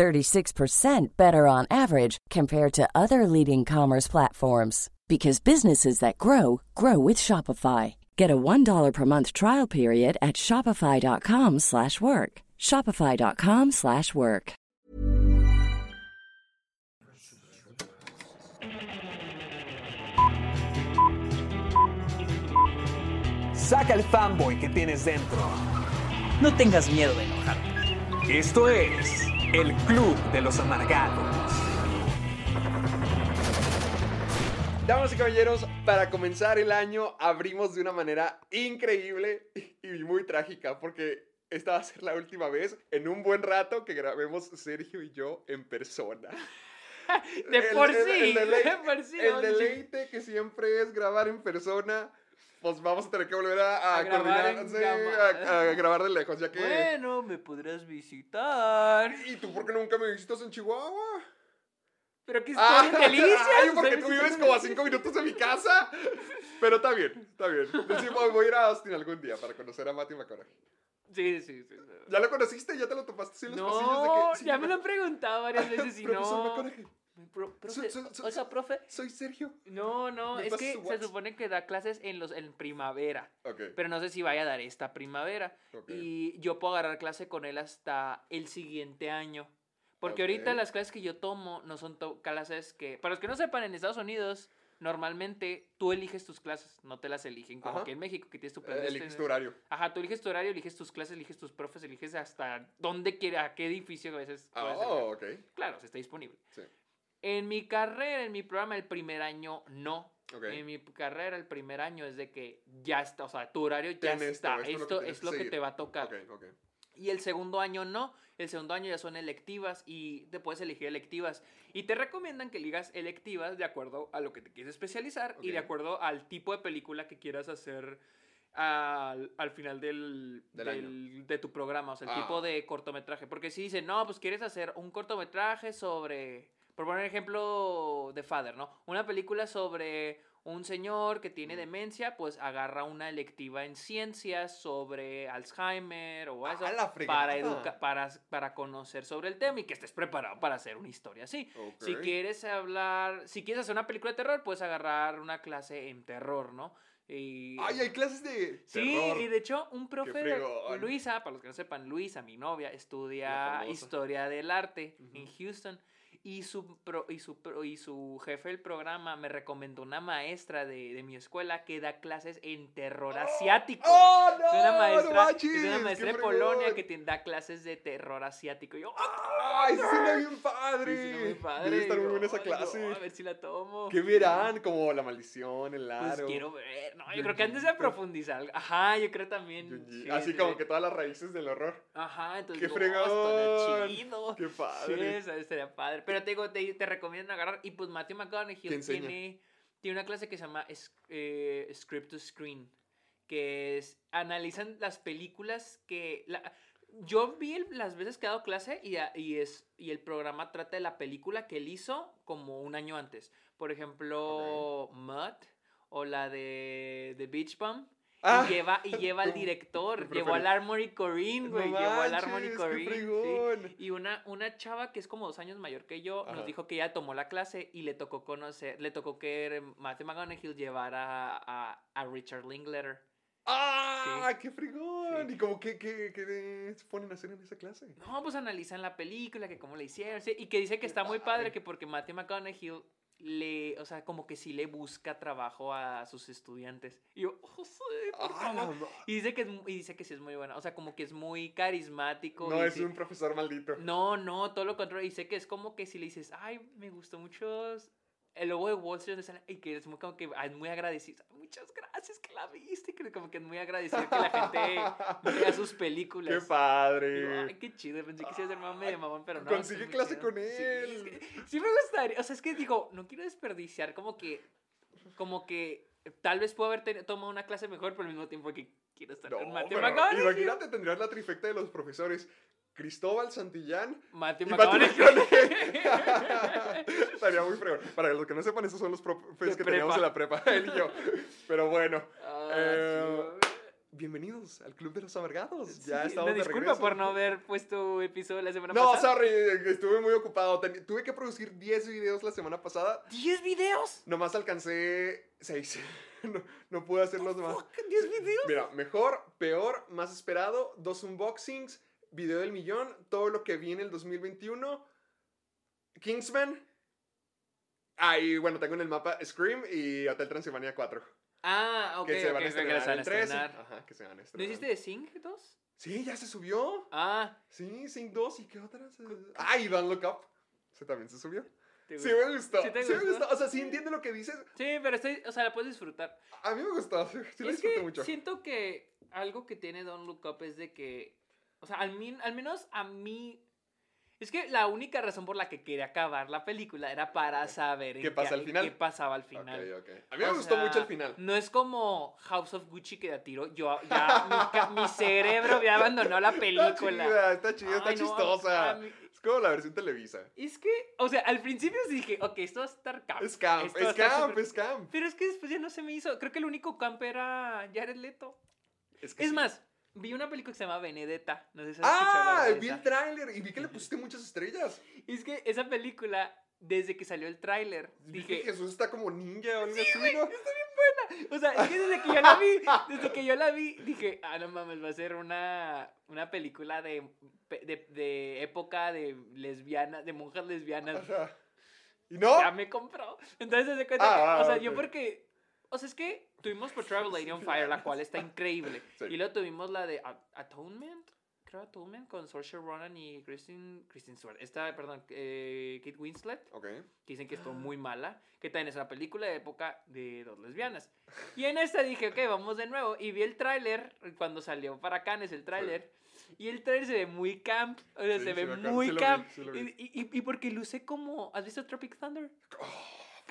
36% better on average compared to other leading commerce platforms because businesses that grow grow with Shopify. Get a $1 per month trial period at shopify.com/work. shopify.com/work. Saca el fanboy que tienes dentro. No tengas miedo de enojarte. Esto es el Club de los Amargados. Damas y caballeros, para comenzar el año abrimos de una manera increíble y muy trágica porque esta va a ser la última vez en un buen rato que grabemos Sergio y yo en persona. De El- por el- sí, el delei- de por sí. El deleite que siempre es grabar en persona, pues vamos a tener que volver a, a A grabar coordinar, sí, a, a grabar de lejos, ya que... Bueno, me podrás visitar. ¿Y tú por qué nunca me visitas en Chihuahua? Pero que Ah, estoy en delicias. ay, porque tú vives como a cinco minutos de mi casa. Pero está bien, está bien. Sí, voy, a ir a Austin algún día para conocer a Matthew McConaughey. Sí, sí, sí. ¿Ya lo conociste? ¿Ya te lo topaste en los pasillos de No, que... sí, ya me lo han preguntado varias veces y no. Pro- profe, Soy- soy- soy- oiga, profe. soy Sergio. No, no, ¿Me es que se supone que da clases en los en primavera, Ok, pero no sé si vaya a dar esta primavera. Y yo puedo agarrar clase con él hasta el siguiente año. Porque ahorita las clases que yo tomo no son to- clases que... Para los que no sepan, en Estados Unidos, normalmente tú eliges tus clases, no te las eligen. Como Ajá. que en México, que tienes tu plan Eh, eliges tu horario. Ajá, tú eliges tu horario, eliges tus clases, eliges tus profes, eliges hasta dónde quieras, a qué edificio a veces. Ah, oh, ok. Claro, está disponible. Sí. En mi carrera, en mi programa, el primer año no. Ok. En mi carrera, el primer año es de que ya está, o sea, tu horario ya Ten está. esto es lo que es te va a tocar. Y el segundo año no. El segundo año ya son electivas y te puedes elegir electivas. Y te recomiendan que eligas electivas de acuerdo a lo que te quieres especializar y de acuerdo al tipo de película que quieras hacer al, al final del, Del del- de tu programa. O sea, el Ah. tipo de cortometraje. Porque si dicen, no, pues quieres hacer un cortometraje sobre, por poner ejemplo, de Father, ¿no? Una película sobre un señor que tiene demencia, pues agarra una electiva en ciencias sobre Alzheimer o eso ¡A la para, educa para, para conocer sobre el tema y que estés preparado para hacer una historia así. Si quieres hablar, si quieres hacer una película de terror, puedes agarrar una clase en terror, ¿no? Y, ¡Ay, hay clases de Sí, terror! y de hecho, un profe de. Luisa, para los que no sepan, Luisa, mi novia, estudia historia del arte Ujú. en Houston. Y su, pro- y, su, pro- y su jefe del programa me recomendó una maestra de, de mi escuela que da clases en terror asiático. ¡Oh, güey. es una no! maestra, ¡No es una ¡Qué maestra de! Polonia que te da clases de terror asiático. Y yo, ¡Ay, sí suena bien Sí, padre! suena muy padre. Debe estar muy buena esa ay, clase. no, a ver si la tomo. ¿Qué verán? Como la maldición, el Pues aro. quiero ver. No, yo creo que antes de profundizar. Ajá, yo creo también. Sí, Así sí, como sí. que todas las raíces del horror. Ajá, entonces. ¡Qué no, estará chido. ¡Qué Sí, padre! eso estaría padre. Pero te digo, te, te recomiendo agarrar. Y pues Matthew McConaughey tiene, tiene una clase que se llama eh, Script to Screen. Que es. Analizan las películas que. la- yo vi el- las veces que ha dado clase y, y, es, y el programa trata de la película que él hizo como un año antes. Por ejemplo, Mud o la de The Beach Bum. Ah, y lleva, y lleva al director, llevó al. Armory Corinne, No güey, llevó al Armory Corinne. sí. Y una, una chava que es como dos años mayor que yo Ajá. nos dijo que ella tomó la clase y le tocó conocer, le tocó que Matthew McConaughey llevara a, a Richard Linklater. ¡Ah! ¡Qué fregón! Sí. ¿Y cómo qué, qué, qué se ponen a hacer en esa clase? No, pues analizan la película, que cómo la hicieron, sí, y que dice que está muy padre. que porque Matthew McConaughey le, o sea, como que sí le busca trabajo a sus estudiantes. Y yo, oh, sí, por ¡Ah, favor". Y dice que es, y dice que sí es muy buena, o sea, como que es muy carismático. No es un profesor maldito. No, no, todo lo contrario. Y sé que es como que si le dices, ay, me gustó mucho el lobo de Wall Street sale, y que es muy como que ah, es muy agradecido. Muchas gracias que la viste, que como que es muy agradecido que la gente vea sus películas. ¡Qué padre! Ay, qué chido, pensé que ser mame de mamón, pero no. Consigue clase con Sí, es él. que Sí, me gustaría, o sea, es que digo, no quiero desperdiciar, como que, como que tal vez puedo haber tomado una clase mejor, pero al mismo tiempo que quiero estar No, pero McConaughey. imagínate, tendrías la trifecta de los profesores. Cristóbal Santillán Matthew y. McConaughey. Estaría muy fregón. Para los que no sepan, esos son los profes De que teníamos en la prepa, él y yo. Pero bueno, Ah, Eh, bienvenidos al Club de los Amargados. Sí, Ya estamos no, de disculpa regreso. por no haber puesto episodio la semana No, pasada. sorry, estuve muy ocupado. Ten- tuve que producir 10 videos la semana pasada. ¿10 videos? Nomás alcancé 6. No, no pude hacer los demás. Fuck, ¿10 videos? Mira, mejor, peor, más esperado, dos unboxings, video del millón, todo lo que vi en el 2021, Kingsman. Ah, y bueno, tengo en el mapa Scream y Hotel Transilvania 4. Ah, ok, que se van a estrenar van a en 13. estrenar. Ajá, que se van a ¿No estrenar. hiciste de Sing 2? Sí, ya se subió. Ah, Sí, Sing 2 y qué otras. Ah, y Don't Look Up. Ese también se subió. Sí, me gustó. ¿Sí Sí, te me gustó? O sea, sí entiendo lo que dices. Sí, pero estoy, o sea, la puedes disfrutar. A mí me gustó. Sí, es disfruté mucho. siento que algo que tiene Don't Look Up es de que, o sea, al, min- al menos a mí, es que la única razón por la que quería acabar la película era para saber ¿Qué pasa al final? qué pasaba al final. Ok, ok. A mí me O gustó sea, mucho el final. No es como House of Gucci que de a tiro. Yo ya, mi, mi cerebro había abandonado la Está película. chida, está chida, está Ay, no, chistosa. Es como la versión Televisa. es que, o sea, al principio dije, ok, esto va a estar camp. Es camp, Esto es camp, es camp. Pero es que después ya no se me hizo. Creo que el único camp era Jared Leto. Es, que Es sí. más, vi una película que se llama Benedetta. No sé si has escuchado Ah, vi el tráiler y vi que le pusiste muchas estrellas. Es que esa película, desde que salió el tráiler, Vi que dije... Jesús está como ninja o algo así, ¿no? O sea, es que desde que yo la vi, desde que yo la vi, dije, ah, no mames, va a ser una, una película de, de, de época de lesbianas, de monjas lesbianas. ¿Y no? Ya me compró. Entonces se cuenta Ah, que, o sea, ah, yo ok. porque, o sea, es que tuvimos por Travel Lady on Fire, la cual está increíble. Sí. Y luego tuvimos la de Atonement, creo Atonement, con Saoirse Ronan y Kristen, Kristen Stewart. Esta, perdón, eh, Kate Winslet, Ok. que dicen que estuvo muy mala, que también es una película de época de dos lesbianas. Y en esta dije, ok, vamos de nuevo. Y vi el tráiler cuando salió para Cannes el tráiler. Y el tráiler se ve muy camp, o sea, Sí, se sí ve muy sí camp. sí vi. y, y, y porque luce como, ¿has visto Tropic Thunder?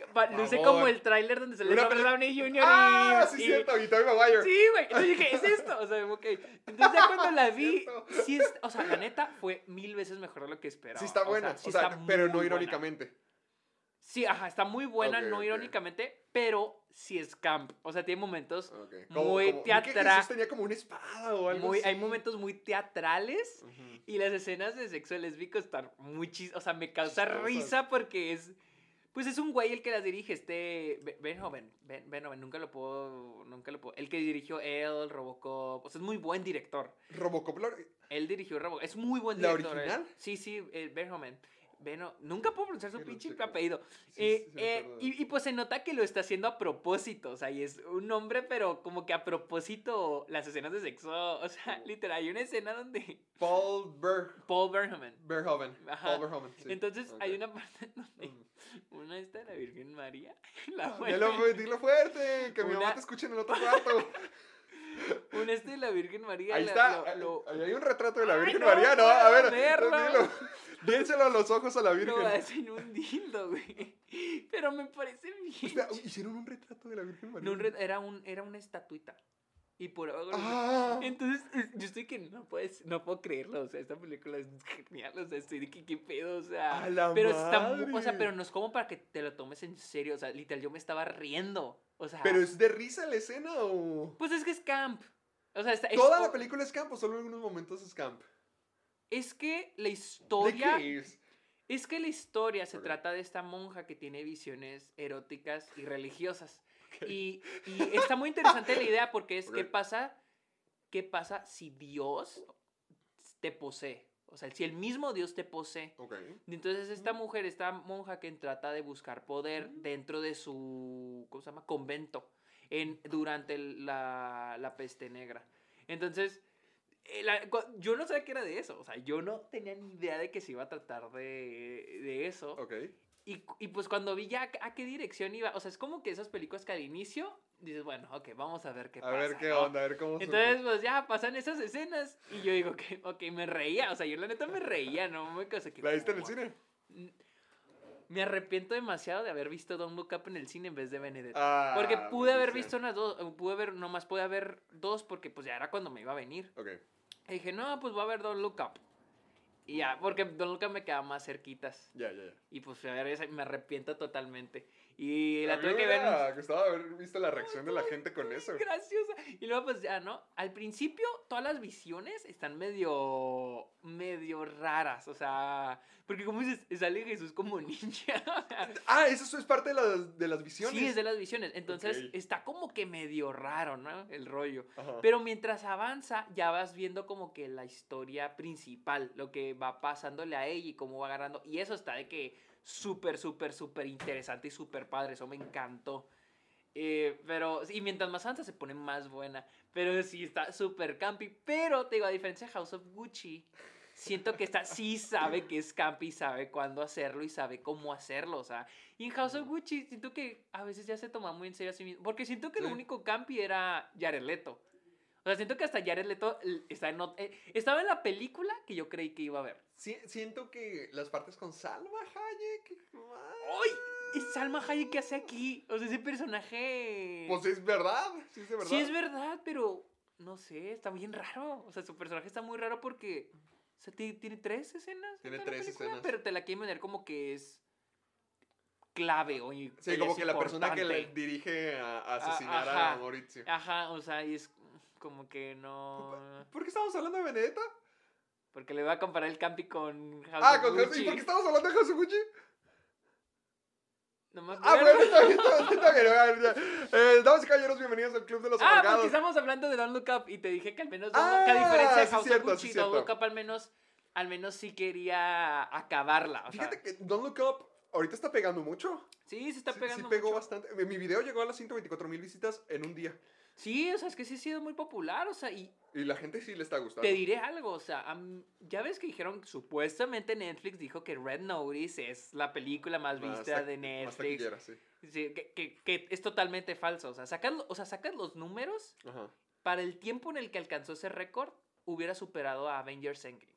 Pa- luce favor. como el tráiler donde sale Una Robert Downey Jr. Ah, y, sí, y- cierto. Y Tobey Maguire. Sí, güey. Entonces dije, es esto. O sea, ok. Entonces ya cuando la vi, Cierto. sí es, o sea, la neta fue mil veces mejor de lo que esperaba. Sí está buena. sí o sea, está pero no buena. irónicamente. Sí, ajá, está muy buena, no irónicamente, pero sí es camp. O sea, tiene momentos. Muy vi que teatra- Jesús tenía como una espada o algo muy, así. hay momentos muy teatrales y las escenas de sexo lésbico están muy chis, o sea, me causa risa porque es pues es un güey el que las dirige, este Be- Benhoven, Ben, Benhoven, nunca lo puedo nunca lo puedo, el que dirigió él, Robocop, o sea, es muy buen director. Robocop. la- Él dirigió Robocop, es muy buen ¿La director. él. original? Sí, sí, eh, Benhoven. Beno, nunca puedo pronunciar su pinche apellido. Sí, Eh, sí, eh, y, y pues se nota que lo está haciendo a propósito, o sea, y es un nombre, pero como que a propósito las escenas de sexo, o sea, literal, hay una escena donde Paul Ver Paul Verhoeven, Verhoeven. Ajá. Paul Verhoeven. sí. entonces hay una parte donde Mm. una está la Virgen María, la Dilo, fuerte, que mi mamá te escuche en el otro cuarto. una está de la Virgen María, Ahí la- está. lo- lo- Ahí hay un retrato de la Virgen no María, ¿no? A ver, verlo. a los ojos a la Virgen. lo hacen un dildo, güey, pero me parece bien. Hicieron un retrato de la Virgen María. No, un re- era, un, era una estatuita. Y por abajo. Ah. Entonces, yo estoy que no puedes, no puedo creerlo. O sea, esta película es genial. O sea, estoy de que qué pedo. O sea. ¡A la pero está mu- O sea, madre! pero no es como para que te lo tomes en serio. O sea, literal, yo me estaba riendo. O sea. ¿Pero es de risa la escena o...? Pues es que es camp. O sea, está, es, ¿Toda la película es camp o solo en algunos momentos es camp? es que la ¿De historia. qué es? Es que la historia se trata de esta monja que tiene visiones eróticas y religiosas. Y, y está muy interesante la idea porque es qué pasa, qué pasa si Dios te posee. O sea, si el mismo Dios te posee. Entonces esta mujer, esta monja que trata de buscar poder Mm. dentro de su, ¿cómo se llama? Convento, en, durante el- la, la peste negra. Entonces, eh, la- yo no sabía que era de eso. O sea, yo no tenía ni idea de que se iba a tratar de, de eso. Ok. Y, y pues cuando vi ya a qué dirección iba, o sea, es como que esas películas que al inicio dices, bueno, ok, vamos a ver qué A pasa. ver qué ¿no? onda, a ver cómo Entonces, pues ya pasan esas escenas y yo digo que, ok, me reía, o sea, yo la neta me reía, no me cosa que... ¿La viste en el cine? Me arrepiento demasiado de haber visto Don't Look Up en el cine en vez de Benedetta. Ah, porque pude haber visto unas dos, pude haber, nomás pude haber dos porque pues ya era cuando me iba a venir. Ok. Y dije, no, pues voy a ver Don't Look Up. Y ya, porque Look Up me quedaba más cerquitas. Ya, ya, ya. Y pues a ver me arrepiento totalmente. Y la mí tuve que ver... gustado haber visto la reacción de la gente con eso. graciosa. Y luego, pues ya, ¿no? Al principio, todas las visiones están medio. medio raras. O sea. Porque, como dices, sale Jesús como ninja. Ah, eso es parte de las, de las visiones. sí, es de las visiones. Entonces, está como que medio raro, ¿no? El rollo. Ajá. Pero mientras avanza, ya vas viendo como que la historia principal, lo que va pasándole a ella y cómo va agarrando. Y eso está de que súper, súper, súper interesante y súper padre. Eso me encantó. Eh, pero, y mientras más avanza se pone más buena. Pero sí, está súper campi. Pero, te digo, a diferencia de House of Gucci, siento que esta sí sabe que es campi, sabe cuándo hacerlo y sabe cómo hacerlo. O sea, y en House of Gucci siento que a veces ya se toma muy en serio a sí mismo. Porque siento que Sí. lo único campi era Jared Leto. O sea, siento que hasta Jared Leto está en eh, estaba en la película que yo creí que iba a ver. Sí, siento que las partes con Salma Hayek. ¡Ay! ¿Y Salma Hayek qué hace aquí? O sea, ese personaje... Pues es verdad. Sí, es verdad. Sí, es verdad, pero no sé, está bien raro. O sea, su personaje está muy raro porque. O sea, ti- tiene tres escenas. en Tiene tres película, escenas. Pero te la quieren vender como que es clave o Sí, como es que la persona que le dirige a, a asesinar ajá. a Maurizio. Ajá, o sea, y es como que no. ¿Por qué estamos hablando de Benedetta? Porque le voy a comparar el campi con House Ah, con ¿y Gucci. por qué estamos hablando de Gucci? Nomás Ah, bueno, está bien, está bien, está bien. Eh, damas y caballeros, bienvenidos al Club de los Ah, porque estamos hablando de Don't Look Up y te dije que al menos Don't Ah, Look- que a diferencia de sí, sí, Don't. Look Up al menos, al menos sí quería acabarla. o sea, Fíjate que Don't Look Up ahorita está pegando mucho. sí, se está Sí- pegando Sí, pegó mucho. bastante. Mi mi video llegó a las 124 mil visitas en un día. Sí, o sea, es que sí ha sido muy popular, o sea, y Y la gente sí le está gustando. te diré algo, o sea, ya ves que dijeron, supuestamente Netflix dijo que Red Notice es la película más Más vista ta- de más Netflix. taquillera, sí. Sí, que, que- que es totalmente falso, o sea, sacas, o sea, sacas los números, Ajá. para el tiempo en el que alcanzó ese récord, hubiera superado a Avengers Endgame.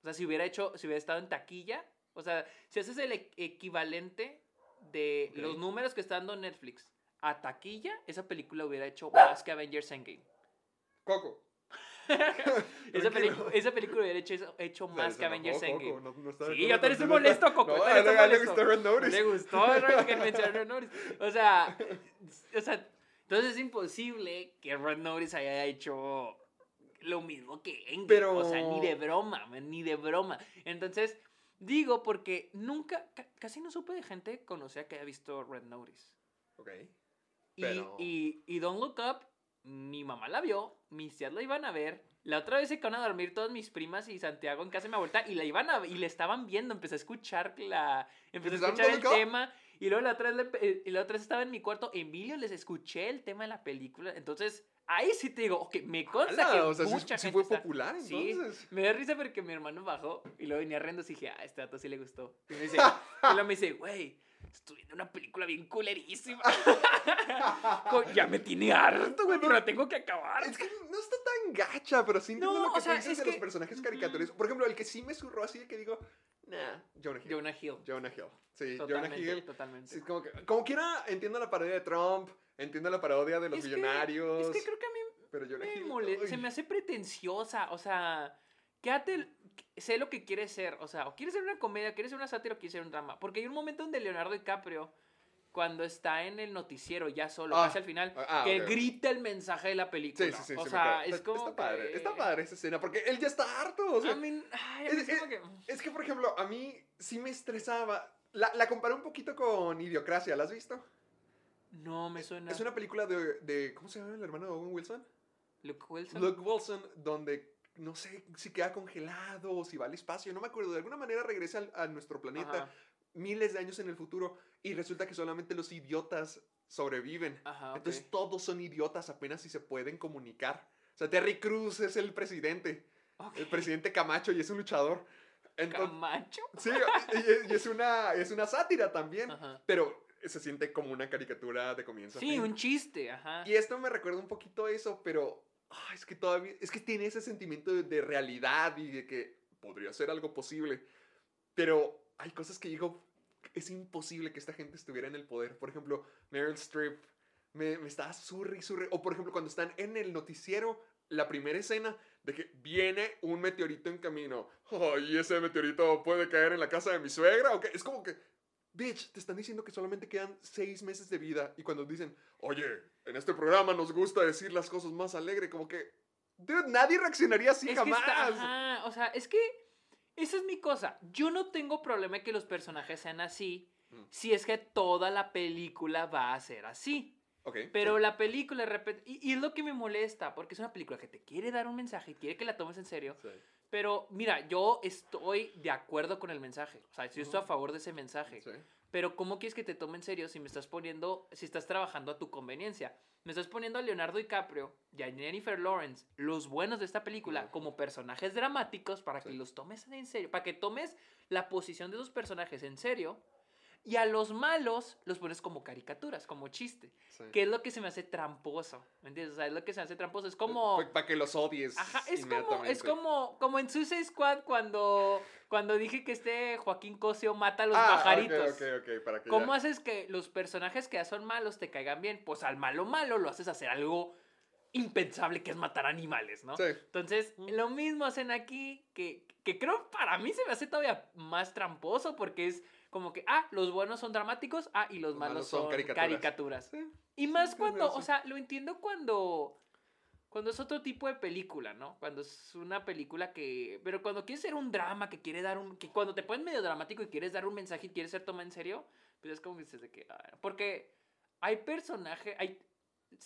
O sea, si hubiera hecho, si hubiera estado en taquilla, o sea, si haces el e- equivalente de los números que está dando Netflix a taquilla, esa película hubiera hecho más que Avengers Endgame. Coco. Esa, pelicu- esa película hubiera hecho, hecho más que Avengers Endgame. Coco, no- no Sí, yo también estoy molesto, Coco. No, le gustó Red Notice. Le gustó Red- que mencionaron Red Notice. O sea, o sea, entonces es imposible que Red Notice haya hecho lo mismo que Endgame. Pero- O sea, ni de broma, man, ni de broma. Entonces, digo porque nunca, ca- casi no supe de gente conocida que haya visto Red Notice. Ok. Y, Pero- y, y Don't Look Up, mi mamá la vio, mis tías la iban a ver. La otra vez se quedaron a dormir todas mis primas y Santiago en casa de mi abuelita y la iban a y le estaban viendo. Empecé a escuchar la. Empecé a ¿Empezaron escuchar el tema. Y luego la otra vez le- eh, y la otra vez estaba en mi cuarto. Emilio les escuché el tema de la película. Entonces, ahí sí te digo, ok, me consta Ala, que o sea, sí- mucha sí gente fue está- popular, Sí, entonces. me da risa porque mi hermano bajó y luego venía riendo y dije, ah, este dato sí le gustó. Y me dice, y luego me dice, güey, estoy viendo una película bien culerísima. Ya me tiene harto, güey, pero la tengo que acabar. Es que no está tan gacha, pero sí entiendo No, lo que o sea, tú dices es de que- los personajes Ujú. caricaturescos. Por ejemplo, el que sí me surró así de que digo, nah, Jonah Hill. Jonah Hill. Jonah Hill. Sí, Jonah Totalmente, Hill. totalmente. Sí, como, que, como quiera, entiendo la parodia de Trump, entiendo la parodia de los Es que- millonarios. Es que creo que a mí Pero Jonah me Hill. se me hace pretenciosa, o sea, quédate, sé lo que quieres ser, o sea, o quieres ser una comedia, quieres ser una sátira o quieres ser un drama, porque hay un momento donde Leonardo DiCaprio, cuando está en el noticiero ya solo, Ah, casi al final, ah, que ok, ok. grita el mensaje de la película, Sí, sí, sí. o sea, es como Está padre, que- está padre esa escena, porque él ya está harto, o sea... I mean, ay, es- que- Es que, por ejemplo, a mí sí me estresaba. La, la comparé un poquito con Idiocracia, ¿la has visto? no me suena. Es una película de, de- ¿Cómo se llama el hermano de Owen Wilson? Luke Wilson. Luke Wilson, donde no sé si queda congelado o si va al espacio, no me acuerdo. De alguna manera regresa al- a nuestro planeta Ajá, miles de años en el futuro y resulta que solamente los idiotas sobreviven. ajá, ok. Entonces todos son idiotas apenas si se pueden comunicar. O sea, Terry Cruz es el presidente. Ok. El presidente Camacho y es un luchador. Entonces, Camacho. sí, y, y es, una, es una sátira también, Ajá. pero se siente como una caricatura de comienzo. a Sí, fin. un chiste, ajá. Y esto me recuerda un poquito a eso, pero ah, es que todavía, es que tiene ese sentimiento de, realidad y de que podría ser algo posible. Pero hay cosas que digo, es imposible que esta gente estuviera en el poder. Por ejemplo, Meryl Streep me, me está surri, surri. O por ejemplo, cuando están en el noticiero, la primera escena de que viene un meteorito en camino. Ay, ese meteorito puede caer en la casa de mi suegra. ¿o qué? Es como que, bitch, te están diciendo que solamente quedan seis meses de vida. Y cuando dicen, oye, en este programa nos gusta decir las cosas más alegre, como que, dude, nadie reaccionaría así Es que jamás. está- ajá, o sea, es que esa es mi cosa. Yo no tengo problema que los personajes sean así Mm. si es que toda la película va a ser así. Ok. Pero la película de repente... Y, y es lo que me molesta, porque es una película que te quiere dar un mensaje, quiere que la tomes en serio. Sí. Pero mira, yo estoy de acuerdo con el mensaje. O sea, yo estoy a favor de ese mensaje. Sí. Pero ¿cómo quieres que te tome en serio si me estás poniendo, si estás trabajando a tu conveniencia? Me estás poniendo a Leonardo DiCaprio y a Jennifer Lawrence, los buenos de esta película, como personajes dramáticos para que los tomes en serio, para que tomes la posición de esos personajes en serio. Y a los malos los pones como caricaturas, como chiste. sí. Que es lo que se me hace tramposo. ¿Me entiendes? O sea, es lo que se me hace tramposo. Es como... Para que los odies. Ajá, es como, es como, como en Suicide Squad cuando, cuando dije que este Joaquín Cosio mata a los Ah, pajaritos. Ok, ok, ok, para que ¿Cómo ya- haces que los personajes que ya son malos te caigan bien? Pues al malo malo lo haces hacer algo impensable que es matar animales, ¿no? Sí. Entonces, lo mismo hacen aquí, que, que creo para mí se me hace todavía más tramposo porque es como que, ah, los buenos son dramáticos, ah, y los, malos, son, caricaturas. Sí. Y más sí, cuando, o sea, lo entiendo cuando cuando es otro tipo de película, ¿no? Cuando es una película que, pero cuando quieres ser un drama, que quiere dar un que cuando te pones medio dramático y quieres dar un mensaje y quieres ser tomado en serio, pues es como que dices de que, ah, porque hay personaje, hay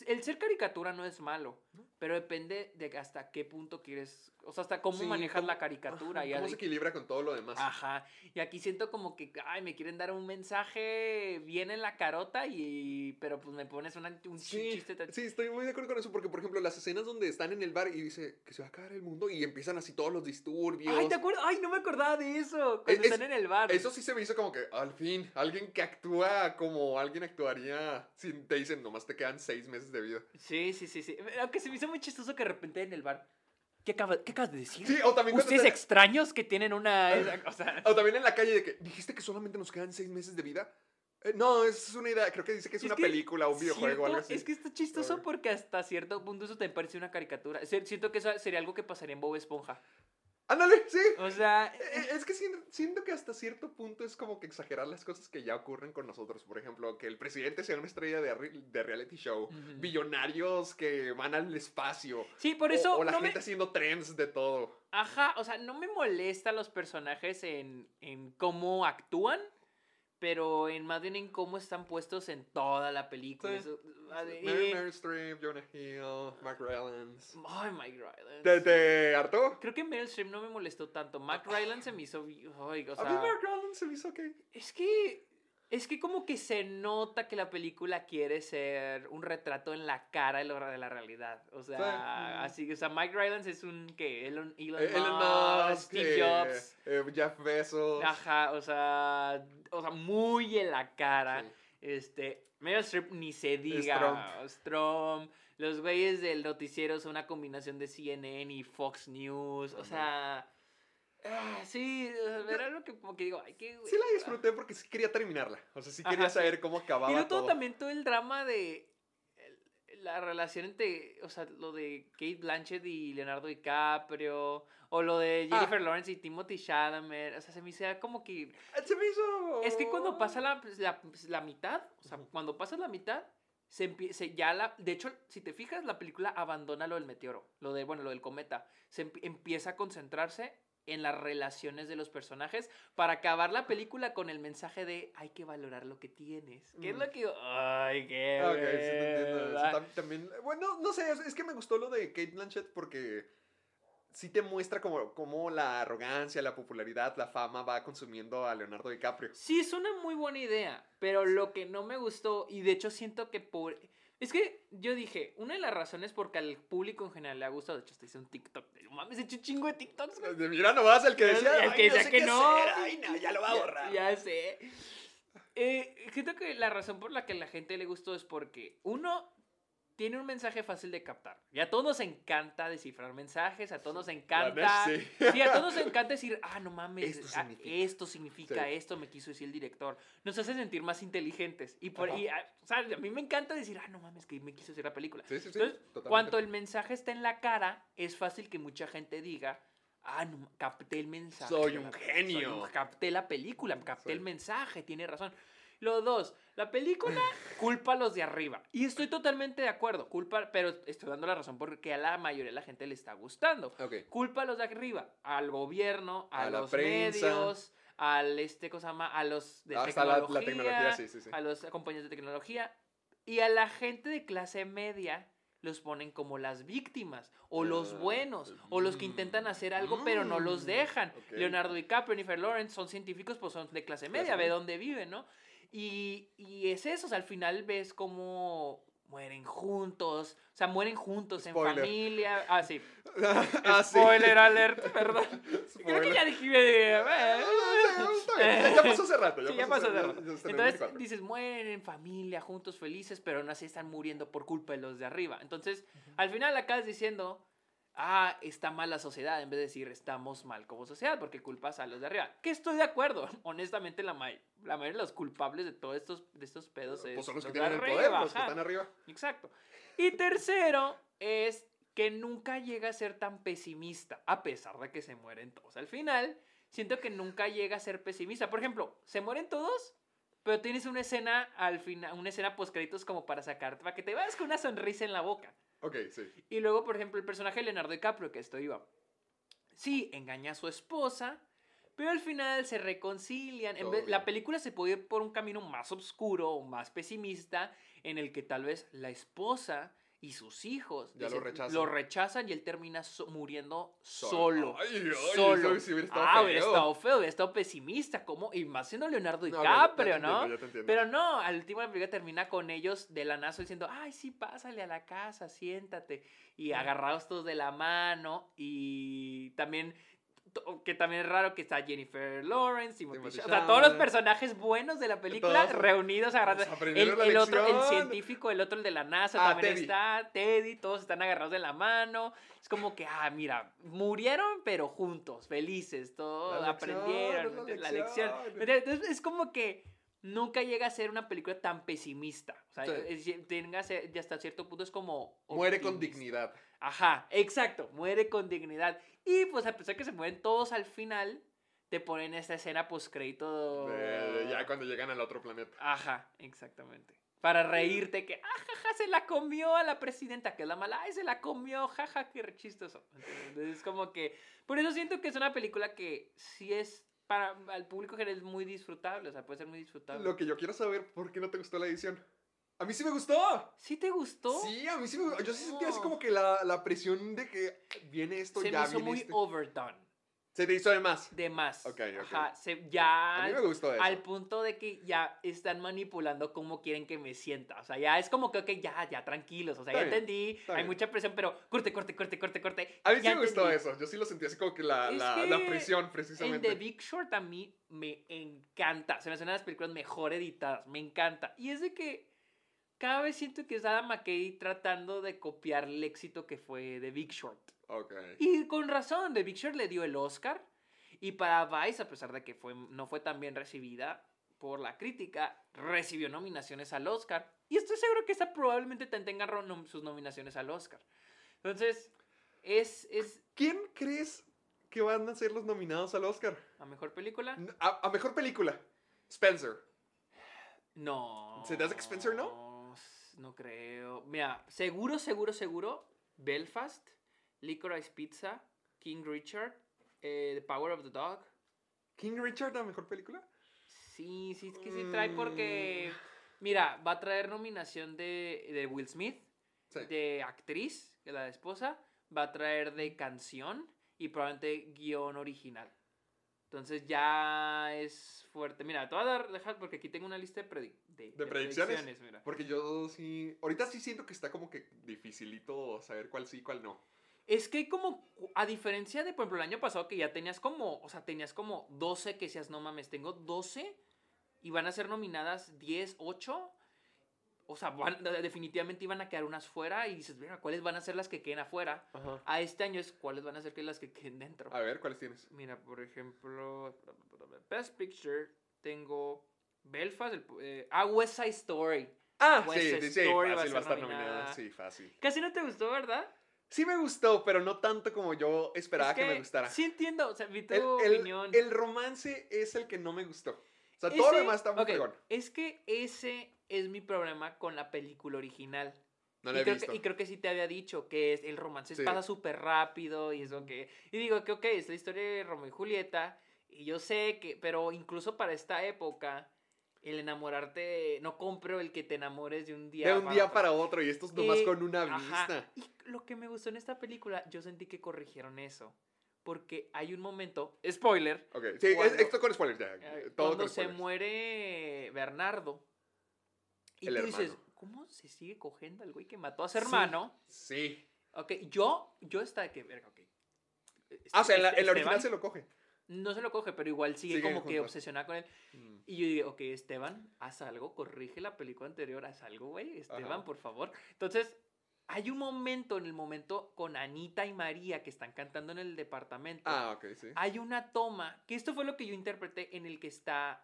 el ser caricatura no es malo, pero depende de hasta qué punto quieres, o sea, hasta cómo Sí, manejas la caricatura. Ajá, y ¿Cómo se equilibra con todo lo demás? Ajá. Y aquí siento como que, ay, me quieren dar un mensaje bien en la carota y... Pero pues me pones una- un Sí, chiste sí, estoy muy de acuerdo con eso, porque por ejemplo las escenas donde están en el bar y dice que se va a acabar el mundo y empiezan así todos los disturbios. Ay, ¿te acuerdas? Ay, no me acordaba de eso. Cuando Es- están en el bar. Eso sí se me hizo como que al fin, alguien que actúa como alguien actuaría si te dicen nomás te quedan seis meses de vida. Sí, sí, sí, sí. Aunque se me hizo muy chistoso que de repente en el bar... ¿Qué, acaba- qué acabas de decir? Sí, o también Ustedes están- extraños que tienen una... cosa. O también en la calle de que dijiste que solamente nos quedan seis meses de vida. Eh, no, es una idea, creo que dice que es, Es una que, película, un videojuego, algo cierto, así. Es que está chistoso Sorry. porque hasta cierto punto eso te parece una caricatura. Si- Siento que eso sería algo que pasaría en Bob Esponja. Ándale, sí. O sea... Eh, Es que siento, siento que hasta cierto punto es como que exagerar las cosas que ya ocurren con nosotros. Por ejemplo, que el presidente sea una estrella de, re- de reality show. Billonarios que van al espacio. Sí, por eso... O, la no me- gente haciendo trends de todo. Ajá, o sea, no me molesta los personajes en, en cómo actúan, pero en más bien en cómo están puestos en toda la película. Sí. Eso- Mary, Mary Streep, Jonah Hill, Mark Rylance. Ay, Mike Rylance. ¿Te, te hartó? Creo que Meryl Streep no me molestó tanto. Mac Rylance se me hizo... Ay, o A mí Mark Rylance se me hizo ok. es que... Es que como que se nota que la película quiere ser un retrato en la cara de, la realidad. O sea, Sí. así, o sea, Mike Rylance es un que Elon, Elon, Eh, Elon Musk, Musk, Steve eh, Jobs. eh, Jeff Bezos. Ajá, o sea, o sea, muy en la cara. Sí. Este, Meryl Streep ni se diga. Trump. Los güeyes del noticiero son una combinación de CNN y Fox News. O Ajá. sea, ah, sí, era lo que como que digo, ay, qué Sí la güey. disfruté porque sí quería terminarla. O sea, sí Ajá, quería sí. saber cómo acababa Y luego todo también todo el drama de el- la relación entre, o sea, lo de Kate Blanchett y Leonardo DiCaprio, o lo de Ah. Jennifer Lawrence y Timothy Chalamet, o sea, se me hizo como que Eh, Se me hizo... Es que cuando pasa la, pues, la, pues, la mitad, o sea, cuando pasas la mitad, se empieza, ya la, de hecho, si te fijas, la película abandona lo del meteoro, lo de, bueno, lo del cometa, se empie- empieza a concentrarse en las relaciones de los personajes para acabar la película con el mensaje de hay que valorar lo que tienes. Que es Mm. lo que... Ay, qué... Ok, sí te entiendo. eso. verdad. Tam- también, bueno, no sé, es- es que me gustó lo de Kate Blanchett porque sí te muestra como, como la arrogancia, la popularidad, la fama va consumiendo a Leonardo DiCaprio. Sí, es una muy buena idea, pero lo que no me gustó, y de hecho siento que por... Es que yo dije, una de las razones porque al público en general le ha gustado, de hecho, estoy hice un TikTok. de, mames, he hecho un chingo de TikToks. güey". Mira nomás el que decía. El que "Ay, no decía sé que no. ay, no, ya lo va a Ya- borrar. Ya, sé. Eh, siento que la razón por la que a la gente le gustó es porque, uno, tiene un mensaje fácil de captar. Y a todos nos encanta descifrar mensajes, a todos nos encanta. sí. Sí, a todos nos encanta decir, ah, no mames, Esto ah, significa". esto significa, Sí. esto me quiso decir el director. Nos hace sentir más inteligentes. Y, por, y, ah, o sea, a mí me encanta decir, ah, no mames, que me quiso decir la película. Sí, sí, sí. Entonces, cuando el mensaje está en la cara, es fácil que mucha gente diga, ah, no, capté el mensaje. Soy un genio". un- capté la película, capté Soy- el mensaje, tiene razón. Lo dos, la película culpa a los de arriba. Y estoy totalmente de acuerdo, culpa, pero estoy dando la razón porque a la mayoría de la gente le está gustando. Culpa a los de arriba, al gobierno, a, los medios, al este, cosa llama? A los de Hasta la- la tecnología, tecnología, sí, sí, sí. a los compañías de tecnología y a la gente de clase media los ponen como las víctimas o los Ah, buenos o los que intentan hacer algo pero no los mm, dejan. ok. Leonardo DiCaprio, Jennifer Lawrence son científicos pues son de clase media, ve dónde viven, ¿no? Y, y es eso, o sea, al final ves cómo mueren juntos, o sea, mueren juntos Spoiler. en familia. Ah, sí. Ah, sí. Spoiler alert, perdón. Creo que Spoiler. ya dije. eh, Ah, no, Ya pasó hace rato. Sí, ya pasó hace rato. Entonces 24. dices, mueren en familia, juntos, felices, pero aún así están muriendo por culpa de los de arriba. Entonces, al final acabas diciendo, ah, está mal la sociedad, en vez de decir, estamos mal como sociedad, porque culpas a los de arriba. Que estoy de acuerdo. Honestamente, la, may- la mayoría de los culpables de todos estos, de estos pedos es Pues son los que tienen el arriba, poder, los que están arriba. Exacto. Y tercero es que nunca llega a ser tan pesimista, a pesar de que se mueren todos. Al final, siento que nunca llega a ser pesimista. Por ejemplo, se mueren todos, pero tienes una escena al final, una escena post créditos como para sacarte, para que te vayas con una sonrisa en la boca. Ok, sí. Y luego, por ejemplo, el personaje de Leonardo DiCaprio, que esto iba. Sí, engaña a su esposa, pero al final se reconcilian. En vez- la película se puede ir por un camino más oscuro o más pesimista, en el que tal vez la esposa y sus hijos Ya lo rechazan. lo rechazan y él termina so- muriendo solo. Ay, ay, solo. eso sí hubiera estado ah, hubiera estado feo, hubiera estado pesimista, como, y más siendo Leonardo DiCaprio, ¿no? entiendo, ya te entiendo. Pero no, al último la película termina con ellos de la nazo diciendo, ay, sí, pásale a la casa, siéntate. Y agarrados todos de la mano. Y también, que también es raro que está Jennifer Lawrence, Timothy Timothy Chalamet, o sea, todos los personajes buenos de la película Todos reunidos agarrados. Pues El, el otro, el científico, el otro, el de la NASA, Ah, también Teddy. está, Teddy, todos están agarrados de la mano. Es como que, ah, mira, murieron, pero juntos, felices, todos La aprendieron, la lección. lección. Entonces es como que nunca llega a ser una película tan pesimista. O sea, Sí. es- tenga ser- ya hasta cierto punto es como... Muere con dignidad. Ajá, exacto, muere con dignidad. Y pues a pesar que se mueren todos al final, te ponen esta escena post crédito. Ya cuando llegan al otro planeta. Ajá, exactamente. Para reírte que, ah, jaja, se la comió a la presidenta, que es la mala, ay, se la comió, jaja, qué chistoso. Entonces es como que, por eso siento que es una película que sí es, para el público general es muy disfrutable, o sea, puede ser muy disfrutable. Lo que yo quiero saber, ¿por qué no te gustó la edición? A mí sí me gustó. ¿Sí te gustó? Sí, a mí sí me Yo sí sentí así No. como que la, la presión de que viene esto, se ya me hizo muy este. overdone, Se te hizo de más. de más. Ok, ok. Ajá, se, ya... A mí me gustó eso. Al punto de que ya están manipulando cómo quieren que me sienta. O sea, ya es como que, ok, ya, ya, tranquilos. O sea, Está ya bien, entendí. Hay bien. mucha presión, pero corte, corte, corte, corte, corte. A mí sí me gustó eso. Yo sí lo sentí así como que la, la, que la presión, En precisamente. The Big Short a mí me encanta. Se me hacen las películas mejor editadas. Me encanta. Y es de que cada vez siento que es Adam McKay tratando de copiar el éxito que fue The Big Short. Ok. Y con razón, The Big Short le dio el Oscar. Y para Vice, a pesar de que fue, no fue tan bien recibida por la crítica, recibió nominaciones al Oscar. Y estoy seguro que esta probablemente tenga sus nominaciones al Oscar. Entonces, es, es ¿Quién crees que van a ser los nominados al Oscar? la mejor película. A, a mejor película. Spencer. No. ¿Se te hace que Spencer no? No creo. Mira, seguro, seguro, seguro. Belfast, Licorice Pizza, King Richard, eh, The Power of the Dog. ¿King Richard la mejor película? Sí, sí, es que sí trae porque. Mira, va a traer nominación de, de Will Smith, Sí. de actriz, que es la de esposa. Va a traer de canción y probablemente guion original. Entonces ya es fuerte. Mira, te voy a dar, dejar, porque aquí tengo una lista de, predi- de, ¿De predicciones? mira. Porque yo sí. Ahorita sí siento que está como que dificilito saber cuál sí y cuál no. Es que hay como, a diferencia de, por ejemplo, el año pasado que ya tenías como, o sea, tenías como 12 que decías, no mames, tengo 12 y van a ser nominadas 10, 8. O sea, van- definitivamente iban a quedar unas fuera y dices, mira, ¿cuáles van a ser las que queden afuera? Ajá. A este año es cuáles van a ser que las que queden dentro. A ver, ¿cuáles tienes? Mira, por ejemplo, Best Picture, tengo Belfast, el, eh, ah, West Side Story. Ah, West sí, Side sí, Story fácil, va a estar nominada. nominada. Sí, fácil. Casi no te gustó, ¿verdad? Sí me gustó, pero no tanto como yo esperaba Es que, me gustara. Sí entiendo, o sea, vi tu el, opinión. el romance es el que no me gustó. O sea, todo lo demás está muy ok, fregón. Es que ese es mi problema con la película original. No y, lo he creo visto. que, y creo que sí te había dicho que es, el romance Sí. pasa súper rápido y eso que... Y digo que, ok, es la historia de Romeo y Julieta. Y yo sé que, pero incluso para esta época, el enamorarte, no compro el que te enamores de un día de un día otro. para otro y estos nomás Eh, con una Ajá. vista. Y lo que me gustó en esta película, yo sentí que corrigieron eso. Porque hay un momento, spoiler, Ok, sí, es- esto con ya. eh, todo cuando con se muere Bernardo. Y El tú dices. ¿cómo se sigue cogiendo al güey que mató a su hermano? Sí. Ok, yo, yo de que, verga, ok. Ah, o sea, en la, Este- en la original Esteban se lo coge. No se lo coge, pero igual sigue como que juntos. obsesionada con él. Y yo dije, ok, Esteban, haz algo, corrige la película anterior, haz algo, güey. Esteban, Ajá. por favor. Entonces, hay un momento, en el momento con Anita y María que están cantando en el departamento. Ah, ok, sí. Hay una toma, que esto fue lo que yo interpreté, en el que está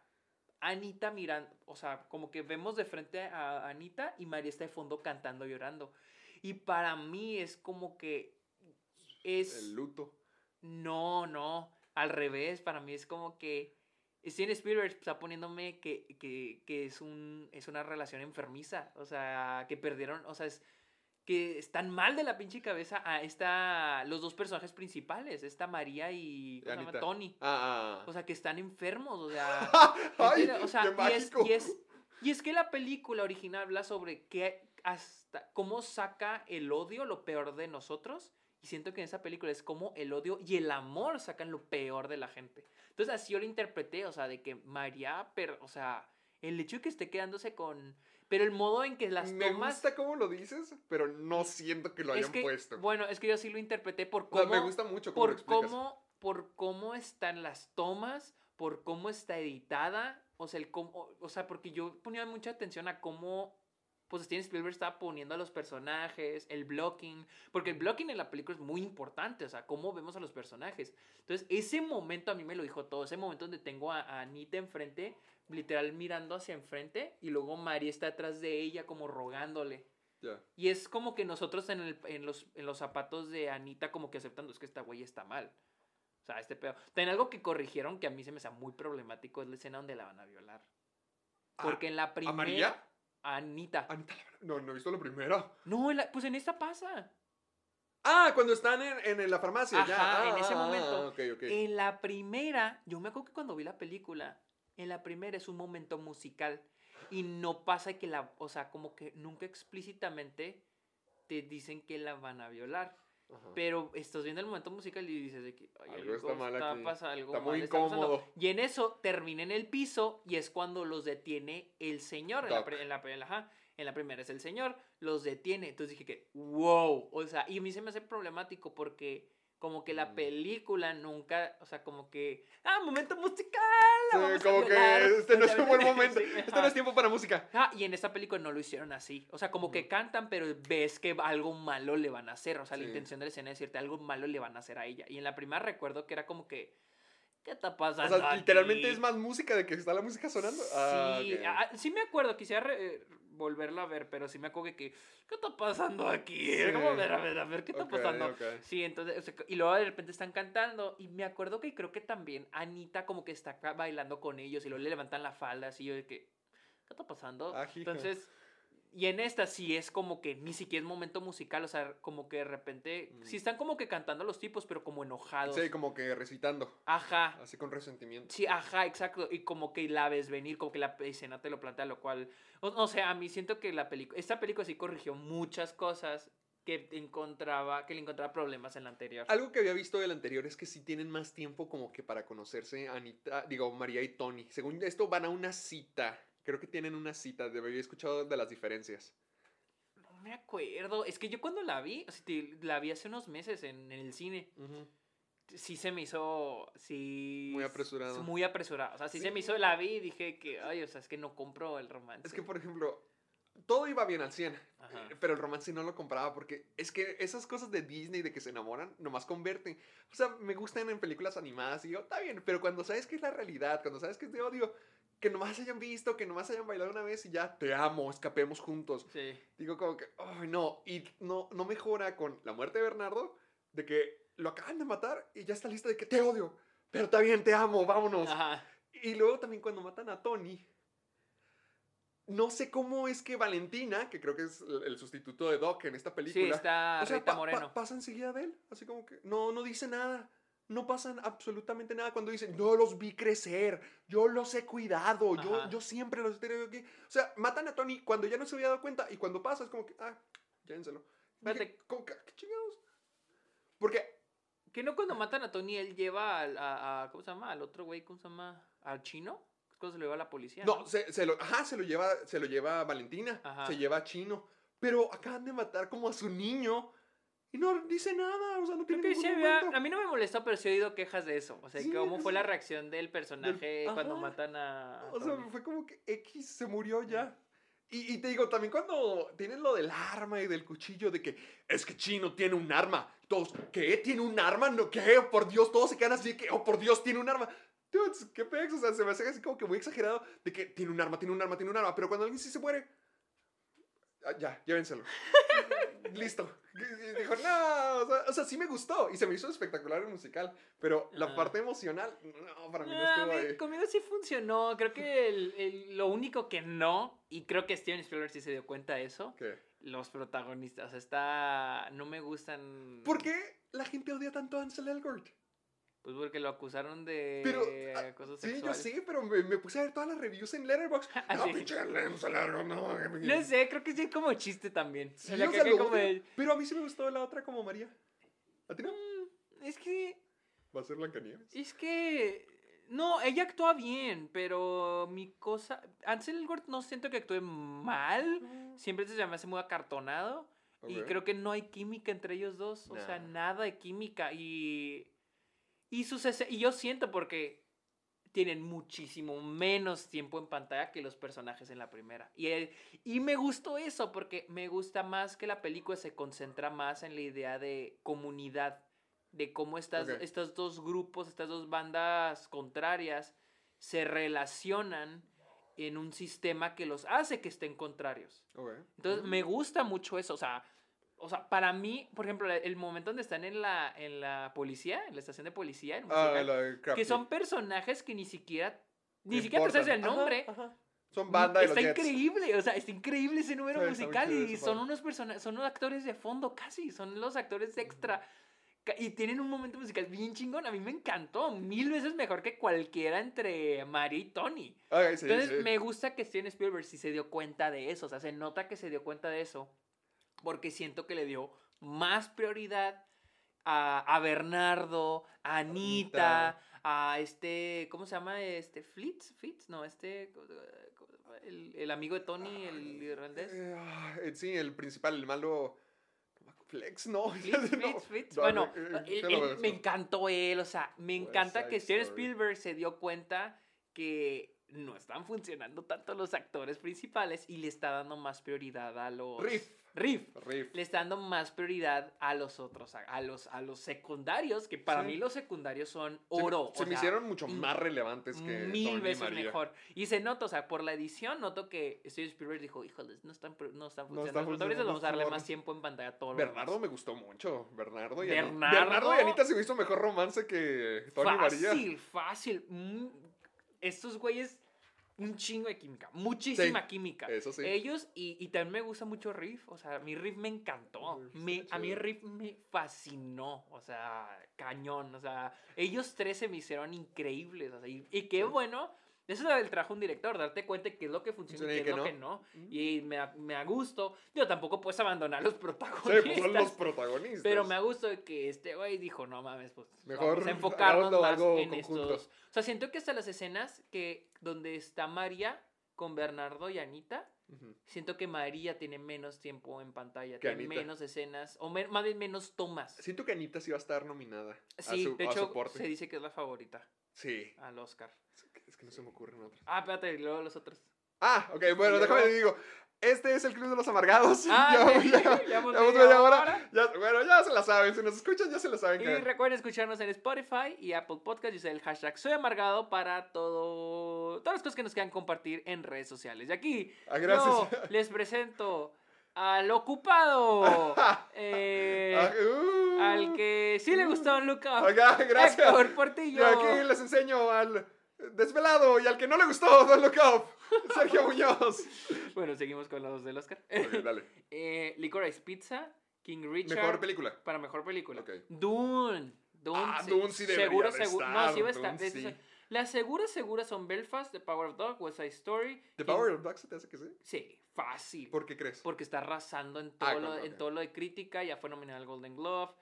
Anita mirando, o sea, como que vemos de frente a Anita y María está de fondo cantando, llorando. Y para mí es como que es... El luto. No, no, al revés, para mí es como que Steven Spielberg está poniéndome que, que, que es, un, es una relación enfermiza, o sea, que perdieron, o sea, es que están mal de la pinche cabeza a esta, los dos personajes principales, esta María y ¿cómo se llama? Tony. Ah, ah. O sea, que están enfermos, o sea, Ay, o sea, y es, y, es, y es que la película original habla sobre que hasta cómo saca el odio lo peor de nosotros. Y siento que en esa película es como el odio y el amor sacan lo peor de la gente. Entonces así yo lo interpreté, o sea, de que María, per- o sea, el hecho de que esté quedándose con... Pero el modo en que las Me tomas... gusta cómo lo dices, pero no siento que lo es hayan que, puesto. Bueno, es que yo así lo interpreté por O sea, cómo... me gusta mucho cómo lo por explicas. cómo, por cómo están las tomas, por cómo está editada, o sea, el cómo, o sea, porque yo ponía mucha atención a cómo pues Steven Spielberg estaba poniendo a los personajes, el blocking, porque el blocking en la película es muy importante, o sea, cómo vemos a los personajes. Entonces, ese momento a mí me lo dijo todo, ese momento donde tengo a, a Anita enfrente, literal mirando hacia enfrente, y luego María está atrás de ella como rogándole. Ya. Y es como que nosotros en, el- en los, en los zapatos de Anita como que aceptando, es que esta güey está mal. O sea, este pedo. También algo que corrigieron que a mí se me hace muy problemático es la escena donde la van a violar. Porque en la ¿A primera... María? Anita. Anita, no, no he visto la primera. No, en la- pues en esta pasa. Ah, cuando están en, en la farmacia. ya. Ajá, en Ah, ese ah, momento. ah, ok, ok. En la primera, yo me acuerdo que cuando vi la película, en la primera es un momento musical. Y no pasa que la, o sea, como que nunca explícitamente te dicen que la van a violar. Ajá. Pero estás viendo el momento musical y dices de que "Ay, Algo está mal aquí. pasa- algo Está muy está pasando". incómodo. Y en eso termina en el piso y es cuando los detiene el señor. En la, Doc. pri- en, la, en la- ajá, en la primera es el señor, los detiene. Entonces dije que, wow. O sea, y a mí se me hace problemático porque como que la Mm. película nunca, o sea, como que, ah, momento musical. La vamos como que violar". este no es un buen momento. sí, Este no es tiempo para música. Ah, y en esta película no lo hicieron así. O sea, como que cantan, pero ves que algo malo le van a hacer. O sea, la intención de la escena es decirte algo malo le van a hacer a ella. Y en la primera recuerdo que era como que, ¿qué está O pasando? sea, literalmente aquí?". es más música de que está la música sonando. Ah, Sí, ok. ah, sí me acuerdo, quisiera eh, volverla a ver, pero sí me acuerdo que, ¿qué está pasando aquí? Sí. Como, a ver, a ver, a ver, ¿qué está pasando? Sí, entonces, o sea, y luego de repente están cantando y me acuerdo que creo que también Anita como que está bailando con ellos y luego le levantan la falda así yo de que, ¿qué está pasando? Ah, entonces, y en esta sí es como que ni siquiera es momento musical, o sea, como que de repente, Mm. sí están como que cantando los tipos, pero como enojados. Sí, como que recitando. Ajá. Así con resentimiento. Sí, ajá, exacto. Y como que la ves venir, como que la escena te lo plantea, lo cual. O, no sé, a mí siento que la película. Esta película sí corrigió muchas cosas que encontraba, que le encontraba problemas en la anterior. Algo que había visto del anterior es que sí tienen más tiempo como que para conocerse Anita, digo, María y Tony. Según esto van a una cita. Creo que tienen una cita. De- Había escuchado de las diferencias. No me acuerdo. Es que yo cuando la vi, o sea, la vi hace unos meses en, en el cine. Sí se me hizo. Sí. Muy apresurado. Muy apresurado. O sea, sí, Sí. se me hizo. La vi y dije que. Ay, o sea, es que no compro el romance. Es que, por ejemplo, todo iba bien al 100. Ajá. eh, Pero el romance no lo compraba porque es que esas cosas de Disney de que se enamoran nomás convierten. O sea, me gustan en películas animadas y digo, está bien, pero cuando sabes que es la realidad, cuando sabes que es de odio, que nomás hayan visto, que nomás hayan bailado una vez y ya, te amo, escapemos juntos. Sí. Digo como que, ay no, y no, no mejora con la muerte de Bernardo, de que lo acaban de matar y ya está lista de que te odio, pero está bien, te amo, vámonos. Ajá. Y luego también cuando matan a Tony, no sé cómo es que Valentina, que creo que es el, sustituto de Doc en esta Sí, película, está o sea, Rita pa- pa- Moreno. pasa enseguida de él, así como que no, no dice nada. No pasan absolutamente nada cuando dicen, yo los vi crecer, yo los he cuidado, yo, yo siempre los he tenido aquí. O sea, matan a Tony cuando ya no se había dado cuenta y cuando pasa es como que, ah, llévenselo. Como que, ¿qué chingados? Porque Que no cuando matan a Tony, él lleva al, a, a- ¿Cómo se llama? Al otro güey, ¿cómo se llama? ¿Al chino? Cuando se lo lleva a la policía. No, se, se lo, ajá, se lo lleva, se lo lleva Valentina, Ajá. se lleva a Chino, pero acaban de matar como a su niño y no dice nada, o sea, no tiene que ningún sí momento. a mí no me molestó, pero sí he oído quejas de eso. O sea, Sí, cómo fue la reacción del personaje cuando ajá. matan a. O sea, fue como que X se murió ya. Y, y te digo, también cuando tienen lo del arma y del cuchillo, de que es que Chino tiene un arma. Todos, ¿qué? ¿Tiene un arma? No, ¿qué? Oh, por Dios, todos se quedan así de que, oh, por Dios, tiene un arma. Dudes, qué pex, o sea, se me hace así como que muy exagerado de que tiene un arma, tiene un arma, tiene un arma. Pero cuando alguien sí se muere, ah, ya, llévenselo. Listo. Y Dijo, no, o sea, o sea, sí me gustó y se me hizo espectacular el musical, pero la parte emocional, no, para mí no Ah, estuvo mí- ahí. conmigo sí funcionó. Creo que el- el- lo único que no, y creo que Steven Spielberg sí se dio cuenta de eso, ¿Qué? los protagonistas. O sea, está. No me gustan. ¿Por qué la gente odia tanto a Ansel Elgort? Pues porque lo acusaron de Pero, ah, cosas Sí, yo sexuales. sé, pero me, me puse a ver todas las reviews en Letterboxd. Ah, No, sí. pinche Elgort, no. No sé, creo que sí es como chiste también. Sí, o sea, o que- sea, que lo como Pero a mí sí me gustó la otra como María. ¿A ti no? Mm, Es que. ¿Va a ser Blancanieves? Es que. No, ella actúa bien, pero mi cosa. Ansel Elgort no siento que actúe mal. Siempre se me hace muy acartonado. Y Ok. creo que no hay química entre ellos dos. O sea, nada de química. Y. Y, sus y yo siento porque tienen muchísimo menos tiempo en pantalla que los personajes en la primera. Y, eh, y me gustó eso porque me gusta más que la película se concentra más en la idea de comunidad, de cómo estas, estos dos grupos, estas dos bandas contrarias se relacionan en un sistema que los hace que estén contrarios. Entonces, me gusta mucho eso. O sea, o sea, para mí, por ejemplo, el momento donde están en la, en la policía, en la estación de policía, Ah, musical, la Crafty. que son personajes que ni siquiera, ni siquiera te sabes el importan. Ajá, nombre. ajá. Son banda de los está Jets. increíble, o sea, está increíble ese número Sí, musical y son unos personajes, son unos actores de fondo casi, son los actores extra. Y tienen un momento musical bien chingón, a mí me encantó, mil veces mejor que cualquiera entre María y Tony. Sí, Entonces sí. me gusta que Steven Spielberg sí se dio cuenta de eso, o sea, se nota que se dio cuenta de eso, porque siento que le dio más prioridad a, a Bernardo, a Anita, a este, ¿cómo se llama? Este, Flitz, Flitz, no, este, el, el amigo de Tony, el irlandés. Eh, eh, sí, el principal, el malo. Flex, no. Flitz, no, Flitz, Flitz. no, Bueno, eh, él- él- merezco. me encantó él, o sea, me encanta que Steven. Spielberg se dio cuenta que no están funcionando tanto los actores principales y le está dando más prioridad a los... Riff. Riff. Riff. Le está dando más prioridad a los otros, a, a los, a los secundarios, que para Sí. mí los secundarios son oro. Se, me sea, hicieron mucho más relevantes que. mil Tony veces María. mejor. Y se nota, o sea, por la edición noto que Steven Spielberg dijo, híjoles, no están, no están No funcionando. están protagonistas, funcionando vamos a darle más morros". tiempo en pantalla a todos. Bernardo me gustó mucho. Bernardo y Bernardo. Anita. Bernardo y Anita se me hizo mejor romance que Tony y María. Fácil, fácil. Mm, Estos güeyes, un chingo de química. Muchísima Sí, química. eso sí. Ellos, y, y también me gusta mucho Riff. O sea, mi Riff me encantó. Me- a mí. Riff me fascinó. O sea, cañón. O sea, ellos tres se me hicieron increíbles. O sea, y, y qué Sí. bueno Eso es el trabajo de un director, darte cuenta de qué es lo que funciona y qué es lo que no. Mm. Y me, da- me da gusto. Yo tampoco puedes abandonar a los Sí, protagonistas. pues son los protagonistas. Pero me da gusto de que este güey dijo, no mames, pues Mejor vamos a enfocarnos más algo en conjunto. estos. O sea, siento que hasta las escenas que donde está María con Bernardo y Anita, siento que María tiene menos tiempo en pantalla, Que tiene Anita. menos escenas, o me- más bien menos tomas. Siento que Anita sí va a estar nominada. Sí, a su, de a hecho, se dice que es la favorita Sí. al Oscar. Que- no se me ocurren otras. Ah, espérate, y luego los otros. Ah, ok, bueno, Y déjame te digo. Este es el Club de los Amargados. Ah, Llevamos sí, ya- llevamos llevamos media media hora. hora. Ya, bueno, ya se la saben. Si nos escuchan, ya se la saben. Y recuerden escucharnos en Spotify y Apple Podcast y usar el hashtag Soy Amargado para todo, todas las cosas que nos quieran compartir en redes sociales. Y aquí Ah, gracias. yo les presento al ocupado, eh, Ah, uh, al que sí le gustó un up, Acá, gracias. Héctor Y Portillo. aquí les enseño al desvelado y al que no le gustó Don't Look Up, Sergio Muñoz. Bueno, seguimos con los del Oscar. Ok, dale. eh, Licorice Pizza, King Richard. Mejor película. Para mejor película. Ok. Dune. Dune, Ah, sí, Dune sí debería seguro, de seguro. estar, No, sí va a estar. Dune sí. Las seguras, seguras son Belfast, The Power of Dog, West Side Story. ¿The King- Power of Dog se te hace que sí? Sí, fácil. ¿Por qué crees? Porque está arrasando en todo, Ah, lo, con- en ok. todo lo de crítica. Ya fue nominada al Golden Glove.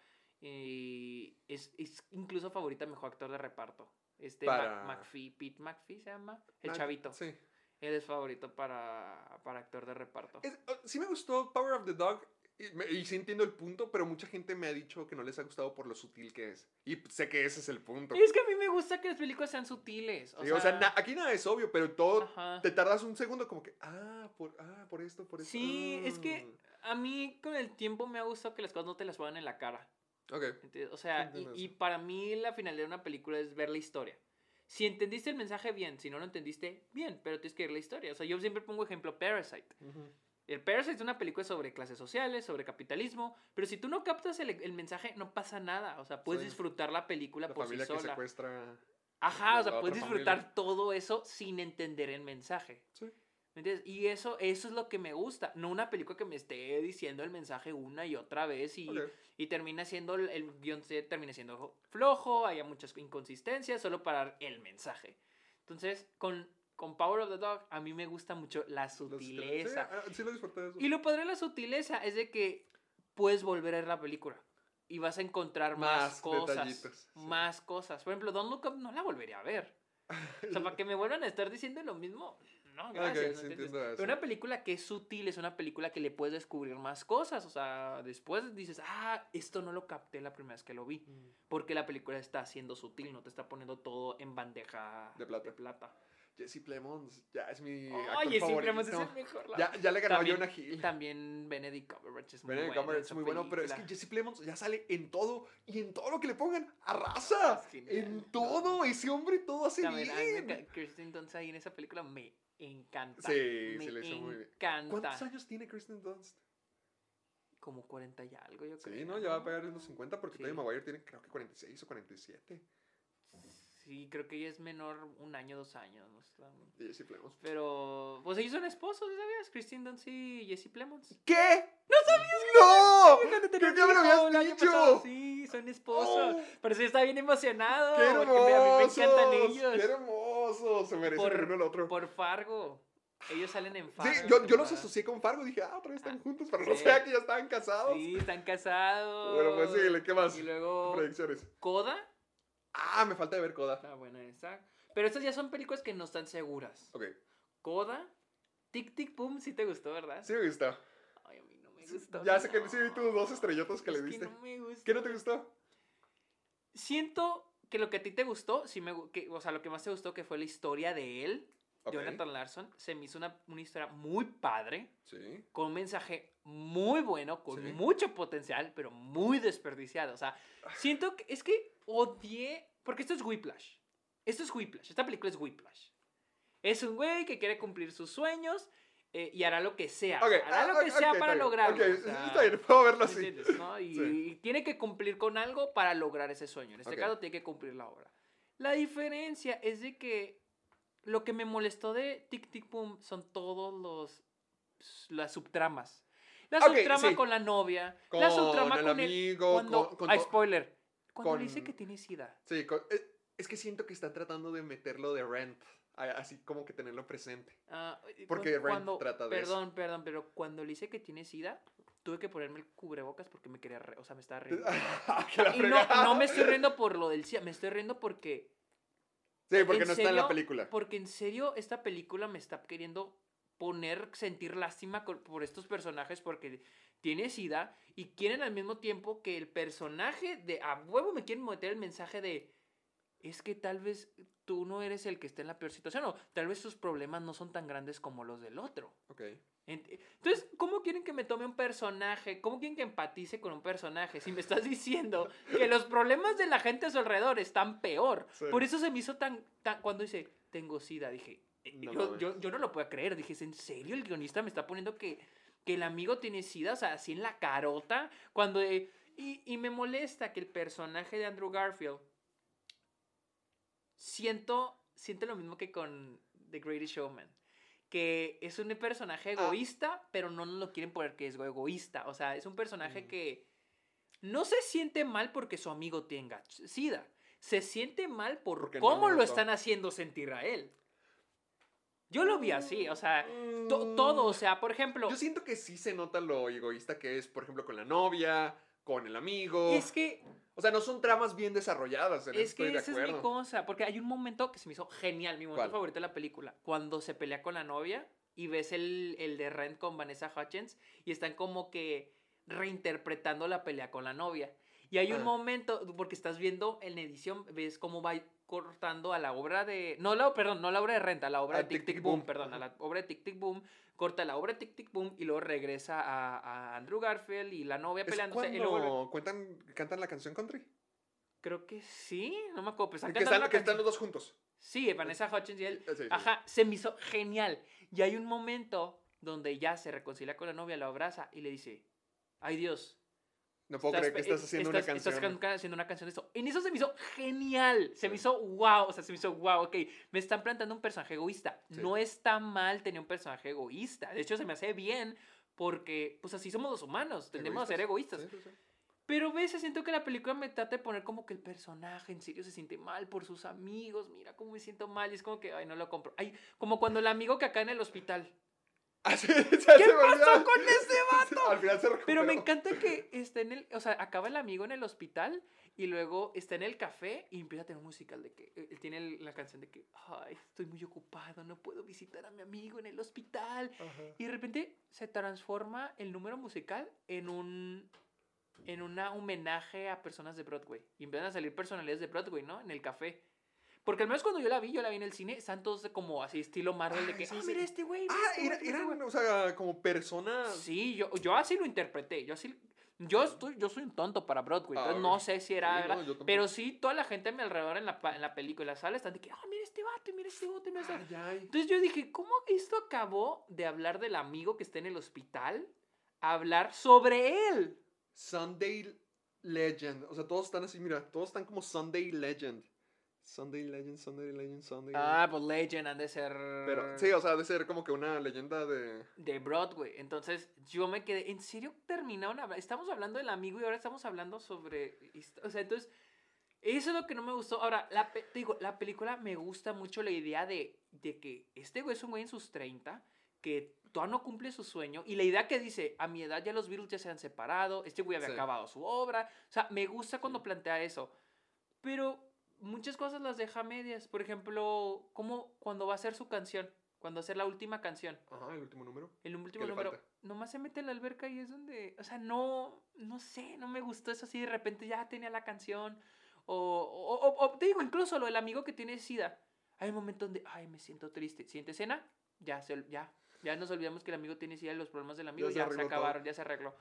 Y es, es incluso favorita mejor actor de reparto. Este Para- McPhee, Pete McPhee se llama. El chavito. Sí. Él es favorito para, para actor de reparto. Es- oh, sí me gustó Power of the Dog y, me- y sí entiendo el punto, pero mucha gente me ha dicho que no les ha gustado por lo sutil que es. Y sé que ese es el punto. Y es que a mí me gusta que las películas sean sutiles. O Sí, o sea, na- aquí nada es obvio, pero todo Ajá. te tardas un segundo como que, ah, por, ah, por esto, por esto. Sí, es que ah. a mí con el tiempo me ha gustado que las cosas no te las pongan en la cara. Ok. ¿entiendes? O sea, y, y para mí la finalidad de una película es ver la historia. Si entendiste el mensaje, bien. Si no lo entendiste, bien. Pero tienes que ver la historia. O sea, yo siempre pongo ejemplo Parasite. Ujú. El Parasite es una película sobre clases sociales, sobre capitalismo. Pero si tú no captas el, el mensaje, no pasa nada. O sea, puedes Sí. disfrutar la película La por sí familia que sola. secuestra. Ajá, o sea, puedes disfrutar familia. todo eso sin entender el mensaje. Sí. ¿Me entiendes? Y eso, eso es lo que me gusta. No una película que me esté diciendo el mensaje una y otra vez y, Ok. y termina siendo, el, guion se termina siendo flojo, haya muchas inconsistencias solo para dar el mensaje. Entonces, con, con Power of the Dog, a mí me gusta mucho la sutileza. Sí, ah, sí lo disfruté de eso. Y lo padre de la sutileza es de que puedes volver a ver la película y vas a encontrar más, Más cosas. sí. Más cosas. Por ejemplo, Don't Look Up no la volvería a ver. O sea, para que me vuelvan a estar diciendo lo mismo, no, gracias. Ok, ¿no sí. Pero una película que es sutil es una película que le puedes descubrir más cosas. O sea, después dices, ah, esto no lo capté la primera vez que lo vi. Mm. Porque la película está siendo sutil, no te está poniendo todo en bandeja De plata. De plata. Jesse Plemons ya es mi Oye, actor sí, favorito. Plemons es el mejor. la- Ya, ya le ganó También- a Jonah Hill. También Benedict Cumberbatch es muy Benedict bueno. Cumberbatch en es muy bueno, pero es que. Jesse Plemons ya sale en todo y en todo lo que le pongan arrasa. Es En todo, ese hombre todo hace También, bien. Kirsten Dunst ahí en esa película me encanta. Sí, me sí, le hizo muy bien. encanta. ¿Cuántos años tiene Kristen Dunst? Como 40 y algo, yo Sí, creo. ¿no? Ya va a pegar en los 50 porque Sí. Tobey Maguire tiene creo que 46 o 47. Sí, creo que ella es menor un año, dos años. No Jesse Plemons. Pero, pues ellos son esposos, ¿sabías? Christine Dunst y Jesse Plemons. ¿Qué? ¡No sabías ¡No! Creo que me lo habías dicho. pasado, Sí, son esposos. Oh. Pero sí está bien emocionado. ¡Qué porque me- a mí me hermosos! encantan ellos. ¡Qué Se merecen Por- el uno al otro. Por Fargo. Ellos salen en Fargo. Sí, yo, yo los asocié con Fargo. Dije, ah, otra vez están Ah, juntos, pero no sí. sabía que ya estaban casados. Sí, están casados. Bueno, pues síguele, ¿qué más? Y luego, Predicciones. Coda. Ah, me falta de ver Coda. Está buena esa. Pero estas ya son películas que no están seguras. Ok. Coda. Tic Tic Boom, sí te gustó, ¿verdad? Sí me gustó. Ay, a mí no me gustó. Ya sé que sí vi tus dos estrellotas que Es le diste. no me gusta. ¿Qué no te gustó? Siento que lo que a ti te gustó, sí me, que, o sea, lo que más te gustó que fue la historia de él, Ok. Jonathan Larson, se me hizo una, una historia muy padre, Sí. con un mensaje muy bueno, con Sí. mucho potencial, pero muy desperdiciado. O sea, siento que es que odié, porque esto es Whiplash. Esto es Whiplash, esta película es Whiplash. Es un güey que quiere cumplir sus sueños eh, y hará lo que sea. o Ok, sea, hará ah, lo que ok, sea ok, para está lograrlo. O sea, está bien, puedo verlo ¿me así. entiendes, no? Y, Sí. y tiene que cumplir con algo para lograr ese sueño. En este caso, tiene que cumplir la obra. La diferencia es de que lo que me molestó de Tic Tic Boom son todos los las subtramas. La subtrama sí. con la novia, Con la subtrama el con amigo, cuando, con- con ah, to- spoiler. Cuando con- le dice que tiene sida. Sí, con- eh, es que siento que están tratando de meterlo de Rent. Así como que tenerlo presente. Ah, Porque cu- Rent trata de eso. Perdón, perdón, pero cuando le dice que tiene sida, tuve que ponerme el cubrebocas porque me quería, re- o sea, me estaba riendo. La y no, me estoy riendo por lo del SIDA, me estoy riendo porque Sí, porque ¿En no está en la película. Porque en serio, esta película me está queriendo poner, sentir lástima por estos personajes porque tiene sida y quieren al mismo tiempo que el personaje de a huevo me quieren meter el mensaje de es que tal vez tú no eres el que está en la peor situación o tal vez tus problemas no son tan grandes como los del otro. Ok. Ent- Entonces, ¿cómo quieren que me tome un personaje? ¿Cómo quieren que empatice con un personaje? Si me estás diciendo que los problemas de la gente a su alrededor están peor. Sí. Por eso se me hizo tan, tan... Cuando dice, tengo sida, dije... eh, No yo, yo, yo no lo puedo creer. Dije, ¿es en serio el guionista me está poniendo que, que el amigo tiene sida? O sea, así en la carota. Cuando... eh, y, y me molesta que el personaje de Andrew Garfield... Siento, siento lo mismo que con The Greatest Showman que es un personaje Ah. egoísta, pero no nos lo quieren poner que es egoísta. O sea, es un personaje Mm. que no se siente mal porque su amigo tenga sida. Se siente mal por Porque no cómo lo están haciendo sentir a él. Yo lo vi así, o sea, to- Mm, todo, o sea, por ejemplo, Yo siento que sí se nota lo egoísta que es, por ejemplo, con la novia, con el amigo. es que O sea, no son tramas bien desarrolladas. En Es estoy que de esa es mi cosa, porque hay un momento que se me hizo genial, mi momento ¿Cuál? favorito de la película, cuando se pelea con la novia y ves el, el de Rent con Vanessa Hutchins y están como que reinterpretando la pelea con la novia. Y hay un Ah. momento, porque estás viendo en edición, ves cómo va cortando a la obra de... No, la, perdón, no la obra de Rent, a la obra A de Tic Tic Tic Tic Boom, Boom. perdón, a la obra de Tic Tic Boom, corta la obra de Tic Tic Boom y luego regresa a, a Andrew Garfield y la novia ¿Es peleándose. y luego cuentan, cantan la canción country? Creo que sí, no me acuerdo. pero están que cantando están, una que están canción. los dos juntos. Sí, Vanessa Hutchins y él. Sí, sí. Ajá, se me hizo genial. Y hay un momento donde ya se reconcilia con la novia, lo abraza y le dice, ay Dios. No puedo creer que estás haciendo estás- una canción. Estás haciendo una canción de eso. En eso se me hizo genial. Se me Sí. hizo wow. O sea, se me hizo wow. Ok, me están plantando un personaje egoísta. Sí. No está mal tener un personaje egoísta. De hecho, se me hace bien porque, pues así somos los humanos. Tendemos a ser egoístas. Sí. Pero a veces siento que la película me trata de poner como que el personaje en serio se siente mal por sus amigos. Mira cómo me siento mal. Y es como que, ay, no lo compro. Ay, como cuando el amigo que acá en el hospital. ¿Qué pasó con ese vato? Al final se recuperó. Pero me encanta que está en el. O sea, acaba el amigo en el hospital y luego está en el café y empieza a tener un musical de que. Él tiene el- la canción de que. Ay, estoy muy ocupado, no puedo visitar a mi amigo en el hospital. Ajá. Y de repente se transforma el número musical en un en un homenaje a personas de Broadway. Y empiezan a salir personalidades de Broadway, ¿no? En el café. Porque al menos cuando yo la vi, yo la vi en el cine, están todos como así estilo Marvel de que, sí, ah, sí. mira este güey. Ah, este era- eran, güey". o sea, como personas. Sí, yo, yo así lo interpreté. Yo así yo estoy yo soy un tonto para Broadway, Ah, entonces no sé si era, sí, no, ¿verdad? yo tampoco. pero sí toda la gente a mi alrededor en la, en la película, en la sala están de que, ah, mira este vato, y mira este y mira este Ay, ay. entonces yo dije, ¿cómo esto acabó de hablar del amigo que está en el hospital a hablar sobre él? Sunday Legend. O sea, todos están así, mira, todos están como Sunday Legend. Sunday Legend, Sunday Legend, Sunday Ah, pues Legend han de ser Pero, sí, o sea, ha de ser como que una leyenda de. de Broadway. Entonces yo me quedé, ¿en serio terminaron hablando? Estamos hablando del amigo y ahora estamos hablando sobre... O sea, entonces, eso es lo que no me gustó. Ahora, la, te digo, la película me gusta mucho la idea de, de que este güey es un güey en sus 30, que todavía no cumple su sueño. Y la idea que dice, a mi edad ya los Beatles ya se han separado, este güey había Sí. acabado su obra. O sea, me gusta cuando plantea eso. Pero muchas cosas las deja medias. Por ejemplo, como cuando va a hacer su canción, cuando va a hacer la última canción. Ajá, el último número. El último número, nomás se mete en la alberca y es donde, o sea, no, no sé, no me gustó eso así, de repente ya tenía la canción, o, o, o- o te digo, incluso lo del amigo que tiene SIDA, hay un momento donde, ay, me siento triste, siguiente escena, ya, se, ya, ya nos olvidamos que el amigo tiene SIDA y los problemas del amigo ya se, todo. acabaron, ya se arregló.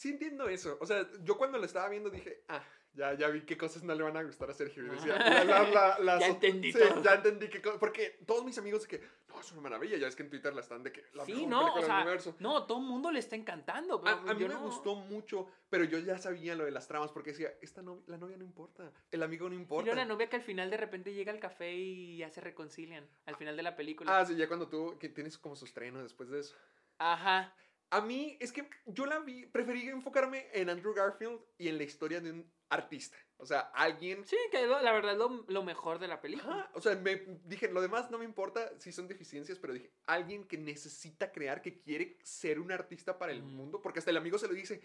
Sí entiendo eso. O sea, yo cuando lo estaba viendo dije, ah, ya, ya vi qué cosas no le van a gustar a Sergio. Y decía, la, la, la, las Ya entendí sí, todo. ya entendí qué cosas. Porque todos mis amigos de que, no, es una maravilla. Ya es que en Twitter la están de que la Sí, no, o sea, universo. no, todo el mundo le está encantando, A, pero a mí me gustó mucho, pero yo ya sabía lo de las tramas porque decía, esta no- la novia no importa, el amigo no Y importa. luego la novia que al final de repente llega al café y ya se reconcilian, al final de la película. Ah, sí, ya cuando tú, que tienes como su estreno después de eso. Ajá. A mí, es que yo la vi, preferí enfocarme en Andrew Garfield y en la historia de un artista. O sea, alguien Sí, que la verdad es lo, lo mejor de la película. Ajá, o sea, me dije, lo demás no me importa si son deficiencias, pero dije, alguien que necesita crear, que quiere ser un artista para el mundo, porque hasta el amigo se lo dice,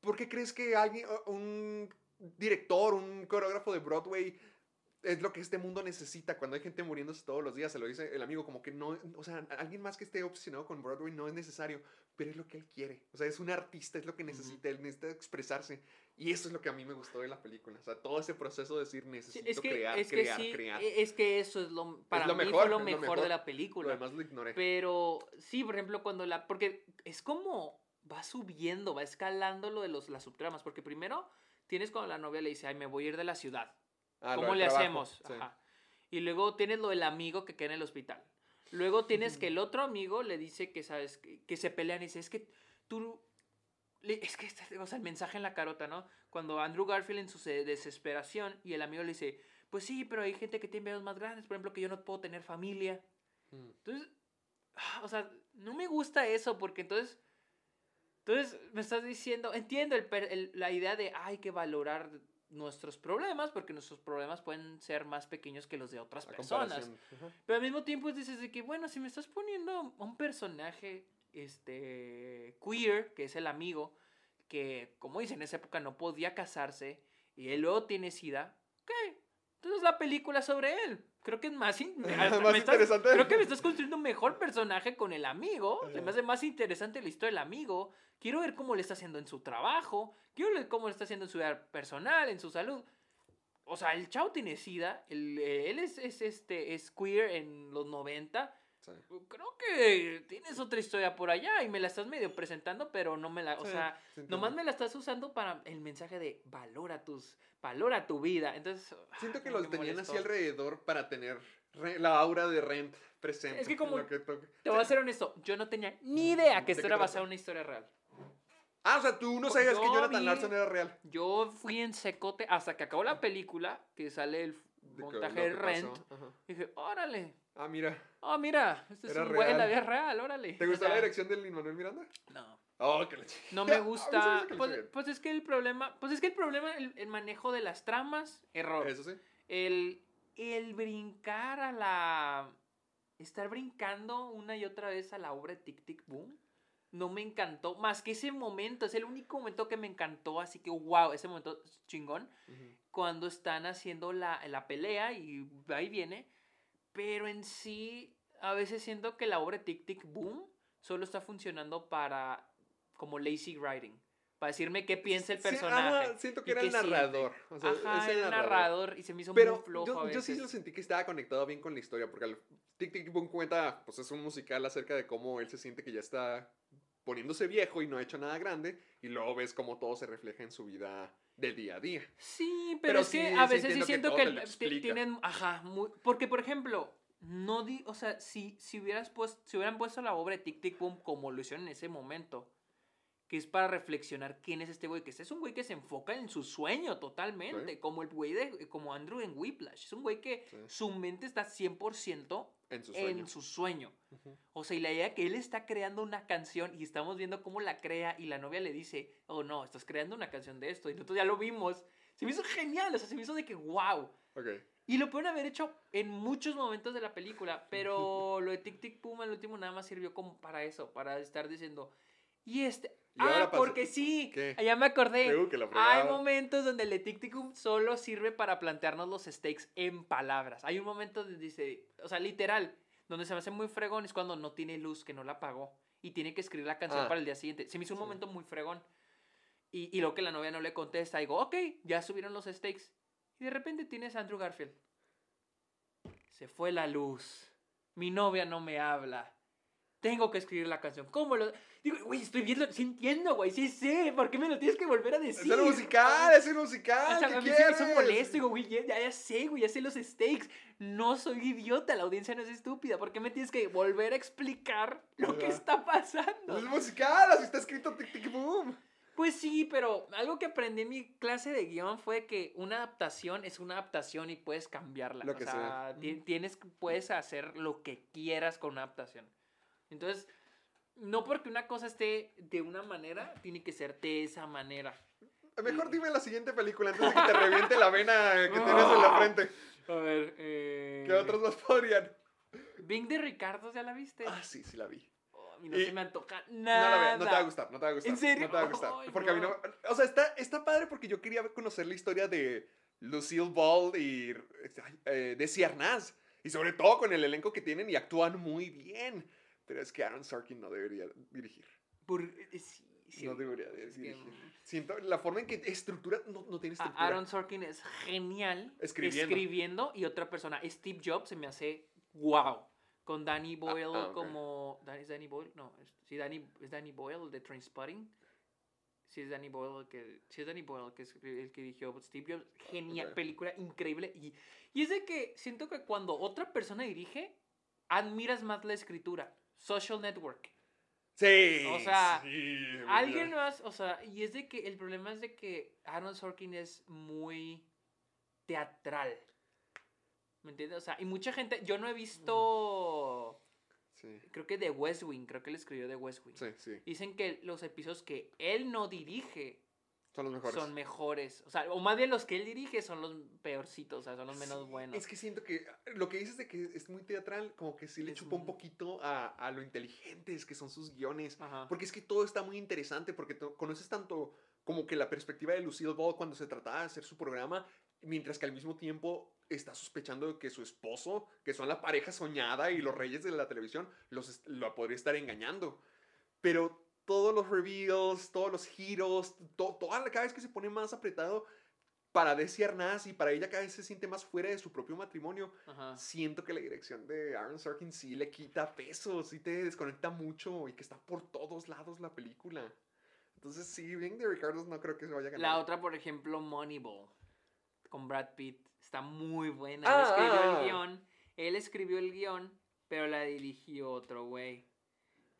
¿por qué crees que alguien, un director, un coreógrafo de Broadway es lo que este mundo necesita cuando hay gente muriéndose todos los días? Se lo dice el amigo, como que no, o sea, alguien más que esté obsesionado con Broadway no es necesario, pero es lo que él quiere. O sea, es un artista, es lo que necesita, él necesita expresarse. Y eso es lo que a mí me gustó de la película. O sea, todo ese proceso de decir Sí, necesito es que, crear, es que crear, sí, crear. e- es que eso es lo, para lo mí mejor, fue lo lo mejor, de la Lo película. demás lo ignoré. Pero sí, por ejemplo, cuando la. Porque es como. Va subiendo, va escalando lo de los, las subtramas. Porque primero tienes cuando la novia le dice, ay, me voy a ir de la ciudad. Ah, ¿Cómo le trabajo, hacemos? sí. Ajá. Y luego tienes lo del amigo que queda en el hospital. Luego tienes que el otro amigo le dice que, ¿sabes? Que, que se pelean y dice, es que tú... Es que, este- o sea, el mensaje en la carota, ¿no? Cuando Andrew Garfield en su se- desesperación y el amigo le dice, pues sí, pero hay gente que tiene miedos más grandes, por ejemplo, que yo no puedo tener familia. Mm. Entonces, ah, o sea, no me gusta eso porque entonces, entonces me estás diciendo, entiendo el el- la idea de hay que valorar nuestros problemas porque nuestros problemas pueden ser más pequeños que los de otras personas. Pero al mismo tiempo dices de que, bueno, si me estás poniendo un personaje este, queer, que es el amigo, que, como dicen, en esa época no podía casarse, y él luego tiene sida, ok, entonces la película sobre él. Creo que es más, in- hasta Más me estás- interesante. Creo que me estás construyendo un mejor personaje con el amigo. Se me hace más interesante la historia del amigo. Quiero ver cómo le está haciendo en su trabajo. Quiero ver cómo le está haciendo en su vida personal, en su salud. O sea, el chavo tiene sida. el- eh, él es, es, este, es queer en los 90. Sí. Creo que tienes otra historia por allá y me la estás medio presentando, pero no me la. O Sí, sea, sí nomás me la estás usando para el mensaje de valora tus. Valora tu vida. Entonces. Siento que los tenían molestó. así alrededor para tener re- la aura de Rent presente. Es que como- que. Te voy a ser honesto, yo no tenía ni idea que ¿De esto era basado en una historia real. Ah, o sea, tú no sabías que Yo Jonathan vi- Larson era real. Yo fui en secote hasta que acabó la película, que sale el De montaje de Rent. Dije, órale. Ah, mira. Oh, mira, este es un güey en la vida real, órale. ¿Te O gustó la sea, dirección del Lin-Manuel Miranda? No. Oh, que la No A me gusta. Pues, pues es que el problema. Pues es que el problema, el, el manejo de las tramas, error. Eso sí. El, el brincar a la. Estar brincando una y otra vez a la obra de Tic Tic Boom. No me encantó. Más que ese momento. Es el único momento que me encantó. Así que, wow, ese momento es chingón. Cuando están haciendo la, la pelea y y viene. Pero en sí, a veces siento que la obra Tic Tic Boom solo está funcionando para. como lazy writing. Para decirme qué piensa el Sí, personaje. ajá, siento que era el narrador. O sea, Ajá, el narrador y se me hizo Pero muy flojo yo, a yo sí veces. lo sentí que estaba conectado bien con la historia, porque al Tic Tic Boom cuenta, pues es un musical acerca de cómo él se siente que ya está poniéndose viejo y no ha hecho nada grande, y luego ves cómo todo se refleja en su vida del día a día. Sí, pero, Pero es que a veces sí que siento que, el- tienen, ajá, muy- porque por ejemplo, no di, o sea, si, si hubieras puesto, si hubieran puesto la obra de Tic Tic Boom como lo hicieron en ese momento, que es para reflexionar quién es este güey, que este es un güey que se enfoca en su sueño totalmente, Sí. como el güey de, como Andrew en Whiplash, es un güey que Sí. su mente está 100% En su sueño. en su sueño. O sea, y la idea que él está creando una canción y estamos viendo cómo la crea y la novia le dice, oh no, estás creando una canción de esto y nosotros ya lo vimos. Se me hizo genial, o sea, se me hizo de que wow. Ok. Y lo pueden haber hecho en muchos momentos de la película, pero lo de Tic Tic Puma el último nada más sirvió como para eso, para estar diciendo, y este... Ah, porque sí, ¿Qué? ya me acordé. Creo que la Hay momentos donde el de Tic Tic Boom solo sirve para plantearnos los stakes en palabras. Hay un momento donde dice, o sea, literal, donde se me hace muy fregón es cuando no tiene luz, que no la apagó y tiene que escribir la canción Ah. para el día siguiente. Se me hizo un Sí. momento muy fregón. Y, y luego que la novia no le contesta, digo, ok, ya subieron los stakes. Y de repente tienes a Andrew Garfield. Se fue la luz. Mi novia no me habla. Tengo que escribir la canción. ¿Cómo lo.? Digo, güey, estoy viendo, sí entiendo, güey, sí sé. ¿Por qué me lo tienes que volver a Es decir? un musical, es un musical. O sea, ¿qué a mí me quieres? molesto. Digo, güey, ya, ya sé, güey, ya sé los stakes. No soy idiota, la audiencia no es estúpida. ¿Por qué me tienes que volver a explicar lo que está pasando? Es un musical, así está escrito Tic Tic Boom. Pues sí, pero algo que aprendí en mi clase de guion fue que una adaptación es una adaptación y puedes cambiarla. Lo o que sea, sea. ti- tienes, puedes hacer lo que quieras con una adaptación. Entonces, no porque una cosa esté de una manera, tiene que ser de esa manera. Mejor dime la siguiente película antes de que te reviente la vena que tienes en la frente. A ver, eh... ¿Qué otros más podrían? Bing de Ricardo, ¿ya la viste? Ah, sí, sí la vi. Oh, a mí no Y- se me antoja No nada. la veas, no te va a gustar, no te va a gustar. ¿En serio? No te va a gustar. Ay, porque a mí no. no. O sea, está, está padre porque yo quería conocer la historia de Lucille Ball y eh, de Arnaz. Y sobre todo con el elenco que tienen y actúan muy bien. Pero es que Aaron Sorkin no debería dirigir. Por- eh, sí, sí. no debería de es que, dirigir. Siento la forma en que estructura no, no tiene estructura. Aaron Sorkin es genial Escribiendo. escribiendo y otra persona, Steve Jobs, se me hace wow. Con Danny Boyle ah, ok. como. ¿Dan- ¿Es Danny Boyle? No, es, sí, Danny, es Danny Boyle, el de Trainspotting. Sí, es Danny Boyle el que. Sí, es Danny Boyle el que, el que dirigió Steve Jobs. Genial, película increíble. Y, y es de que siento que cuando otra persona dirige, admiras más la escritura. Social Network. Sí. O sea, sí, Alguien más, o sea, y es de que el problema es de que Aaron Sorkin es muy teatral. ¿Me entiendes? O sea, y mucha gente, yo no he visto, Sí, creo que de West Wing, creo que él escribió de West Wing. sí, sí. Dicen que los episodios que él no dirige Son los mejores. son mejores. O sea, o más bien los que él dirige son los peorcitos, o sea, son los menos Sí, buenos. Es que siento que lo que dices de que es muy teatral, como que sí le Es chupa un muy- poquito a, a lo inteligentes que son sus guiones. Ajá. Porque es que todo está muy interesante, porque conoces tanto como que la perspectiva de Lucille Ball cuando se trataba de hacer su programa, mientras que al mismo tiempo está sospechando de que su esposo, que son la pareja soñada y los reyes de la televisión, los lo podría estar engañando. Pero todos los reveals, todos los giros, to- toda cada vez que se pone más apretado para Desi Arnaz y para ella cada vez se siente más fuera de su propio matrimonio, Ajá. siento que la dirección de Aaron Sorkin sí le quita peso, sí te desconecta mucho y que está por todos lados la película. Entonces, sí, bien de Ricardo no creo que se vaya a ganar. La otra, por ejemplo, Moneyball, con Brad Pitt, está muy buena. Ah, él escribió ah, ah. el guion, él escribió el guion, pero la dirigió otro güey.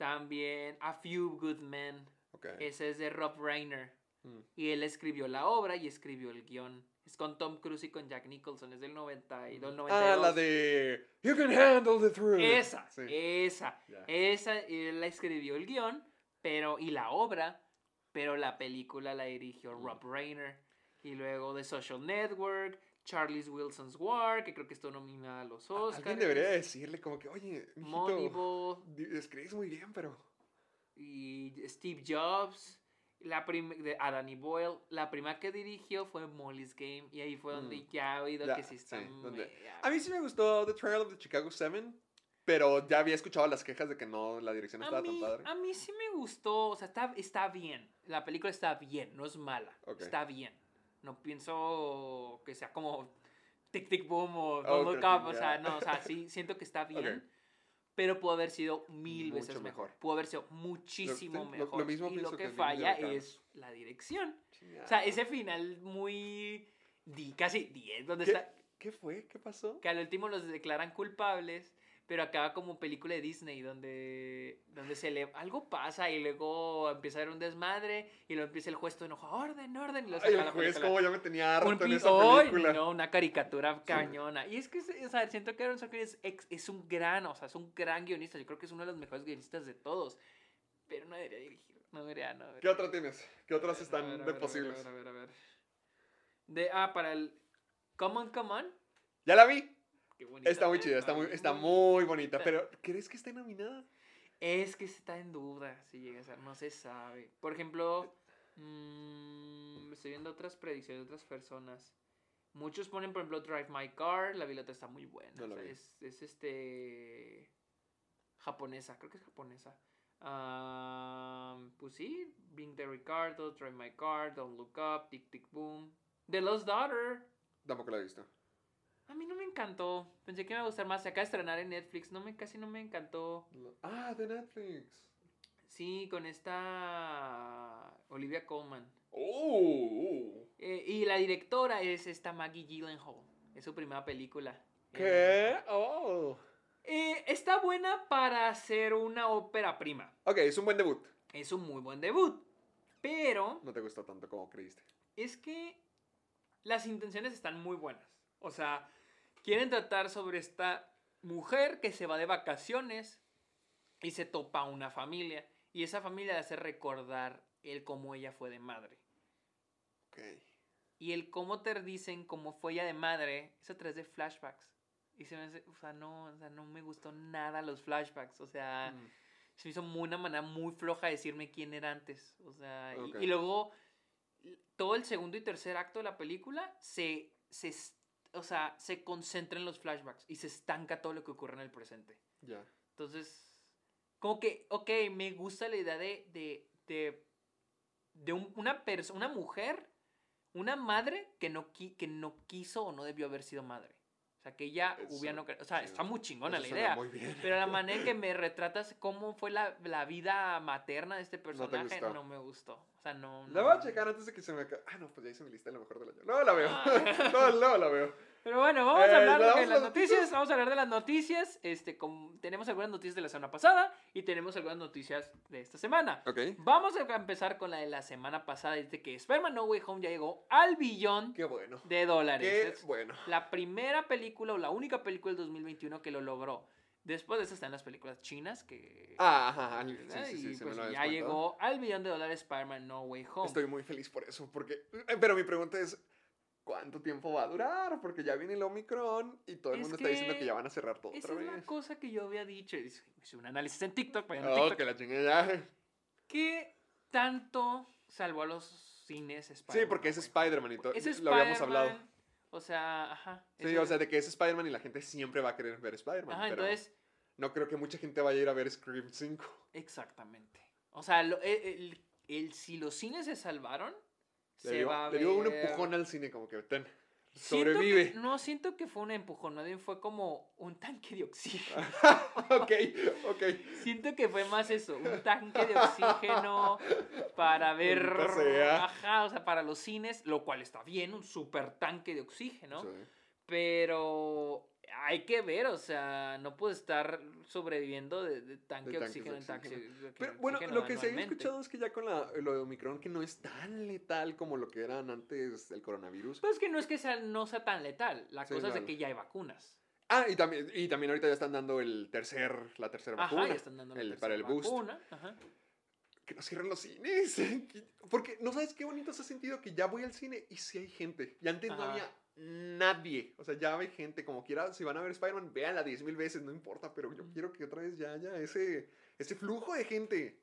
También A Few Good Men, Ok. ese es de Rob Reiner. Mm. Y él escribió la obra y escribió el guion. Es con Tom Cruise y con Jack Nicholson, es del 92, 92. Ah, la de You can handle the truth. Esa, Sí. esa. Esa, él la escribió el guion, pero, y la obra, pero la película la dirigió Mm. Rob Reiner. Y luego The Social Network, Charlie's Wilson's War, que creo que estuvo nominada a los Oscars. Alguien debería decirle como que, oye, mijito, escribes muy bien, pero... y Steve Jobs. La de a Danny Boyle. La primera que dirigió fue Molly's Game. Y ahí fue donde Mm. ya he oído Ya, que sí está. sí, A mí sí me gustó The Trial of the Chicago 7, pero ya había escuchado las quejas de que no, la dirección estaba mí, tan padre. a mí sí me gustó, o sea, está, está bien. La película está bien, no es mala. Está bien. No pienso que sea como Tic Tic Boom o Don't Look ok, Up, o sea, no, o sea, sí siento que está bien. Pero pudo haber sido mil Mucho veces mejor. mejor. Pudo haber sido muchísimo Lo- lo- lo mejor. mismo y lo que falla es la dirección. O sea, ese final muy. Di, casi 10, donde ¿Qué, está. ¿Qué fue? ¿Qué pasó? Que al último los declaran culpables, pero acaba como película de Disney, donde, donde se le, algo pasa y luego empieza a haber un desmadre y luego empieza el juez todo enojado, orden, orden, y lo Ay, el juez como ya me tenía harto Un en esa ¡Ay, película. no, una caricatura cañona. Y es que, o sea, siento que Aaron Sorkin es, es un gran, o sea, es un gran guionista. Yo creo que es uno de los mejores guionistas de todos. Pero no debería dirigir. No debería, no debería. ¿Qué otra tienes? ¿Qué otras están ver, a de ver, a ver, posibles? A ver, a ver, a ver. De, ah, para el Come On, Come On. Ya la vi. Qué bonita, Está muy chida, está muy, está muy bonita. Pero, ¿crees que esté nominada? Es que está en duda si llega a ser, no se sabe. Por ejemplo, mm, estoy viendo otras predicciones de otras personas. Muchos ponen, por ejemplo, Drive My Car. La bilota está muy buena. No la o sea, vi. es, es este. japonesa, creo que es japonesa. Ah, pues sí, Bing de Ricardo, Drive My Car, Don't Look Up, Tic Tic Boom. The Lost Daughter. Tampoco la he visto. A mí no me encantó. Pensé que me iba a gustar más. Se acaba de estrenar en Netflix. No me, casi no me encantó. Ah, de Netflix. Sí, con esta Olivia Colman. Oh. Eh, y la directora es esta Maggie Gyllenhaal. Es su primera película. Eh, ¿Qué? Oh. eh, está buena para hacer una ópera prima. Ok, es un buen debut. Es un muy buen debut. Pero No te gustó tanto como creíste. es que las intenciones están muy buenas. O sea, quieren tratar sobre esta mujer que se va de vacaciones y se topa a una familia. Y esa familia le hace recordar el cómo ella fue de madre. Ok. Y el cómo te dicen cómo fue ella de madre, es a través de flashbacks. Y se me hace, o sea, no, o sea, no me gustó nada los flashbacks. O sea, Mm. se me hizo muy una manera muy floja de decirme quién era antes. O sea, y- Ok. y, luego todo el segundo y tercer acto de la película se, se, o sea, se concentra en los flashbacks y se estanca todo lo que ocurre en el presente. Ya. Entonces, como que, ok, me gusta la idea de, de, de, de un- una persona, una mujer, una madre que no, qui- que no quiso o no debió haber sido madre. O sea, que ella Eso, hubiera no... O sea, sí. está muy chingona la idea. Muy bien. Pero la manera en que me retratas cómo fue la, la vida materna de este te personaje gustó. no, me gustó. O sea, no... La no- voy a checar antes de que se me. Ah, no, pues ya hice mi lista de lo mejor del año. No la veo. Ah. no, no la veo. Pero bueno, vamos Eh, a hablar ¿le de las noticias? noticias? Vamos a hablar de las noticias. Este, com- tenemos algunas noticias de la semana pasada y tenemos algunas noticias de esta semana. Ok. Vamos a empezar con la de la semana pasada. Dice que Spider-Man No Way Home ya llegó al billón Qué bueno. de dólares. Qué Es bueno. la primera película o la única película del 2021 que lo logró. Después de eso están las películas chinas que... Ah, ajá. Sí, sí, sí, y pues me lo ya llegó al billón de dólares Spider-Man No Way Home. Estoy muy feliz por eso, porque... eh, Pero mi pregunta es, ¿cuánto tiempo va a durar? Porque ya viene el Omicron y todo el Es mundo está diciendo que ya van a cerrar todo Esa otra es la vez. cosa que yo había dicho. Hice un análisis en TikTok. vayan a Oh, TikTok. que la chingue ya. ¿Qué tanto salvó a los cines Spider-Man? Sí, porque es? Spider-Man y todo. Es Lo habíamos hablado. O sea, ajá. Sí, o sea, de que es Spider-Man y la gente siempre va a querer ver Spider-Man. Ajá, pero entonces, no creo que mucha gente vaya a ir a ver Scream 5. exactamente. O sea, lo- el, el- el- si los cines se salvaron, Le se dio, va a le ver. dio un empujón al cine, como que ten, Siento sobrevive. que- no siento que fue un empujón, más bien fue como un tanque de oxígeno. ok, ok. Siento que fue más eso, un tanque de oxígeno para ver. Ajá, o sea, para los cines, lo cual está bien, un super tanque de oxígeno. Sí. Pero hay que ver, o sea, no puedo estar sobreviviendo de, de tanque De oxígeno en taxi. oxígeno. Pero bueno, lo que se había escuchado es que ya con la, lo de Omicron que no es tan letal como lo que eran antes del coronavirus. Pues que no es que sea, no sea tan letal, la Sí, cosa es de que ya hay vacunas. Ah, y también, y también ahorita ya están dando el tercer, la tercera vacuna. Ajá, ya están dando la el- tercera para el boost. vacuna, ajá. Que no cierren los cines. Que- Porque, ¿no sabes qué bonito se ha sentido? Que ya voy al cine y sí hay gente. Y antes no había nadie. O sea, ya hay gente. Como quiera, si van a ver Spider-Man, véanla 10 mil veces, no importa. Pero yo quiero que otra vez ya haya ese, ese flujo de gente.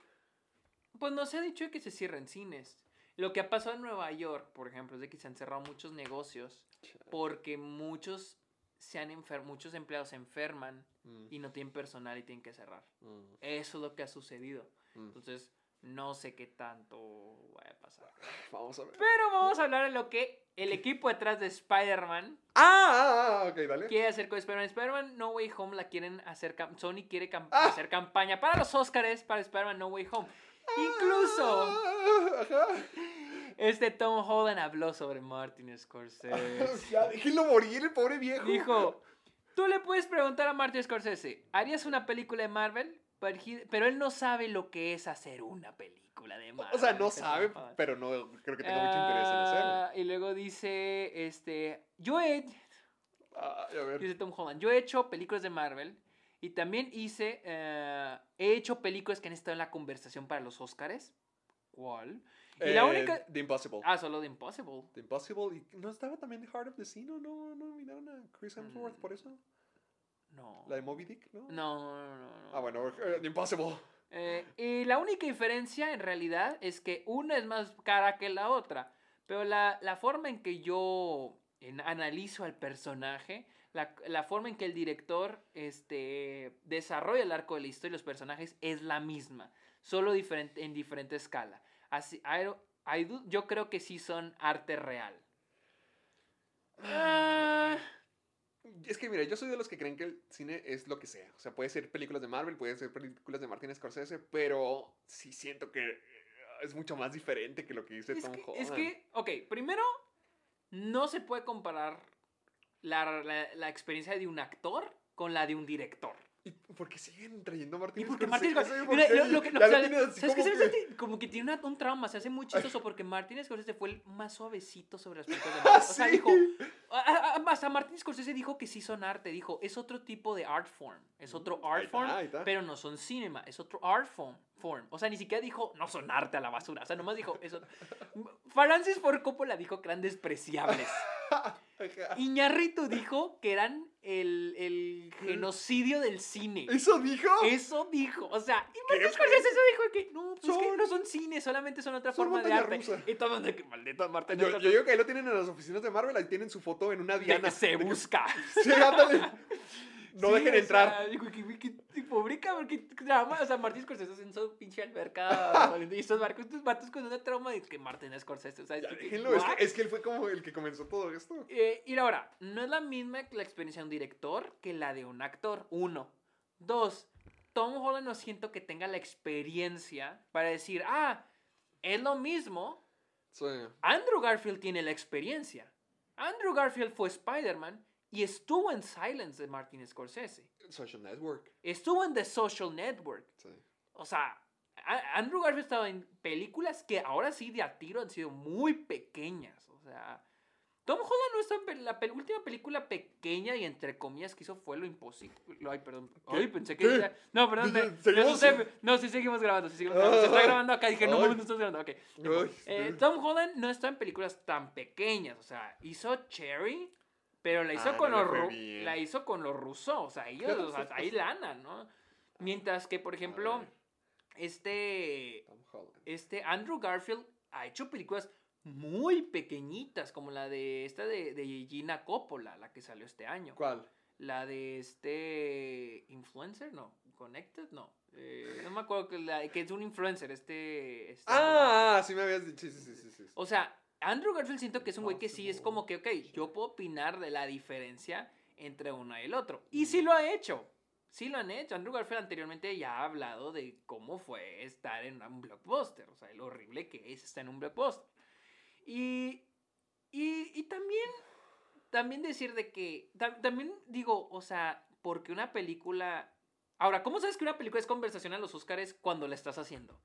Pues no se ha dicho que se cierren cines. Lo que ha pasado en Nueva York, por ejemplo, es de que se han cerrado muchos negocios porque muchos se han enfer muchos empleados se enferman Mm, y no tienen personal y tienen que cerrar. mm, Eso es lo que ha sucedido. mm. Entonces, no sé qué tanto vaya a pasar. Vamos a ver. Pero vamos a hablar de lo que el equipo detrás de Spider-Man Ah, ah, ah, ok, dale. quiere hacer con Spider-Man. Spider-Man No Way Home la quieren hacer. cam- Sony quiere Ah. hacer campaña para los Oscars para Spider-Man No Way Home. Incluso Ah, ajá. este Tom Holland habló sobre Martin Scorsese. Ya, déjenlo morir, el pobre viejo. Dijo: Tú le puedes preguntar a Martin Scorsese, ¿harías una película de Marvel? Pero él no sabe lo que es hacer una película de Marvel. O sea, no sabe, pero no creo que tenga mucho interés en hacerlo. Ah, Y luego dice, este, yo he, a ver. dice Tom Holland, yo he hecho películas de Marvel y también hice, eh, he hecho películas que han estado en la conversación para los Oscars. ¿Cuál? Y la Eh, única, The Impossible. ah, solo de Impossible. The Impossible. ¿Y no estaba también The Heart of the Sea? ¿No, no, no nominaron a Chris Hemsworth Mm. por eso? No. ¿La de Moby Dick? ¿no? No, no, no, no. Ah, bueno, eh, Impossible. Eh, y la única diferencia en realidad es que una es más cara que la otra. Pero la, la forma en que yo en- analizo al personaje, la, la forma en que el director este, desarrolla el arco de la historia y los personajes es la misma, solo diferente, en diferente escala. Así, I don't- I do- yo creo que sí son arte real. Ah, Es que mira, yo soy de los que creen que el cine es lo que sea. O sea, puede ser películas de Marvel, puede ser películas de Martin Scorsese, pero sí siento que eh, es mucho más diferente que lo que dice es, Tom Holland. es que, ok, primero, no se puede comparar la, la- la experiencia de un actor con la de un director. ¿Y por qué siguen trayendo a Martin Y porque Scorsese? Martin ¿Por Scorsese, lo- lo que- lo- Ya o sea, lo tienes así ¿sabes qué como que-? Como que tiene una- un trauma, se hace muy chistoso porque Martin Scorsese fue el más suavecito sobre las películas de Marvel. O sea, Sí. dijo, hasta Martin Scorsese dijo que sí son arte, dijo, es otro tipo de art form, es otro ahí art está, form, pero no son cinema, es otro art form, form. O sea, ni siquiera dijo, no son arte a la basura, o sea, nomás dijo, eso. Francis Ford Coppola dijo que eran despreciables. Ajá. Iñárritu dijo que eran el, el genocidio del cine. ¿Eso dijo? Eso dijo, o sea, y Martin ¿Qué Scorsese eso dijo que no, pues es que Son- no son cine, solamente son otra son forma de arte. rusa. Y todo el mundo que maldito Martin Yo, yo digo que ahí lo tienen en las oficinas de Marvel, ahí tienen su foto en una diana. se De que- busca. Sí, ándale. No Sí, dejen entrar. sea, digo, que pobrica, porque trauma, o sea, Martin Scorsese en su pinche alberca y estos barcos, estos vatos con una trauma de que Martin Scorsese, o sea, es Ya, que- es que, es que él fue como el que comenzó todo esto. Eh, y ahora, no es la misma la experiencia de un director que la de un actor. Uno. Dos. Tom Holland no siento que tenga la experiencia para decir, ah, es lo mismo. Sí. Andrew Garfield tiene la experiencia. Andrew Garfield fue Spider-Man y estuvo en Silence de Martin Scorsese. Social Network. Estuvo en The Social Network. Sí. O sea, Andrew Garfield estaba en películas que ahora sí de a tiro han sido muy pequeñas. O sea, Tom Holland no está en la pe- última película pequeña y entre comillas que hizo fue lo imposible. Ay, perdón. Ay, pensé que No, perdón. Dije, me- me ¿seguimos? asusté. No, sí seguimos grabando. Sí seguimos grabando. Se está Ah. grabando acá. Dije, no, mames, no estás grabando. Ok. Eh. Tom Holland no está en películas tan pequeñas. O sea, hizo Cherry, pero la hizo Ah, con no los la hizo con los Rousseau. O sea, ellos, o sea, ahí lana, ¿no? Mientras que, por ejemplo, este, este Andrew Garfield ha hecho películas muy pequeñitas, como la de esta de, de Gina Coppola, la que salió este año. ¿Cuál? La de este influencer, no, Connected, no. Eh, no me acuerdo que, la- que es un influencer, este. este Ah, sí me habías dicho. Sí, sí, sí. sí. o sea, Andrew Garfield siento que es un güey que sí es como que, ok, yo puedo opinar de la diferencia entre uno y el otro. Y sí lo ha hecho. Sí lo han hecho. Andrew Garfield anteriormente ya ha hablado de cómo fue estar en un blockbuster. O sea, lo horrible que es estar en un blockbuster. Y, y, y también, también decir de que, tam- también digo, o sea, porque una película... Ahora, ¿cómo sabes que una película es conversación a los Oscars cuando la estás haciendo?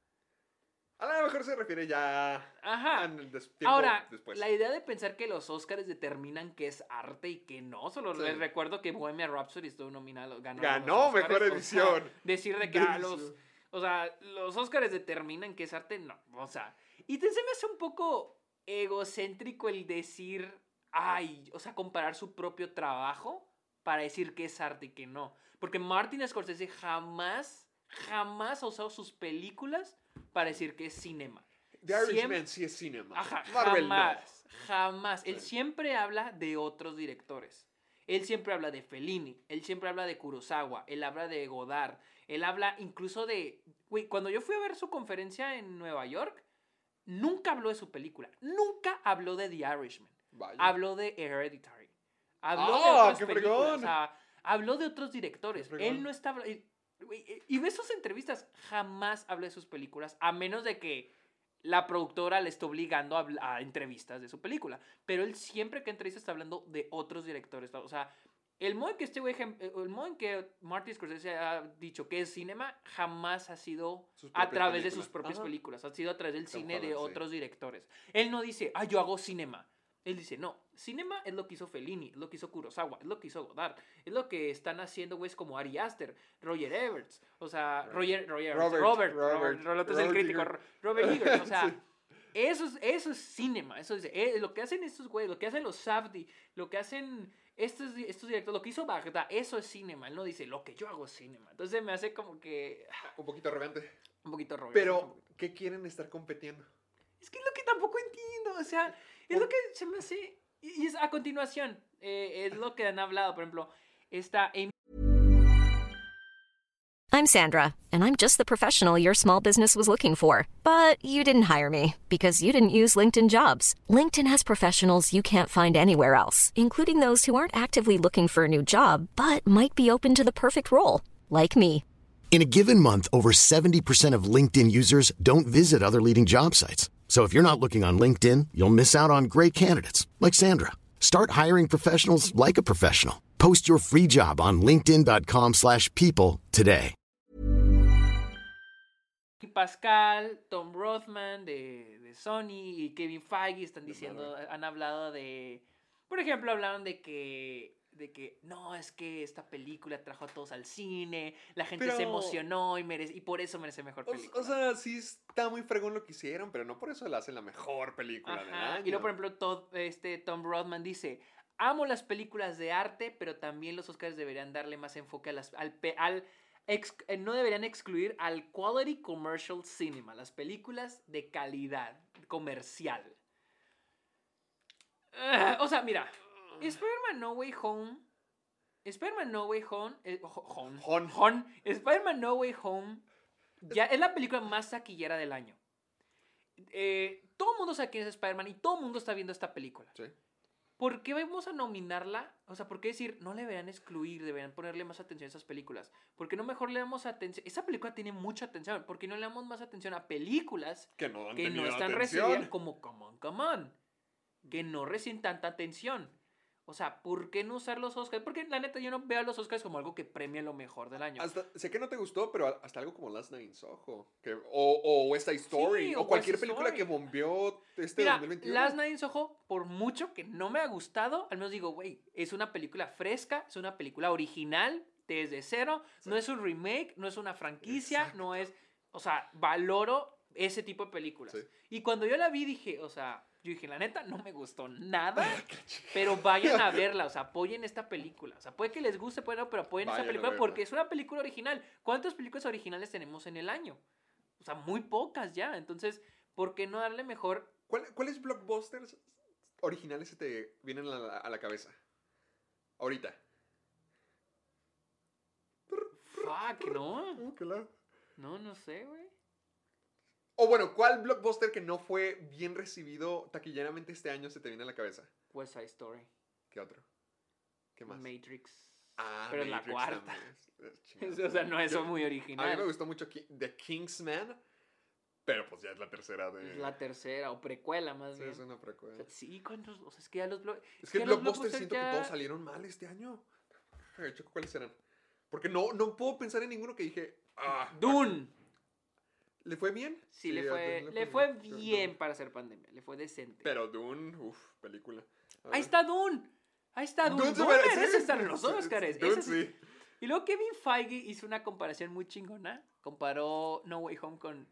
A lo mejor se refiere ya Ajá. a tiempo Ahora, después. la idea de pensar que los Oscars determinan qué es arte y qué no, solo Sí. les recuerdo que Bohemian Rhapsody estuvo nominado, ganó. Ganó mejor o sea, edición. decir de que ah, los, o sea, los Oscars determinan qué es arte, no, o sea, y te, se me hace un poco egocéntrico el decir, ay, o sea, comparar su propio trabajo para decir qué es arte y qué no, porque Martin Scorsese jamás, jamás ha usado sus películas para decir que es cinema. The Irishman sí es cinema. Ajá, Marvel jamás, jamás. Él Sí. siempre habla de otros directores. Él siempre habla de Fellini, él siempre habla de Kurosawa, él habla de Godard, él habla incluso de... Güey, cuando yo fui a ver su conferencia en Nueva York, nunca habló de su película, nunca habló de The Irishman, no. Vaya. habló de Hereditary, habló de ¡Ah, otras qué películas, fregón! o sea, habló de otros directores. Él no está... Y, güey, y ves sus entrevistas, jamás habla de sus películas, a menos de que la productora le está obligando a, entrevistas de su película. Pero él siempre que entrevista está hablando de otros directores. O sea, el modo en que este güey, ejem- el modo en que Martin Scorsese ha dicho que es cinema, jamás ha sido a través de películas. sus propias Ajá. películas. Ha sido a través del Tom cine de sí. otros directores. Él no dice, ah, yo hago cinema. Él dice, no, cinema es lo que hizo Fellini, es lo que hizo Kurosawa, es lo que hizo Godard, es lo que están haciendo güeyes como Ari Aster, Roger Everts, o sea, Roger, Roger Robert, Robert, Robert, Robert, Robert es el crítico. Robert Eggers, o sea, Sí. eso es, eso es cinema, eso es, eh, lo que hacen estos güeyes, lo que hacen los Safdie, lo que hacen estos, estos directores, lo que hizo Bagdad, eso es cinema, él no dice, lo que yo hago es cinema, entonces me hace como que ah, Un poquito arrogante. un poquito Robert. Pero, ¿qué quieren estar compitiendo? Es que es lo que tampoco entiendo, o sea, es lo que se me hace... Y y es a continuación, eh, es lo que han hablado, por ejemplo, esta Amy I'm Sandra, and I'm just the professional your small business was looking for. But you didn't hire me because you didn't use LinkedIn jobs. LinkedIn has professionals you can't find anywhere else, including those who aren't actively looking for a new job but might be open to the perfect role, like me. In a given month, over 70% of LinkedIn users don't visit other leading job sites. So if you're not looking on LinkedIn, you'll miss out on great candidates like Sandra. Start hiring professionals like a professional. Post your free job on linkedin.com/people slash people today. Pascal, Tom Rothman de, de Sony y Kevin Feige están diciendo, han hablado de, por ejemplo, hablaron de que, de que no, es que esta película trajo a todos al cine, la gente se emocionó y, merece, y por eso merece mejor película. o sea, sí está muy fregón lo que hicieron, pero no por eso la hacen la mejor película del Ajá, año. Y luego, por ejemplo, Todd- este, Tom Rothman dice, amo las películas de arte, pero también los Oscars deberían darle más enfoque a las, al, al ex- eh, no deberían excluir al quality commercial cinema, las películas de calidad comercial. Ah, o sea, mira, Spider-Man No Way Home, Spider-Man No Way Home, eh, ho- home, Hon. Hon. Spider-Man No Way Home ya es la película más taquillera del año. Eh, todo el mundo sabe quién es Spider-Man y todo el mundo está viendo esta película. Sí. ¿Por qué vamos a nominarla? O sea, ¿por qué decir no le deberían excluir, deberían ponerle más atención a esas películas? ¿Por qué no mejor le damos atención? Esa película tiene mucha atención. ¿Por qué no le damos más atención a películas Que no han que no tenido están atención. recibiendo como Come on, Come on? Que no reciben tanta atención. O sea, ¿por qué no usar los Oscars? Porque la neta yo no veo a los Oscars como algo que premia lo mejor del año. Hasta, sé que no te gustó, pero hasta algo como Last Night in Soho. Que, o, o West Side Story. Sí, o, o cualquier West película Story. que bombeó este Mira, 2021. Last Night in Soho, por mucho que no me ha gustado, al menos digo, güey, es una película fresca, es una película original, desde cero, no es un remake, no es una franquicia, no es, o sea, valoro ese tipo de películas. Sí. Y cuando yo la vi dije, o sea, yo dije, la neta, no me gustó nada, pero vayan a verla, o sea, apoyen esta película. O sea, puede que les guste, puede no, pero apoyen Vayan esta película porque es una película original. ¿Cuántas películas originales tenemos en el año? O sea, muy pocas ya. Entonces, ¿por qué no darle mejor ¿Cuál- ¿Cuáles blockbusters originales se te vienen a la, a la cabeza? Ahorita. Fuck, no. No, no sé, güey. O bueno, ¿cuál blockbuster que no fue bien recibido taquilleramente este año se te viene a la cabeza? West Side Story. ¿Qué otro? ¿Qué más? Matrix. Ah, pero es la Matrix cuarta. Es- o sea, no es muy A mí original. me gustó mucho The Kingsman, pero pues ya es la tercera de... Es la tercera, o precuela más Sí, bien. es una O precuela. sea, sí, ¿cuántos? O sea, es que ya los... blo- Es que blockbuster blockbusters siento ya- que todos salieron mal este año. Ay, Choco, ¿cuáles eran? Porque no, no puedo pensar en ninguno que dije... Ah, Dune. ¿Le fue bien? Sí, le fue, Dune le fue Dune. bien para hacer pandemia. Le fue decente. Pero Dune, uff, película. Ahí está Dune. Ahí está Dune. Dune se Dune merece- merece estar en los Oscars. Dune sí. Y luego Kevin Feige hizo una comparación muy chingona. Comparó No Way Home con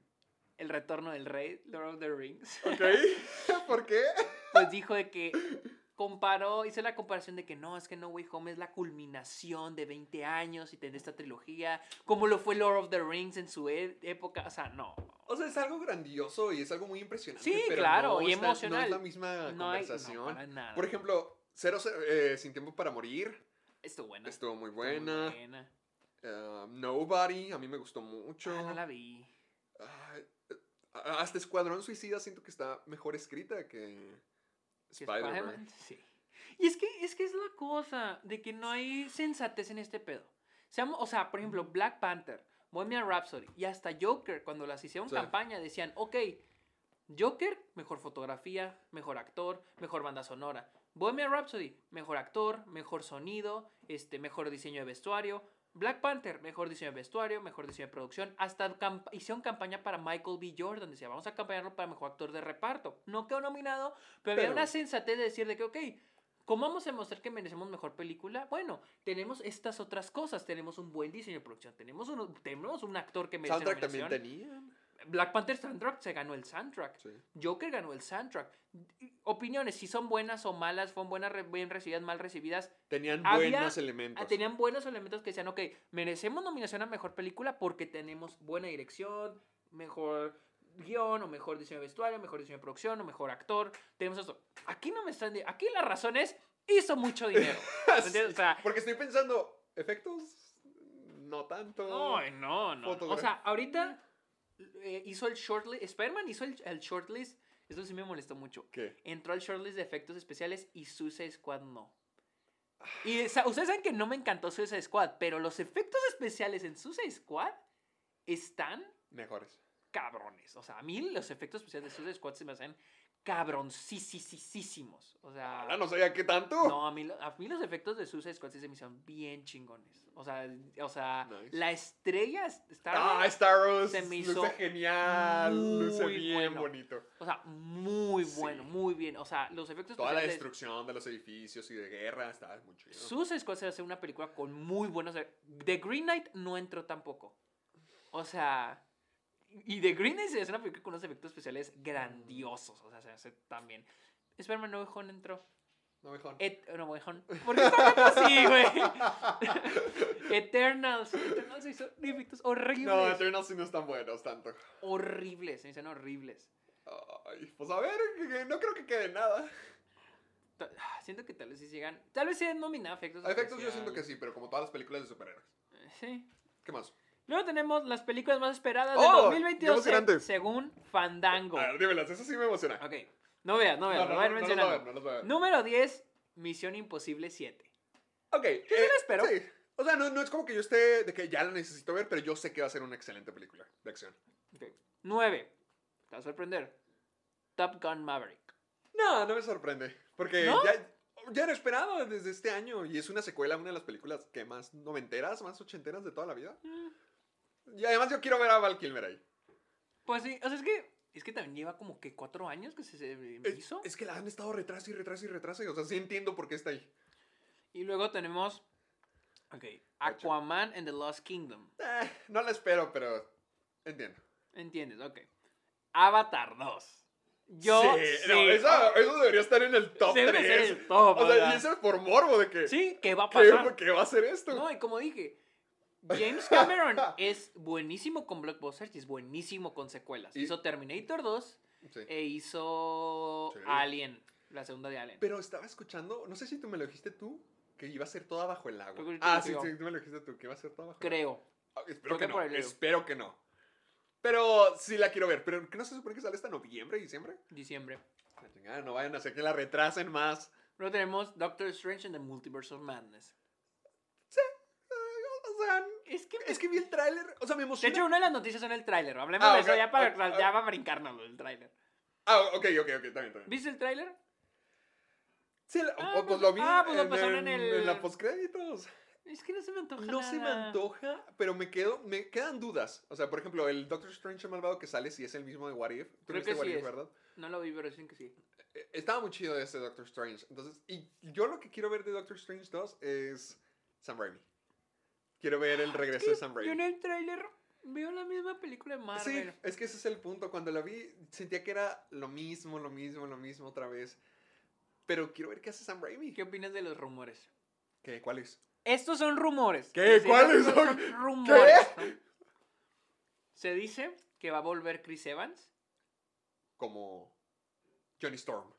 El Retorno del Rey, Lord of the Rings. Ok, ¿por qué? Pues dijo de que comparó, hizo la comparación de que no, es que No Way Home es la culminación de 20 años y tener esta trilogía, como lo fue Lord of the Rings en su e- época. O sea, no. O sea, es algo grandioso y es algo muy impresionante. Sí, pero claro, no y está- emocional. No es la misma No hay- no, conversación. para nada. Por ejemplo, Cero, eh, Sin Tiempo para Morir Estuvo buena. estuvo muy estuvo muy buena. buena. Uh, Nobody, a mí me gustó mucho. Ah, no la vi. Eh, hasta Escuadrón Suicida siento que está mejor escrita que ¿Sí, Spider-Man. Sí. Y es que, es que es la cosa de que no hay sensatez en este pedo. Seamos- o sea, por ejemplo, Black Panther, Bohemian Rhapsody y hasta Joker, cuando las hicieron Sí. campaña, decían, ok, Joker, mejor fotografía, mejor actor, mejor banda sonora. Bohemian Rhapsody, mejor actor, mejor sonido, este, mejor diseño de vestuario. Black Panther, mejor diseño de vestuario, mejor diseño de producción. Hasta camp- hicieron campaña para Michael B. Jordan. Decía, vamos a campañarlo para mejor actor de reparto. No quedó nominado, pero, había una sensatez de decir de que, ok, ¿cómo vamos a demostrar que merecemos mejor película? Bueno, tenemos estas otras cosas. Tenemos un buen diseño de producción. Tenemos un, tenemos un actor que merece Soundtrack también nominación. Black Panther soundtrack se ganó el soundtrack. Sí. Joker ganó el soundtrack. Opiniones, si son buenas o malas, fueron buenas, bien recibidas, mal recibidas. Tenían Había- buenos elementos. Tenían buenos elementos que decían, ok, merecemos nominación a mejor película porque tenemos buena dirección, mejor guion, o mejor diseño de vestuario, mejor diseño de producción, o mejor actor. Tenemos esto. Aquí no me están. di- Aquí la razón es, hizo mucho dinero. ¿Me entiendes? O sea, Porque estoy pensando, efectos, no tanto. Ay, no, no. O sea, ahorita eh, hizo el shortlist. Spider-Man hizo el, el shortlist. Esto sí me molestó mucho. ¿Qué? Entró al shortlist de efectos especiales y Suicide Squad no. Y sa- ustedes saben que no me encantó Suicide Squad, pero los efectos especiales en Suicide Squad están Mejores. cabrones. O sea, a mí los efectos especiales de Suicide Squad se me hacen cabroncísimos. O sea, Ah, no sabía qué tanto. no, a mí, a mí los efectos de Suicide Squad sí se me hicieron bien chingones. O sea, o sea Nice. la estrella Star Ah, Star Wars. se me luce hizo genial. Luce bien bueno. bonito. O sea, muy Sí. bueno, muy bien. O sea, los efectos Toda la destrucción de los edificios y de guerra está muy chido. Suicide Squad se hace una película con muy buenos. e- The Green Knight no entró tampoco. O sea. Y The Green Knight hace una película con unos efectos especiales grandiosos. O sea, se hace también. Spider-Man No Way Home entró. No mejor. Et no Way Home. ¿Por qué está así, güey? Eternals. Eternals se hizo efectos horribles. No, Eternals sí no están buenos tanto. horribles. Se dicen horribles. Ay, pues a ver, no creo que quede nada. Ah, Siento que tal vez sí llegan. Tal vez sean nominados efectos. A efectos yo siento que sí, pero como todas las películas de superhéroes. Sí. ¿Qué más? Luego tenemos las películas más esperadas ¡Oh! de ¡Qué 2022 emocionante! se- según Fandango. A ver, dímelas, eso sí me emociona. Ok, no veas, no veas, No, no, no no los voy a ver. Número 10, Misión Imposible 7. Ok. eh, sí la espero. Sí. O sea, no, no es como que yo esté de que ya la necesito ver, pero yo sé que va a ser una excelente película de acción. Ok. 9, te va a sorprender. Top Gun Maverick. No, no me sorprende. Porque ¿No? ya, ya era esperado desde este año y es una secuela, una de las películas que más noventeras, más ochenteras de toda la vida. Mm. Y además yo quiero ver a Val Kilmer ahí. Pues sí, o sea, es que, es que también lleva como que 4 años que se, se Es, hizo. es que la han estado retraso y retraso y retraso. O sea, sí entiendo por qué está ahí. Y luego tenemos, ok, Aquaman and the Lost Kingdom. Eh, no la espero, pero entiendo. ¿Entiendes? Ok. Avatar 2. Yo sí, no, eso, debería estar en el top Sí, debe 3. ser el top, o sea, y eso es por morbo de que. Sí, ¿qué va a ¿qué, pasar? qué va a ser esto? No, y como dije, James Cameron es buenísimo con blockbusters y es buenísimo con secuelas. Y- Hizo Terminator 2 Sí. e hizo Sí. Alien, la segunda de Alien. Pero estaba escuchando, no sé si tú me lo dijiste tú, que iba a ser toda bajo el agua. Creo que Ah, sí, sí, tú me lo dijiste tú, que iba a ser toda bajo el agua. Creo. Ah, espero creo que, que no, espero que no. Pero sí la quiero ver. Pero ¿qué no se supone que sale hasta noviembre, diciembre? Diciembre. No vayan a hacer que la retrasen más. Luego tenemos Doctor Strange and the Multiverse of Madness. Es que, es que vi el tráiler, o sea, me de emociona. hecho, una de las noticias son el tráiler. Hablemos Ah, de eso ya para, ok, ya para brincarnos del tráiler. Ah, ok, ok, ok, también, también. ¿Viste el tráiler? Sí, la- Ah, pues, pues- lo vi ah, pues lo en, pasaron en el- en la postcréditos. Es que no se me antoja No se me antoja, pero me quedo, me quedan dudas. O sea, por ejemplo, el Doctor Strange el malvado que sale si es el mismo de What If. ¿Tú Creo que What sí If, es. verdad? No lo vi, pero dicen que sí. Eh, Estaba muy chido ese Doctor Strange. Entonces, y yo lo que quiero ver de Doctor Strange 2 es Sam Raimi. Quiero ver el regreso de Sam Yo en Raimi. el tráiler veo la misma película de Sí, Marvel. es que ese es el punto. Cuando la vi, sentía que era lo mismo, lo mismo, lo mismo otra vez. Pero quiero ver qué hace Sam Raimi. ¿Qué opinas de los rumores? ¿Qué? ¿Cuál es? Estos son rumores. ¿Qué? Sí, ¿Cuáles estos son? rumores. ¿no? Se dice que va a volver Chris Evans, Como Johnny Storm.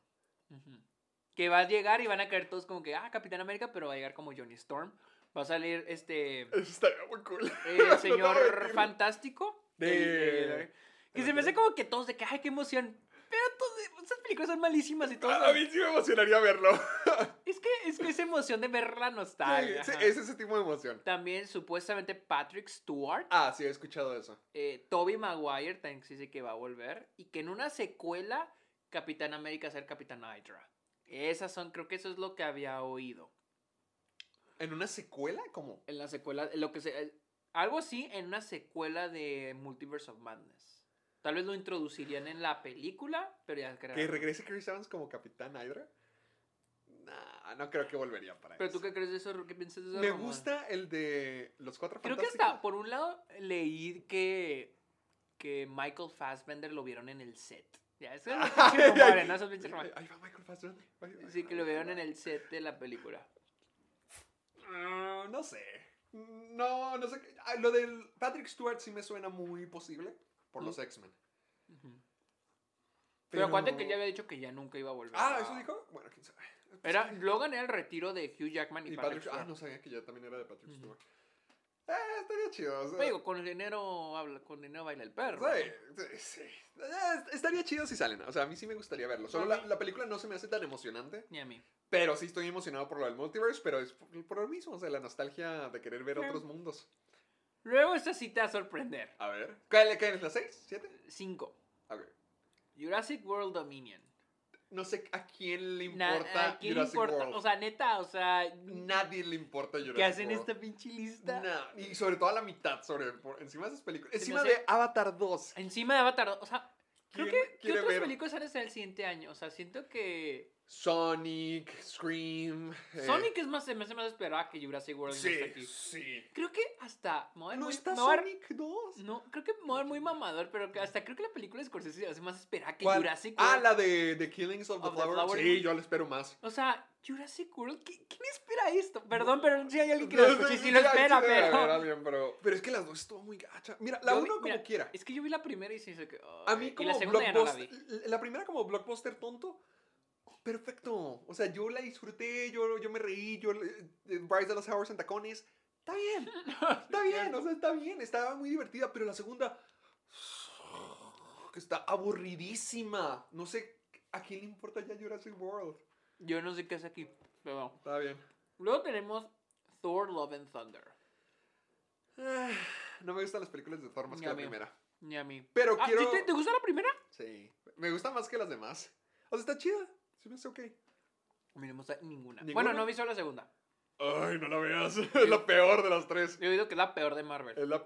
que va a llegar y van a caer todos como que, ah, Capitán América, pero va a llegar como Johnny Storm. Va a salir este, Eso estaría muy cool. el a señor. Fantástico. De- el- el- que se me hace como que todos de que, ay, qué emoción. Pero todas esas películas son malísimas y todo. A mí sí me emocionaría verlo. Es que es que esa emoción de ver la nostalgia. sí, es ese tipo de emoción. También supuestamente Patrick Stewart, Ah, sí, he escuchado eso. eh, Toby Maguire también dice que va a volver y que en una secuela Capitán América ser Capitán Hydra. Esas son, creo que eso es lo que había oído. ¿En una secuela? ¿Cómo? En la secuela, lo que se, eh, algo así en una secuela de Multiverse of Madness. Tal vez lo introducirían en la película, pero ya creo. ¿Que regrese Chris Evans como Capitán Hydra? Nah, no creo que volvería para Pero eso. tú qué crees de eso, qué piensas de eso? Me gusta el de los cuatro Creo que hasta, por un lado, leí que, que Michael Fassbender lo vieron en el set. Ya, eso es. Ahí va Michael Fassbender. Sí, que lo vieron en el set de la película. Ah, no sé. No, no sé. ah, lo del Patrick Stewart sí me suena muy posible por los X-Men. Pero acuérdate que él ya había dicho que ya nunca iba a volver. Ah, a- ¿eso dijo? Bueno, quién sabe. Era, Logan era el retiro de Hugh Jackman y, Y Patrick Patrick, ah, Stewart. no sabía que ya también era de Patrick Stewart. Eh, estaría chido. o sea, digo, con el dinero habla, con dinero baila el perro. Sí, sí, sí. Eh, Estaría chido si salen. O sea, a mí sí me gustaría verlo. Solo la, la película no se me hace tan emocionante. Ni a mí. Pero sí estoy emocionado por lo del multiverse. Pero es por, por lo mismo. O sea, la nostalgia de querer ver Sí. otros mundos. Luego esta sí te va a sorprender. A ver. ¿Cuál cuál es la 6? ¿7? 5. A ver. Jurassic World Dominion. No sé a quién le Na- importa ¿a quién le Jurassic importa? World. O sea, neta, o sea, Nadie le importa Jurassic ¿qué hacen World. esta pinche lista? Nah, y sobre todo a la mitad, sobre, por encima de esas películas. Encima de Avatar 2. Encima de Avatar, o sea, creo ¿Quién que ¿qué otras ver? películas van a ser el siguiente año? O sea, siento que Sonic, Scream. eh, Sonic es más, se me hace más esperada que Jurassic World Sí, está aquí. sí. Creo que hasta me voy a ver ¿No muy- está Sonic 2? No, creo que me voy a ver muy mamador, pero que hasta creo que la película de Scorsese se hace más esperada que ¿Cuál? Jurassic Ah, World. la de The Killings of the, Of the Flower. Flower Sí, yo le espero más. O sea, Jurassic World, ¿qui- ¿quién espera esto? Perdón, pero si hay alguien que lo escuche sí lo espera, pero... pero... Es que las dos estuvo muy gacha. Mira, la Yo uno como quiera. Es que yo vi la primera y sí sé que... A mí y como la segunda ya no la blockbuster... vi. La primera como blockbuster tonto, perfecto. O sea, yo la disfruté, yo, yo me reí, yo... eh, Bryce Dallas Howard en tacones. Está bien, está bien, o sea, está bien. Estaba muy divertida, pero la segunda... Que está aburridísima. No sé a quién le importa ya Jurassic World. Yo no sé qué hace aquí, pero bueno. Está bien. Luego tenemos Thor, Love and Thunder. Ah, No me gustan las películas de Thor más Ni que la mí. primera. Ni a mí. Pero Ah, ¿sí quiero... te, te gusta la primera? Sí. Me gusta más que las demás. O sea, está chida. Sí me hace ok. A mí no me gusta ninguna. ¿Ninguna? Bueno, no he visto la segunda. Ay, no la veas. Es la peor de las tres. He oído que es la peor de Marvel. Es la...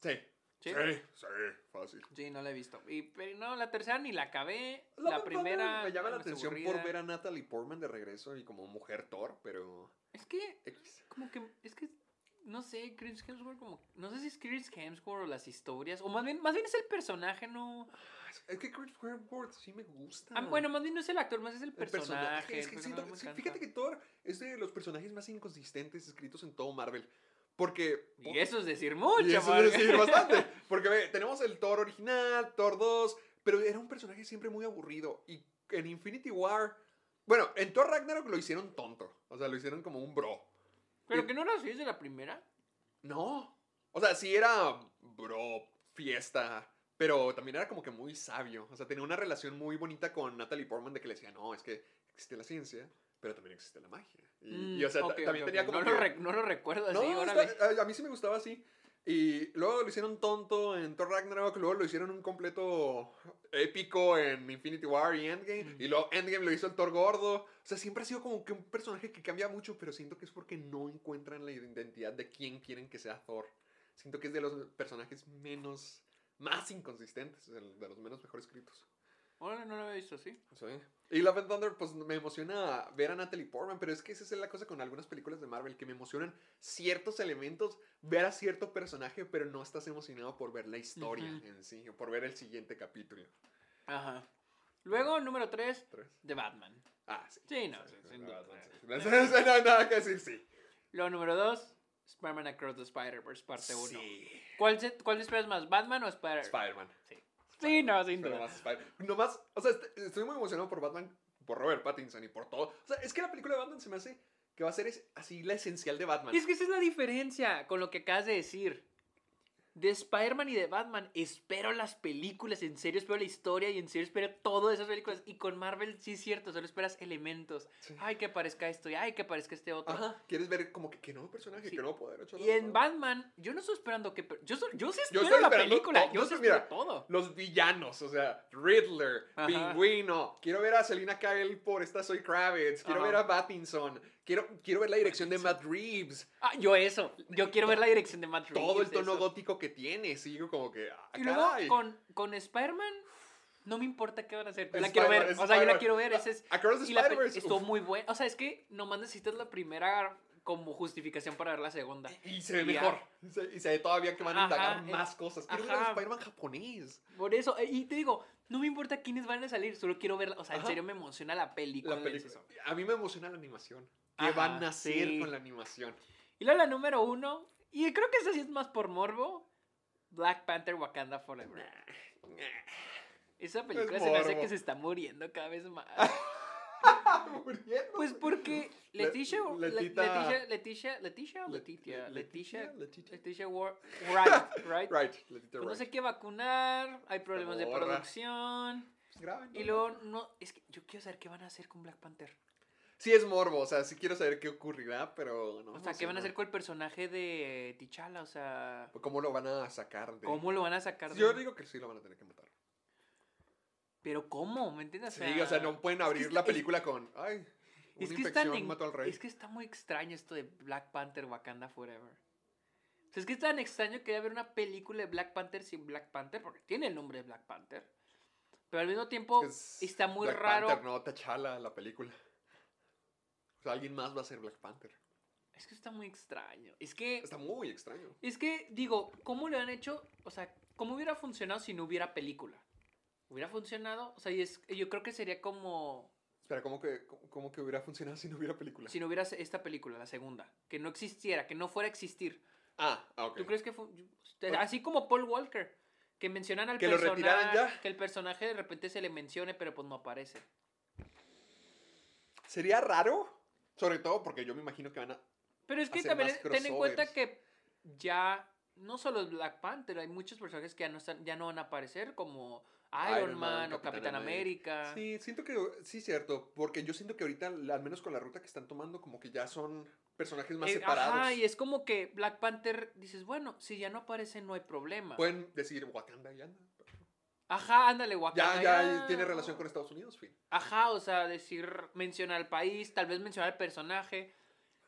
Sí. ¿Sí? Sí, sí, fácil. Sí, no la he visto. Y, pero no, la tercera ni la acabé. La and primera. Me llama la atención aburrida. por ver a Natalie Portman de regreso y como mujer Thor, pero... Es que, X. como que, es que, no sé, Chris Hemsworth, como, no sé si es Chris Hemsworth o las historias, o más bien, más bien es el personaje, no. Es que Chris Hemsworth sí me gusta. Ah, bueno, más bien no es el actor, más es el El personaje. Es el siento- fíjate que Thor es de los personajes más inconsistentes escritos en todo Marvel. Porque... Y eso es decir mucho, Y eso porque- es decir bastante. Porque ve, tenemos el Thor original, Thor 2, pero era un personaje siempre muy aburrido. Y en Infinity War. Bueno, en Thor Ragnarok lo hicieron tonto. O sea, lo hicieron como un bro. Pero que no era así desde la primera. No. O sea, sí era bro, fiesta. Pero también era como que muy sabio. O sea, tenía una relación muy bonita con Natalie Portman de que le decía, no, es que existe la ciencia, pero también existe la magia. Y, Mm, y, o sea, ok, ta- también ok, tenía ok. como no, que... lo rec- no lo recuerdo así, No, órale. está- a, a mí sí me gustaba así. Y luego lo hicieron tonto en Thor Ragnarok, luego lo hicieron un completo épico en Infinity War y Endgame, y luego Endgame lo hizo el Thor gordo. O sea, siempre ha sido como que un personaje que cambia mucho, pero siento que es porque no encuentran la identidad de quién quieren que sea Thor. Siento que es de los personajes menos, más inconsistentes, el- de los menos mejor escritos. Órale, no lo había visto así. Sí. Y Love and Thunder, pues me emociona ver a Natalie Portman, pero es que esa es la cosa con algunas películas de Marvel, que me emocionan ciertos elementos, ver a cierto personaje, pero no estás emocionado por ver la historia en sí, o por ver el siguiente capítulo. Ajá. Luego, número 3, Tres. The Batman. Ah, sí. Sí, no, Sí, no, duda. no, sí. No hay nada que decir, sí. Luego, número 2, Spider-Man Across the Spider-Verse, parte 1. Sí. ¿Cuál, se- ¿Cuál esperas más, Batman o Spider-Man? Spider-Man. Sí. Sí, no, sin duda. más Spider- Nomás, o sea, est- estoy muy emocionado por Batman, por Robert Pattinson y por todo. O sea, es que la película de Batman se me hace que va a ser así la esencial de Batman. Y es que esa es la diferencia con lo que acabas de decir. De Spider-Man y de Batman, espero las películas, en serio espero la historia y en serio espero todas esas películas. Y con Marvel, sí es cierto, solo esperas elementos. Sí. Ay, que aparezca esto y ay, que aparezca este otro. Ajá, quieres ver como que qué nuevo personaje, Sí. qué nuevo poder. hecho, Y en. Batman, yo no estoy esperando que... Yo, so- yo sí espero la película, yo yo sí espero mira, todo. Los villanos, o sea, Riddler, Ajá. Pingüino. Quiero ver a Selina Kyle por esta Soy Kravitz. Quiero Ajá. ver a Pattinson. Quiero, quiero ver la dirección de Matt Reeves. Ah, yo eso, yo quiero ver la dirección de Matt Reeves. Todo el tono eso. gótico que tiene. Sigo como que. ah, Y luego caray. con, con Spider-Man, no me importa qué van a hacer. Yo la quiero ver. O sea, yo la quiero ver. Ese es, Across the la pe- Spider-Verse, estuvo muy buena. O sea, es que nomás necesitas la primera como justificación para ver la segunda. Y se ve Y mejor. Y se, y se ve todavía que van a indagar más cosas. Quiero ver a Spider-Man japonés. Por eso, y te digo, no me importa quiénes van a salir, solo quiero verla. O sea, en serio me emociona la película. La película. A mí me emociona la animación. ¿Qué Ajá, van a hacer sí. con la animación? Y luego la número uno, y creo que esa sí es más por morbo, Black Panther Wakanda Forever. Esa película se me hace que se está muriendo cada vez más. Muriendo. Pues porque Le- Leticia, Leticia, Leticia, Leticia, Leticia, Leticia. Leticia right, right. Right, Pues no sé qué vacunar, hay problemas de producción. Pues graben, Y luego, no, es que yo quiero saber qué van a hacer con Black Panther. Sí es morbo, o sea, sí quiero saber qué ocurrirá, pero no. O sea, ¿qué van a hacer con el personaje de T'Challa? O sea, ¿Cómo lo van a sacar de...? ¿cómo lo van a sacar? de- Yo digo que sí lo van a tener que matar. Pero ¿cómo? ¿Me entiendes? Sí, o sea, no pueden abrir es la película con... Ay, una Es que, infección mató al rey. es que está muy extraño esto de Black Panther Wakanda Forever. O sea, es que es tan extraño que haber una película de Black Panther sin Black Panther, porque tiene el nombre de Black Panther. Pero al mismo tiempo Es está muy Black raro. Panther, no T'Challa, la película. O sea, alguien más va a ser Black Panther. Es que está muy extraño. Es que, Está muy extraño. es que, digo, ¿cómo le han hecho? O sea, ¿cómo hubiera funcionado si no hubiera película? ¿Hubiera funcionado? O sea, y es, yo creo que sería como Espera, ¿cómo que, cómo, que hubiera funcionado si no hubiera película? si no hubiera esta película, la segunda. Que no existiera, que no fuera a existir. Ah, ah, ok. ¿Tú crees que fue así como Paul Walker? Que mencionan al Que lo personaje. retiraran ya. Que el personaje de repente se le mencione, pero pues no aparece. Sería raro, sobre todo porque yo me imagino que van a... Pero es que Hacer también ten en cuenta que ya no solo es Black Panther, hay muchos personajes que ya no están, ya no van a aparecer, como Iron, Man, o Capitán América. Sí, siento que sí, cierto, porque yo siento que ahorita, al menos con la ruta que están tomando, como que ya son personajes más Eh, separados. Ajá, y es como que Black Panther, dices, bueno, si ya no aparece, no hay problema. Pueden decir Wakanda y anda. Ajá, ándale, Wakanda. Ya, ya tiene relación con Estados Unidos, fin. Ajá, o sea, decir, mencionar el país, tal vez mencionar el personaje.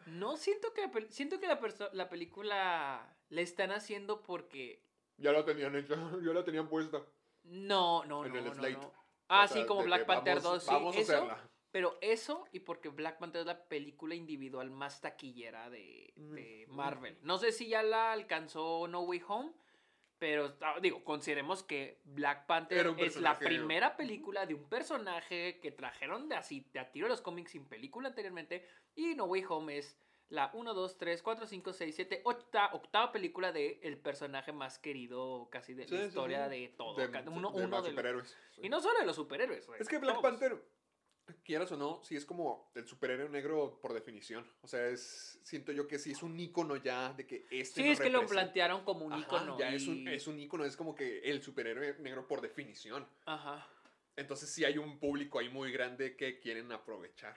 No siento que, la siento que la, la película la están haciendo porque... Ya la tenían hecha, ya la tenían puesta. No, no, En no, el slate. no. Ah, O sea, sí, como Black Panther vamos- 2, sí. Vamos a eso, hacerla. pero eso y porque Black Panther es la película individual más taquillera de, Mm, de Marvel. No sé si ya la alcanzó No Way Home, pero ah, digo, consideremos que Black Panther es la primera película de un personaje que trajeron de así, de a tiro de los cómics sin película anteriormente, y No Way Home es la 1, 2, 3, 4, 5, 6, 7, octava, octava película de el personaje más querido casi de Sí, la historia sí. de todo. De- uno, de uno de los- superhéroes. y no solo de los superhéroes. Es que Black todos. Panther, quieras o no, sí es como el superhéroe negro por definición. O sea, es siento yo que sí es un ícono ya de que este Sí, es que lo plantearon como un Ajá, icono. Ya es, un, es un ícono, es como que el superhéroe negro por definición. Ajá. Entonces sí hay un público ahí muy grande que quieren aprovechar.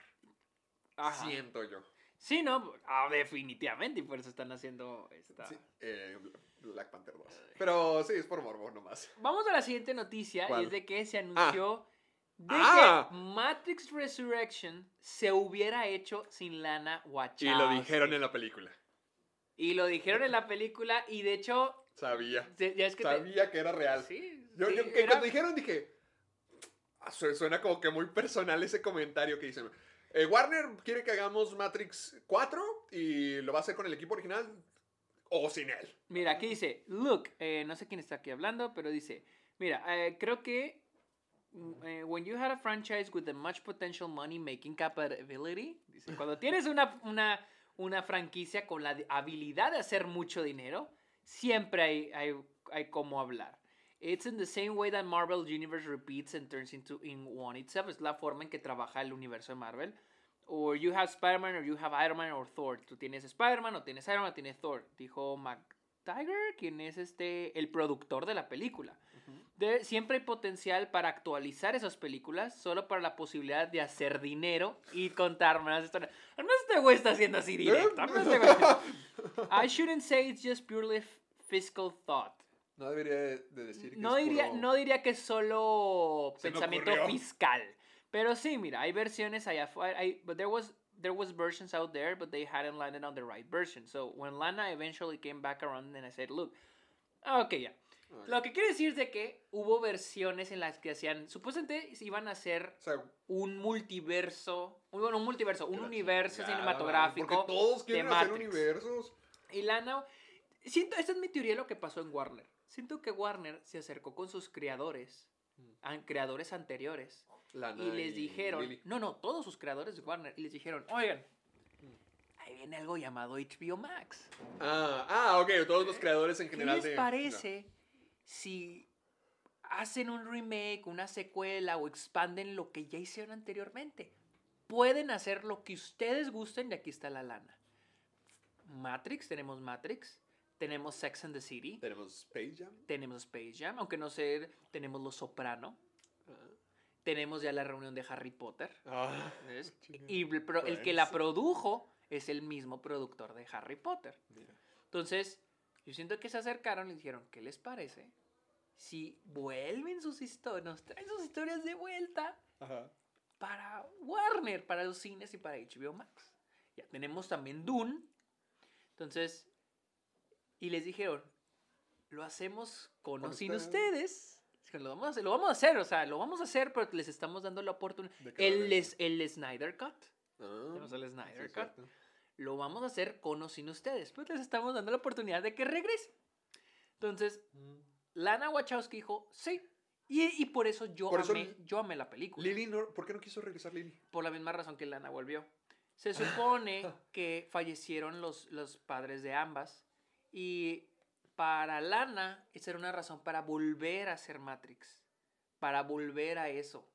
Ajá. Siento yo. Sí, no, ah, definitivamente, y por eso están haciendo esta. Sí, eh, Black Panther 2. Pero sí, es por morbo nomás. Vamos a la siguiente noticia, ¿Cuál? y es de que se anunció de Ah. que Matrix Resurrection se hubiera hecho sin Lana Y Wachowski. lo dijeron en la película. Y lo dijeron en la película, y de hecho, Sabía. se- ya es que te- Sabía que era real. Sí, Yo, sí, yo- que era- cuando dijeron dije, "Ah, su- suena como que muy personal ese comentario que dicen. eh, Warner quiere que hagamos Matrix 4 y lo va a hacer con el equipo original o sin él. Mira, aquí dice, look, eh, no sé quién está aquí hablando, pero dice, mira, eh, creo que eh, when you had a franchise with a much potential money making capability, dice, cuando tienes una, una, una franquicia con la habilidad de hacer mucho dinero, siempre hay, hay, hay cómo hablar. It's in the same way that Marvel Universe repeats and turns into in one itself. Es la forma en que trabaja el universo de Marvel. Or you have Spider-Man, or you have Iron Man, or Thor. Tú tienes Spider-Man, o tienes Iron Man, o tienes Thor. Dijo McTiger, quien es este, el productor de la película. De- siempre hay potencial para actualizar esas películas, solo para la posibilidad de hacer dinero y contar más historias. Al menos este güey está haciendo así directo. este güey- I shouldn't say it's just purely fiscal thought. No debería de de decir que No es diría, puro- no diría que es solo Se pensamiento fiscal. Pero sí, mira, hay versiones allá afuera. But there was, there was versions out there, but they hadn't landed on the right version. So when Lana eventually came back around, then I said, look, ah, ok, Lo que quiere decir es de que hubo versiones en las que hacían, supuestamente iban a hacer O sea, un multiverso, bueno, un multiverso, un universo chingada, cinematográfico Porque todos quieren de hacer universos. Y Lana, siento, esta es mi teoría de lo que pasó en Warner. Siento que Warner se acercó con sus creadores, an- creadores anteriores, Lana y les dijeron, Lily. no, no, todos sus creadores de Warner, y les dijeron, oigan, ahí viene algo llamado HBO Max. Ah, ah, ok, todos los creadores en ¿Qué general les de... parece si hacen un remake, una secuela o expanden lo que ya hicieron anteriormente? Pueden hacer lo que ustedes gusten y aquí está la lana. Matrix, tenemos Matrix, tenemos Sex and the City, Tenemos Space Jam. tenemos Space Jam, aunque no sé, tenemos Los Soprano, Ah. tenemos ya la reunión de Harry Potter. Ah. Y el, que la produjo es el mismo productor de Harry Potter. Entonces, yo siento que se acercaron y dijeron, ¿qué les parece? Si vuelven sus historias, nos traen sus historias de vuelta Ajá. para Warner, para los cines y para HBO Max. Ya tenemos también Dune. Entonces, y les dijeron, lo hacemos con o sin ustedes. Lo vamos, a hacer, lo vamos a hacer, o sea, lo vamos a hacer, pero les estamos dando la oportunidad. ¿De qué va El, el Snyder Cut. Ah, Tenemos el Snyder Cut. cierto. Lo vamos a hacer con o sin ustedes, pero les estamos dando la oportunidad de que regrese. Entonces, Mm. Lana Wachowski dijo, sí. Y, y por eso yo Por eso amé, yo amé la película. Lily, no, ¿por qué no quiso regresar Lily? por la misma razón que Lana volvió. Se supone que fallecieron los, los padres de ambas y para Lana esa era una razón para volver a ser Matrix, para volver a eso,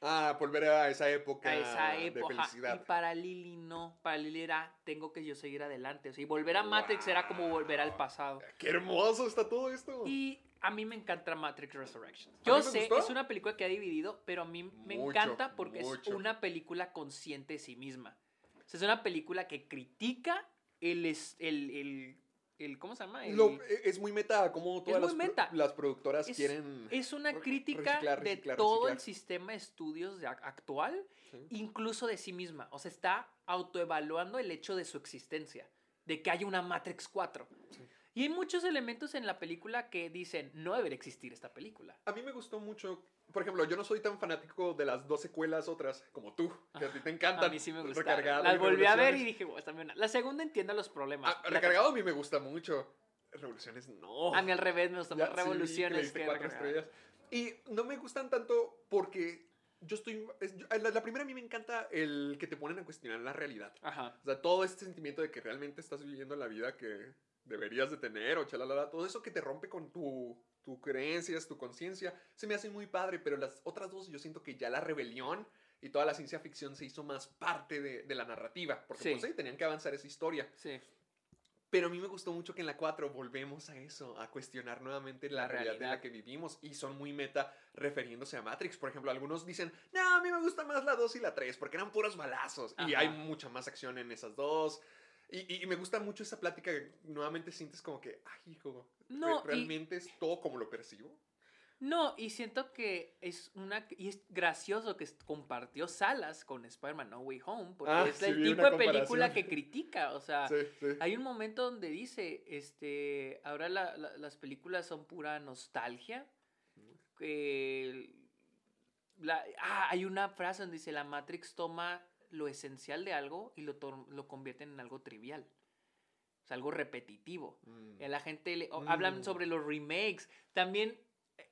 Ah, volver a esa época a esa de época. Y felicidad. para Lily no, para Lily era tengo que yo seguir adelante, o sea, y volver a Matrix era como volver al pasado. ¡Qué hermoso está todo esto! Y a mí me encanta Matrix Resurrection. ¿A Yo sé, gustó? es una película que ha dividido, pero a mí me Mucho, encanta porque mucho. es una película consciente de sí misma. O sea, es una película que critica el, el, el, el- ¿cómo se llama? El- Lo- e- es muy meta, como todas las, pro- meta. las productoras es, quieren... es una crítica reciclar, de reciclar, todo el sistema de estudios de actual, Sí. incluso de sí misma. O sea, está autoevaluando el hecho de su existencia, de que hay una Matrix 4. Y hay muchos elementos en la película que dicen, no debería existir esta película. A mí me gustó mucho, por ejemplo, yo no soy tan fanático de las dos secuelas otras como tú, que a ti te encantan. A mí sí me gusta. Recargado Las volví a ver y dije, "Wow, está bien buena". La segunda entiendo los problemas. Ah, recargado a mí me gusta mucho. Revoluciones no. A mí al revés me gustan más sí, revoluciones diste que cuatro estrellas. Y no me gustan tanto porque yo estoy... la, la primera a mí me encanta el que te ponen a cuestionar la realidad. Ajá. O sea, todo este sentimiento de que realmente estás viviendo la vida que deberías de tener o chalala, todo eso que te rompe con tu, tu creencias, tu conciencia, se me hace muy padre, pero las otras dos yo siento que ya la rebelión y toda la ciencia ficción se hizo más parte de, de la narrativa, porque Sí. pues sí, tenían que avanzar esa historia. Sí. Pero a mí me gustó mucho que en la 4 volvemos a eso, a cuestionar nuevamente la, La realidad, en la realidad. que vivimos y son muy meta refiriéndose a Matrix. Por ejemplo, algunos dicen, no, a mí me gusta más la 2 y la 3 porque eran puros balazos y Ajá. hay mucha más acción en esas dos. Y, y- me gusta mucho esa plática que nuevamente sientes como que, ay, hijo, ¿re- No, y- ¿realmente es todo como lo percibo? No, y siento que es una. Y es gracioso que compartió salas con Spider-Man No Way Home, porque Ah, es sí, el tipo de película que critica. O sea, Sí, sí. hay un momento donde dice: este ahora la- la- las películas son pura nostalgia. que la- ah, hay una frase donde dice: La Matrix toma lo esencial de algo y lo, lo convierte en algo trivial. O sea, algo repetitivo. Mm. La gente le, o- hablan Mm. sobre los remakes. También,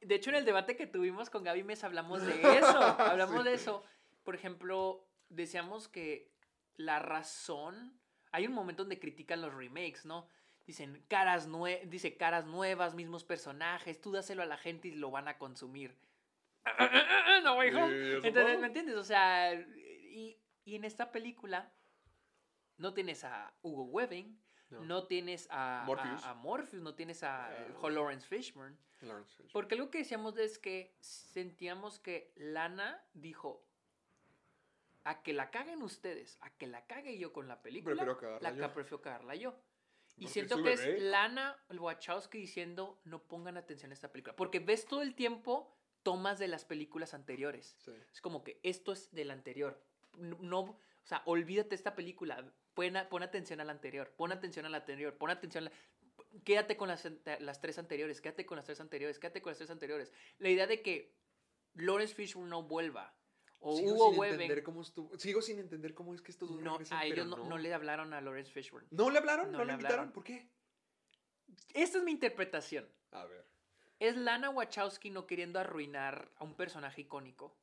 de hecho, en el debate que tuvimos con Gaby Mes hablamos de eso. hablamos Sí. de eso. Por ejemplo, decíamos que la razón. Hay un momento donde critican los remakes, ¿no? Dicen caras nue dice caras nuevas, mismos personajes, tú dáselo a la gente y lo van a consumir. no, eso Entonces. ¿me entiendes? O sea, y, y en esta película no tienes a Hugo Webbing, No. no, tienes a Morpheus. a, a Morpheus, no tienes a eh, Lawrence Fishburne. Lawrence Fishburne. Porque algo que decíamos es que sentíamos que Lana dijo a que la caguen ustedes, a que la cague yo con la película, Prefiero cagarla la yo. prefiero cagarla yo. Y siento que es. Lana Wachowski diciendo no pongan atención a esta película. Porque ves todo el tiempo tomas de las películas anteriores. Sí. Es como que esto es del anterior. No, o sea, olvídate esta película. Pon, atención a la anterior. Pon atención a la anterior. Pon atención a la... Quédate con las, las tres anteriores. Quédate con las tres anteriores. Quédate con las tres anteriores. La idea de que Lawrence Fishburne no vuelva. O Sigo Hugo sin entender cómo estuvo. Sigo sin entender cómo es que estos dos No, regresan, a ellos no, no le hablaron a Lawrence Fishburne. ¿No le hablaron? No ¿No, le le invitaron? hablaron. ¿Por qué? Esta es mi interpretación. A ver. Es Lana Wachowski no queriendo arruinar a un personaje icónico.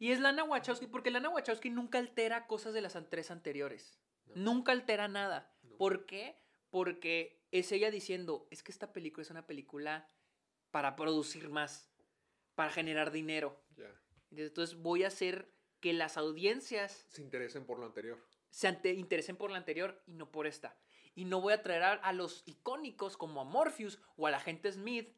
Y es Lana Wachowski, porque Lana Wachowski nunca altera cosas de las tres anteriores. No. Nunca altera nada. No. ¿Por qué? Porque es ella diciendo, es que esta película es una película para producir más, para generar dinero. Entonces voy a hacer que las audiencias Se interesen por lo anterior. se ante- interesen por la anterior y no por esta. Y no voy a traer a, a los icónicos como a Morpheus o a la gente Smith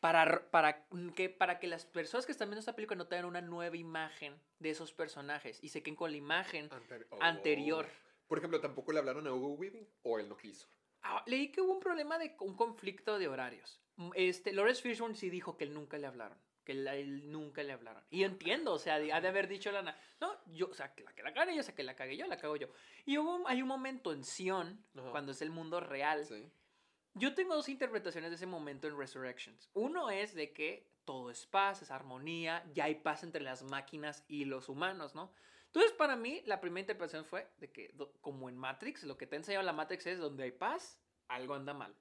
para, para, que, para que las personas que están viendo esta película no tengan una nueva imagen de esos personajes y se queden con la imagen Anteri- oh. anterior. Por ejemplo, tampoco le hablaron a Hugo Weaving o él no quiso. Ah, leí que hubo un problema de un conflicto de horarios. Mm, Este, Lawrence Fishburne sí dijo que él nunca le hablaron. Que él, él nunca le hablaron. Y yo entiendo, o sea, de- ha de haber dicho Lana, no, yo, o sea, que la que la cague yo, o sea, que la cague yo, la cago yo. Y hubo, hay un momento en Sion, Ajá. cuando es el mundo real. Sí. Yo tengo dos interpretaciones de ese momento en Resurrections. Uno es de que todo es paz, es armonía, ya hay paz entre las máquinas y los humanos, ¿no? Entonces, para mí, la primera interpretación fue de que, como en Matrix, lo que te ha enseñado la Matrix es donde hay paz, algo anda mal.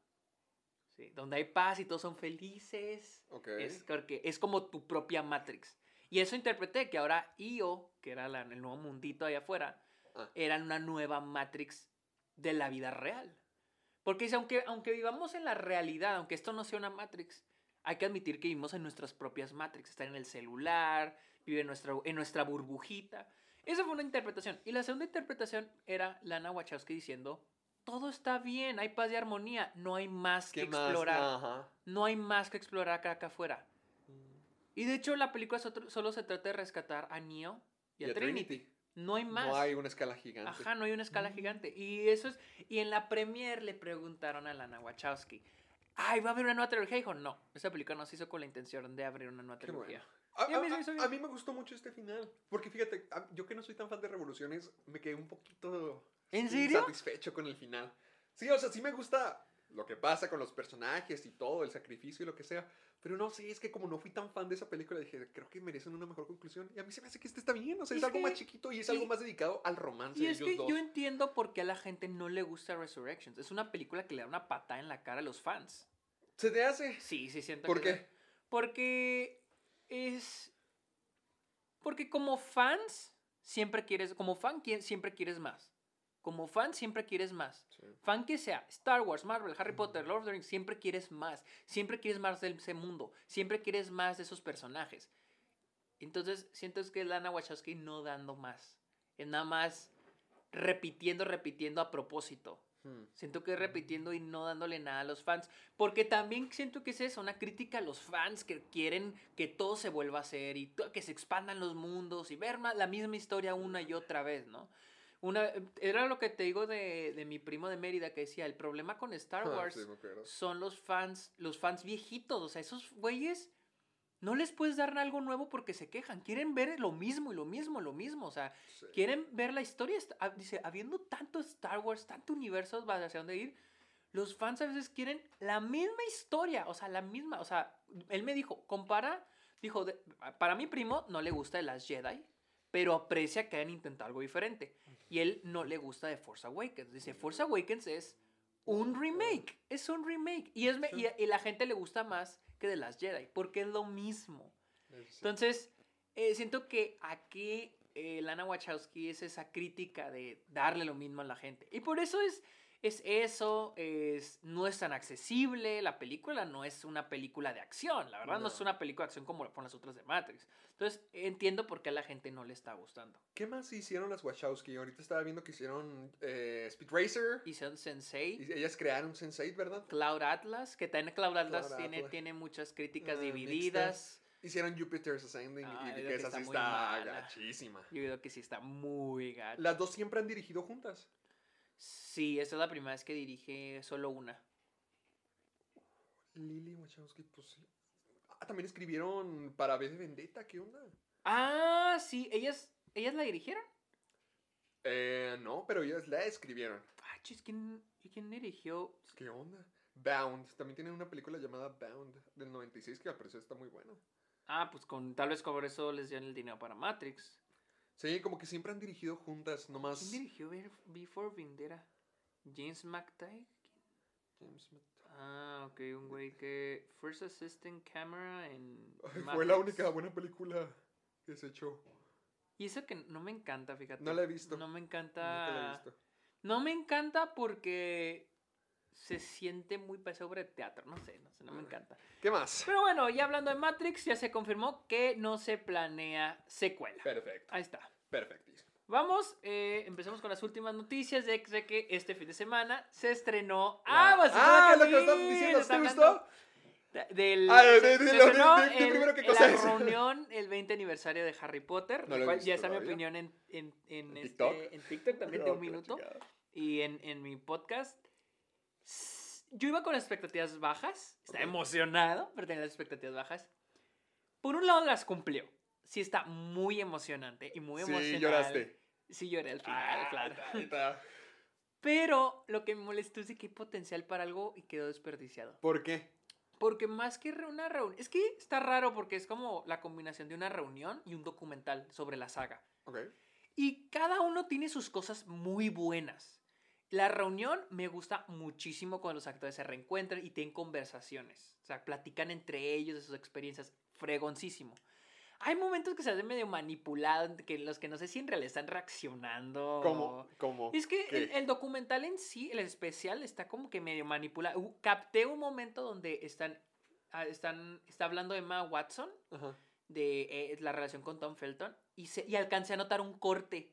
Sí, donde hay paz y todos son felices. Ok. Es, porque es como tu propia Matrix. Y eso interpreté que ahora Io, que era la- el nuevo mundito allá afuera, Ah. era una nueva Matrix de la vida real. Porque dice, aunque, aunque vivamos en la realidad, aunque esto no sea una Matrix, hay que admitir que vivimos en nuestras propias Matrix. Estar en el celular, vivir en nuestra, en nuestra burbujita. Esa fue una interpretación. Y la segunda interpretación era Lana Wachowski diciendo, todo está bien, hay paz y armonía, no hay más que explorar. Ajá. No hay más que explorar acá, acá afuera. Y de hecho la película solo se trata de rescatar a Neo y a, Trinity. No hay más. No hay una escala gigante. Ajá, no hay una escala gigante. Y eso es. Y en la premier le preguntaron a Lana Wachowski. Ay, ¿va a haber una nueva trilogía? Dijo, no. Esa película no se hizo con la intención de abrir una nueva Qué trilogía. bueno. A, a mí a- a- mí me gustó mucho este final. Porque fíjate, a- yo que no soy tan fan de revoluciones, me quedé un poquito ¿En serio? satisfecho con el final. Sí, o sea, sí me gusta lo que pasa con los personajes y todo, el sacrificio y lo que sea. Pero no sé, es que como no fui tan fan de esa película, dije, creo que merecen una mejor conclusión. Y a mí se me hace que este está bien. O sea, es, Es algo más chiquito y es y- algo más dedicado al romance Y de es ellos que dos. yo entiendo por qué a la gente no le gusta Resurrections. Es una película que le da una patada en la cara a los fans. ¿Se te hace? Sí, sí siento ¿Por que qué? Porque es porque como fans siempre quieres como fan siempre quieres más. Como fan siempre quieres más. Sí. Fan que sea Star Wars, Marvel, Harry Potter, Lord of the Rings, siempre quieres más. Siempre quieres más de ese mundo. Siempre quieres más de esos personajes. Entonces, siento que es Lana Wachowski no dando más. Es nada más repitiendo, repitiendo a propósito. Hmm. Siento que es repitiendo y no dándole nada a los fans. Porque también siento que es eso, una crítica a los fans que quieren que todo se vuelva a hacer y que se expandan los mundos y ver más la misma historia una y otra vez, ¿no? Una, era lo que te digo de, de mi primo de Mérida que decía, el problema con Star Ah, Wars sí, son los fans, los fans viejitos, o sea, esos güeyes no les puedes dar algo nuevo porque se quejan, quieren ver lo mismo y lo mismo, lo mismo, o sea, Sí. quieren ver la historia, ah, dice, habiendo tanto Star Wars, tanto universo hacia dónde ir, los fans a veces quieren la misma historia, o sea, la misma, o sea, él me dijo, compara, dijo, para mi primo no le gusta de las Jedi, pero aprecia que hayan intentado algo diferente. Y él no le gusta de Force Awakens. Dice, Force Awakens es un remake, es un remake. Y, es, me- y, y la gente le gusta más que de las Jedi, porque es lo mismo. Entonces, eh, siento que aquí eh, Lana Wachowski es esa crítica de darle lo mismo a la gente. Y por eso es, es eso, es, no es tan accesible, la película no es una película de acción, la verdad no, No. es una película de acción como con las otras de Matrix. Entonces, entiendo por qué a la gente no le está gustando. ¿Qué más hicieron las Wachowski? Ahorita estaba viendo que hicieron eh, Speed Racer. Hicieron Sensei, Y ellas crearon Sense8, ¿verdad? Cloud Atlas, que también Cloud Atlas Cloud tiene, Atlas. tiene muchas críticas Ah, divididas. Hicieron Jupiter's Ascending Ah, y que esa está sí está gachísima. Yo creo que sí está muy gacho. Las dos siempre han dirigido juntas. Sí, esta es la primera vez que dirige solo una. Lily Wachowski, pues sí. Ah, también escribieron para B de Vendetta, ¿qué onda? Ah, sí, ellas, ellas la dirigieron. Eh, no, pero ellas la escribieron. Ah, chis, ¿quién, ¿y quién dirigió? ¿Qué onda? Bound. También tienen una película llamada Bound del 96 que al parecer está muy buena. Ah, pues con, tal vez por eso les dieron el dinero para Matrix. Sí, como que siempre han dirigido juntas, nomás. ¿Quién dirigió Be- Before Vendetta? James McTighe. James Smith. Ah, ok, un güey que First Assistant Camera en Ay, fue la única buena película que se echó. Y eso que no me encanta, fíjate. No la he visto. No me encanta. la he visto. No me encanta porque se siente muy pesado sobre teatro. No sé, no sé, no me encanta. ¿Qué más? Pero bueno, ya hablando de Matrix, ya se confirmó que no se planea secuela. Perfecto. Ahí está. Perfectísimo. Vamos, eh, empecemos con las últimas noticias de, de que este fin de semana se estrenó. Ah, ¡Ah, ah, es lo que estabas diciendo, ¿sí te gustó? Del, Ah, de- se- de- se de- de- estrenó de- de el- ¿qué en la reunión, el 20 aniversario de Harry Potter. No lo cual ya está mi opinión en, en, en, ¿En este- TikTok? TikTok también de No, un pero minuto. Y en, en mi podcast. Yo iba con expectativas bajas. Estaba Ok. emocionado, pero tenía las expectativas bajas. Por un lado las cumplió. Sí está muy emocionante y muy Sí, emocional. lloraste. Sí lloré al final, Ah, claro. está. Pero lo que me molestó es de que hay potencial para algo y quedó desperdiciado. ¿Por qué? Porque más que una reunión... Es que está raro porque es como la combinación de una reunión y un documental sobre la saga. Ok. Y cada uno tiene sus cosas muy buenas. La reunión me gusta muchísimo cuando los actores se reencuentran y tienen conversaciones. O sea, platican entre ellos de sus experiencias. Fregoncísimo. Hay momentos que se hacen medio manipulados, que los que no sé si en realidad están reaccionando. ¿Cómo? ¿Cómo? Es que el, documental en sí, el especial, está como que medio manipulado. Uh, capté un momento donde están, ah, están, está hablando Emma Watson Ajá. de eh, la relación con Tom Felton y, se, y alcancé a notar un corte.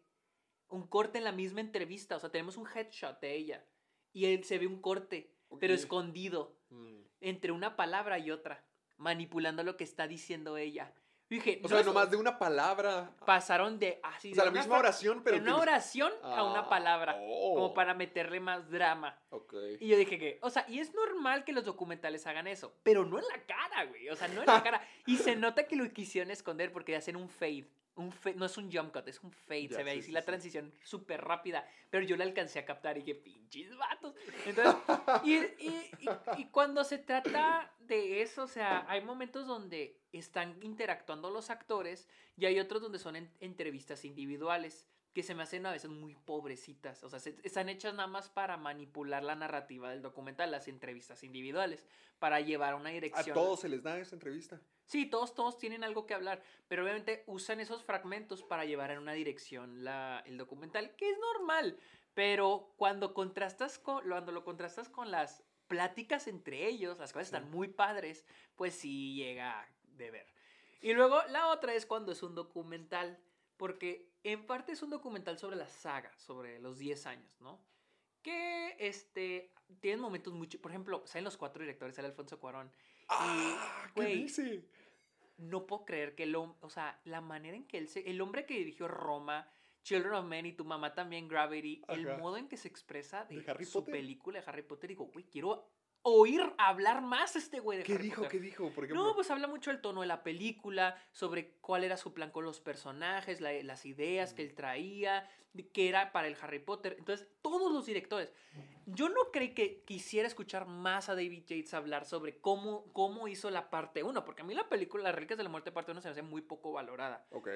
Un corte en la misma entrevista. O sea, tenemos un headshot de ella. Y él se ve un corte, pero escondido Mm. entre una palabra y otra, manipulando lo que está diciendo ella. Dije, O no, sea, nomás de una palabra. pasaron de así O sea, la misma oración, pero. de una oración a una Ah, palabra, como oh. para meterle más drama. Ok. Y yo dije que, o sea, y es normal que los documentales hagan eso, pero no en la cara, güey. O sea, no en la cara. Y se nota que lo quisieron esconder porque hacen un fade. Un fade, no es un jump cut, es un fade. Ya, se ve ahí sí, la transición súper rápida. Pero yo la alcancé a captar y dije, pinches vatos. Entonces, y, y- y- y cuando se trata de eso, o sea, hay momentos donde están interactuando los actores y hay otros donde son en- entrevistas individuales que se me hacen a veces muy pobrecitas. O sea, se- están hechas nada más para manipular la narrativa del documental, las entrevistas individuales, para llevar a una A dirección. todos se les da esa entrevista. Sí, todos, todos tienen algo que hablar, pero obviamente usan esos fragmentos para llevar en una dirección la, el documental, que es normal, pero cuando contrastas con, cuando lo contrastas con las pláticas entre ellos, las cuales están muy padres, pues sí llega de ver. Y luego la otra es cuando es un documental, porque en parte es un documental sobre la saga, sobre los 10 años, ¿no? Que este, tienen momentos muy... chi- Por ejemplo, salen los cuatro directores, sale Alfonso Cuarón. ¡Ah! ¿Qué güey, dice? no puedo creer que el o sea, la manera en que él se, el hombre que dirigió Roma, Children of Men y tu mamá también Gravity, el modo en que se expresa de, ¿De Harry su Potter? película de Harry Potter, digo, güey, quiero oír hablar más a este güey de ¿Qué Harry dijo? Potter. ¿Qué dijo? Por ejemplo. No, pues habla mucho del tono de la película, sobre cuál era su plan con los personajes, la- las ideas que él traía, qué era para el Harry Potter. Entonces, todos los directores. Yo no creí que quisiera escuchar más a David Yates hablar sobre cómo, cómo hizo la parte 1, porque a mí la película Las Reliquias de la Muerte parte 1 se me hace muy poco valorada. Ok.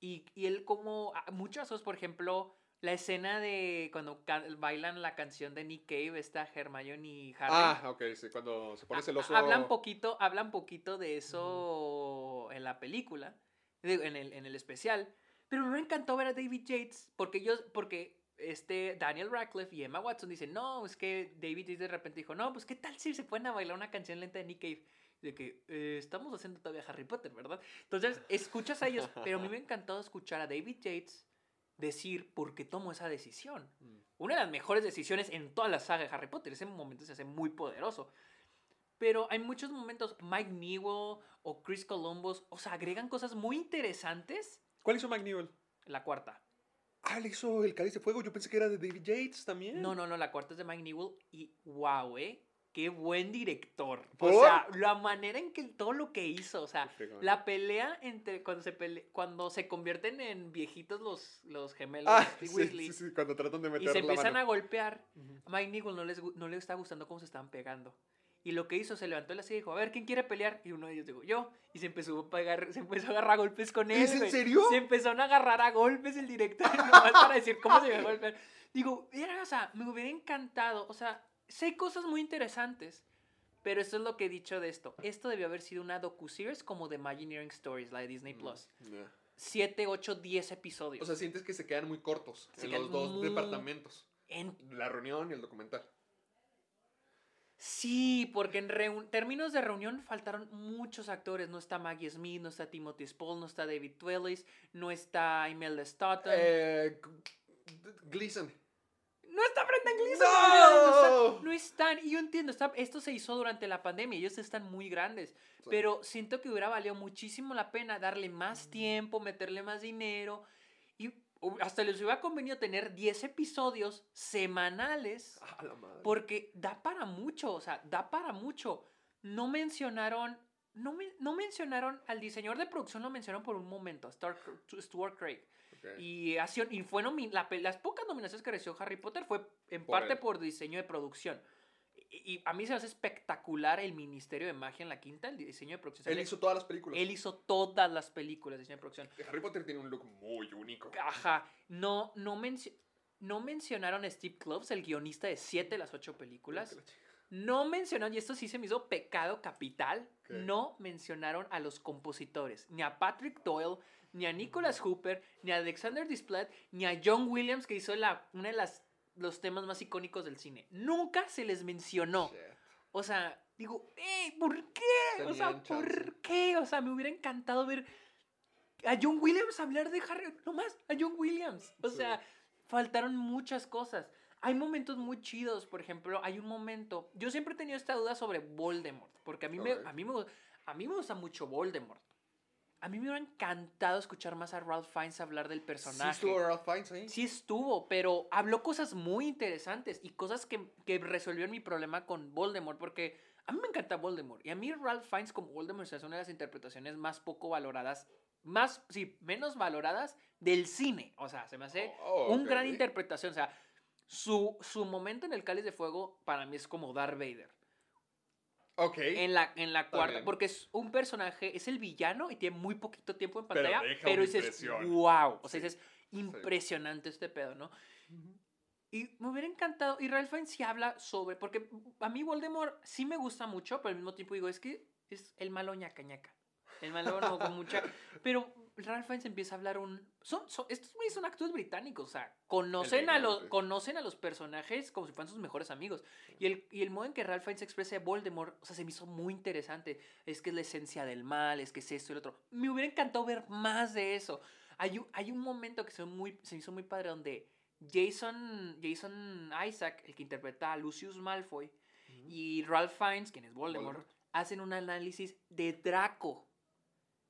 Y, y él como, ah, muchas cosas, por ejemplo, la escena de cuando bailan la canción de Nick Cave, está Hermione y Harry. Ah, ok, sí, cuando se pone celoso. Hablan poquito, hablan poquito de eso en la película, en el, en el especial. Pero me encantó ver a David Yates porque yo, porque este Daniel Radcliffe y Emma Watson dicen, no, es que David Yates de repente dijo, no, pues qué tal si se pueden a bailar una canción lenta de Nick Cave. De que "Eh, estamos haciendo todavía Harry Potter, ¿verdad? Entonces, escuchas a ellos, pero a mí me ha encantado escuchar a David Yates decir por qué tomó esa decisión. Mm. Una de las mejores decisiones en toda la saga de Harry Potter. Ese momento se hace muy poderoso. Pero hay muchos momentos, Mike Newell o Chris Columbus, o sea, agregan cosas muy interesantes. ¿Cuál hizo Mike Newell? La cuarta. Ah, le hizo el cáliz de fuego. Yo pensé que era de David Yates también. No, no, no, la cuarta es de Mike Newell y wow, eh. Qué buen director. ¿Por? O sea, la manera en que todo lo que hizo, o sea, la pelea entre cuando se pele- cuando se convierten en viejitos los, los gemelos Ah, sí, Weasley sí, sí, cuando tratan de meter y se la empiezan mano. a golpear, Ujú. a Mike Newell no, les, no le está gustando cómo se estaban pegando. Y lo que hizo, se levantó de la silla y dijo, a ver, ¿quién quiere pelear? Y uno de ellos dijo, yo. Y se empezó a, pegar, se empezó a agarrar a golpes con él. ¿Es en serio? Se empezaron a agarrar a golpes el director nomás para decir cómo se iba a golpear. Digo, era, o sea, me hubiera encantado. O sea, sé cosas muy interesantes. Pero esto es lo que he dicho de esto. Esto debió haber sido una docu-series como The Imagineering Stories, la de Disney Plus. Ya. 7, 8, 10 episodios. O sea, sientes que se quedan muy cortos Se en los dos muy- departamentos. en La reunión y el documental. Sí, porque en reun- términos de reunión faltaron muchos actores. No está Maggie Smith, no está Timothy Spall, no está David Twillis, no está Imelda Staunton. Eh, Gleason. No está Brendan Gleeson. ¡No! No, no están. Y yo entiendo, está- esto se hizo durante la pandemia, ellos están muy grandes. Pero siento que hubiera valido muchísimo la pena darle más tiempo, meterle más dinero. Y hasta les hubiera convenido tener 10 episodios semanales. A la madre. Porque da para mucho, o sea, da para mucho. No mencionaron, no, no mencionaron al diseñador de producción, lo mencionaron por un momento, Stuart Craig. Y, y fue la las pocas nominaciones que recibió Harry Potter fue en Por parte él. por diseño de producción. Y, y a mí se me hace espectacular el Ministerio de Magia en la quinta, el diseño de producción. Él hizo todas las películas. él hizo todas las películas de diseño de producción. Harry Potter tiene un look muy único. Ajá, no, no, mencio- no mencionaron a Steve Kloves, el guionista de siete de las ocho películas. No mencionaron, y esto sí se me hizo pecado capital, ¿Qué? no mencionaron a los compositores, ni a Patrick Doyle, ni a Nicholas Hooper, ni a Alexander Desplat, ni a John Williams, que hizo la, una de las, los temas más icónicos del cine. Nunca se les mencionó. Shit. O sea, digo, ¡eh! ¿Por qué? O sea. ¿por qué? O sea, me hubiera encantado ver a John Williams hablar de Harry. No más, a John Williams. O Sí. sea, faltaron muchas cosas. Hay momentos muy chidos, por ejemplo, hay un momento. Yo siempre he tenido esta duda sobre Voldemort, porque a mí, me, a mí, me, a mí me gusta mucho Voldemort. A mí me hubiera encantado escuchar más a Ralph Fiennes hablar del Sí personaje. estuvo Ralph Fiennes ahí. Sí estuvo, pero habló cosas muy interesantes y cosas que, que resolvieron mi problema con Voldemort, porque a mí me encanta Voldemort y a mí Ralph Fiennes como Voldemort es una de las interpretaciones más poco valoradas, más, sí, menos valoradas del cine. O sea, se me hace Oh, un gran interpretación. O sea, su, su momento en el Cáliz de Fuego para mí es como Darth Vader. Ok. En la, en la cuarta, bien. porque es un personaje, es el villano y tiene muy poquito tiempo en Pero pantalla, deja pero, una dices, impresión. wow, o sea, Sí, dices, impresionante este pedo, ¿no? Y me hubiera encantado, y Ralph Fiennes sí habla sobre, porque a mí Voldemort sí me gusta mucho, pero al mismo tiempo digo, es que es el malo ñaca ñaca. El malo no con mucha... Pero Ralph Fiennes empieza a hablar un... Son, son- estos güeyes son actores británicos, o sea, conocen a, los, conocen a los personajes como si fueran sus mejores amigos. Y el, y el modo en que Ralph Fiennes expresa a Voldemort, o sea, se me hizo muy interesante. Es que es la esencia del mal, es que es esto y lo otro. Me hubiera encantado ver más de eso. Hay un, hay un momento que se, muy, se me hizo muy padre donde Jason, Jason Isaac, el que interpreta a Lucius Malfoy, y Ralph Fiennes, quien es Voldemort, Voldemort. hacen un análisis de Draco.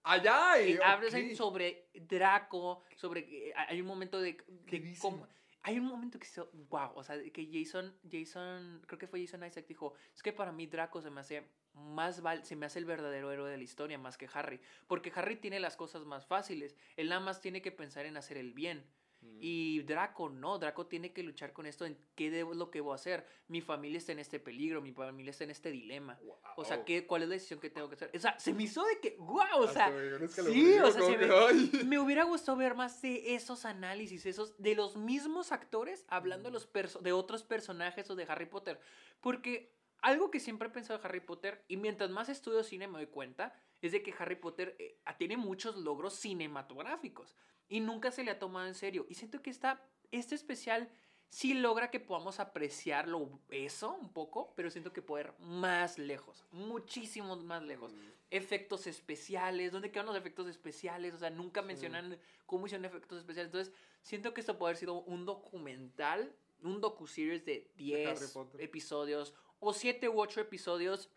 Allá. Y ok. sobre Draco, sobre que hay un momento de, ¿Qué de cómo- hay un momento que hizo, wow, o sea, que Jason, Jason, creo que fue Jason Isaac, dijo, es que para mí Draco se me hace más val se me hace el verdadero héroe de la historia más que Harry, porque Harry tiene las cosas más fáciles, él nada más tiene que pensar en hacer el bien. Mm. Y Draco no, Draco tiene que luchar con esto en qué debo, lo que voy a hacer. Mi familia está en este peligro, mi familia está en este dilema. O sea. ¿qué, ¿cuál es la decisión que tengo que hacer? O sea, se me hizo de que, wow, o Hasta sea, sí, o sea, se me, hubiera gustado ver más de esos análisis, esos de los mismos actores hablando de, los de otros personajes o de Harry Potter. Porque algo que siempre he pensado de Harry Potter, y mientras más estudio cine me doy cuenta, es de que Harry Potter eh, tiene muchos logros cinematográficos y nunca se le ha tomado en serio. Y siento que esta, este especial sí logra que podamos apreciarlo eso un poco, pero siento que puede ir más lejos, muchísimos más lejos. Efectos especiales, ¿dónde quedan los efectos especiales? O sea, nunca mencionan cómo hicieron efectos especiales. Entonces, siento que esto puede haber sido un documental, un docu-series de Harry 10 Potter. episodios o 7 u 8 episodios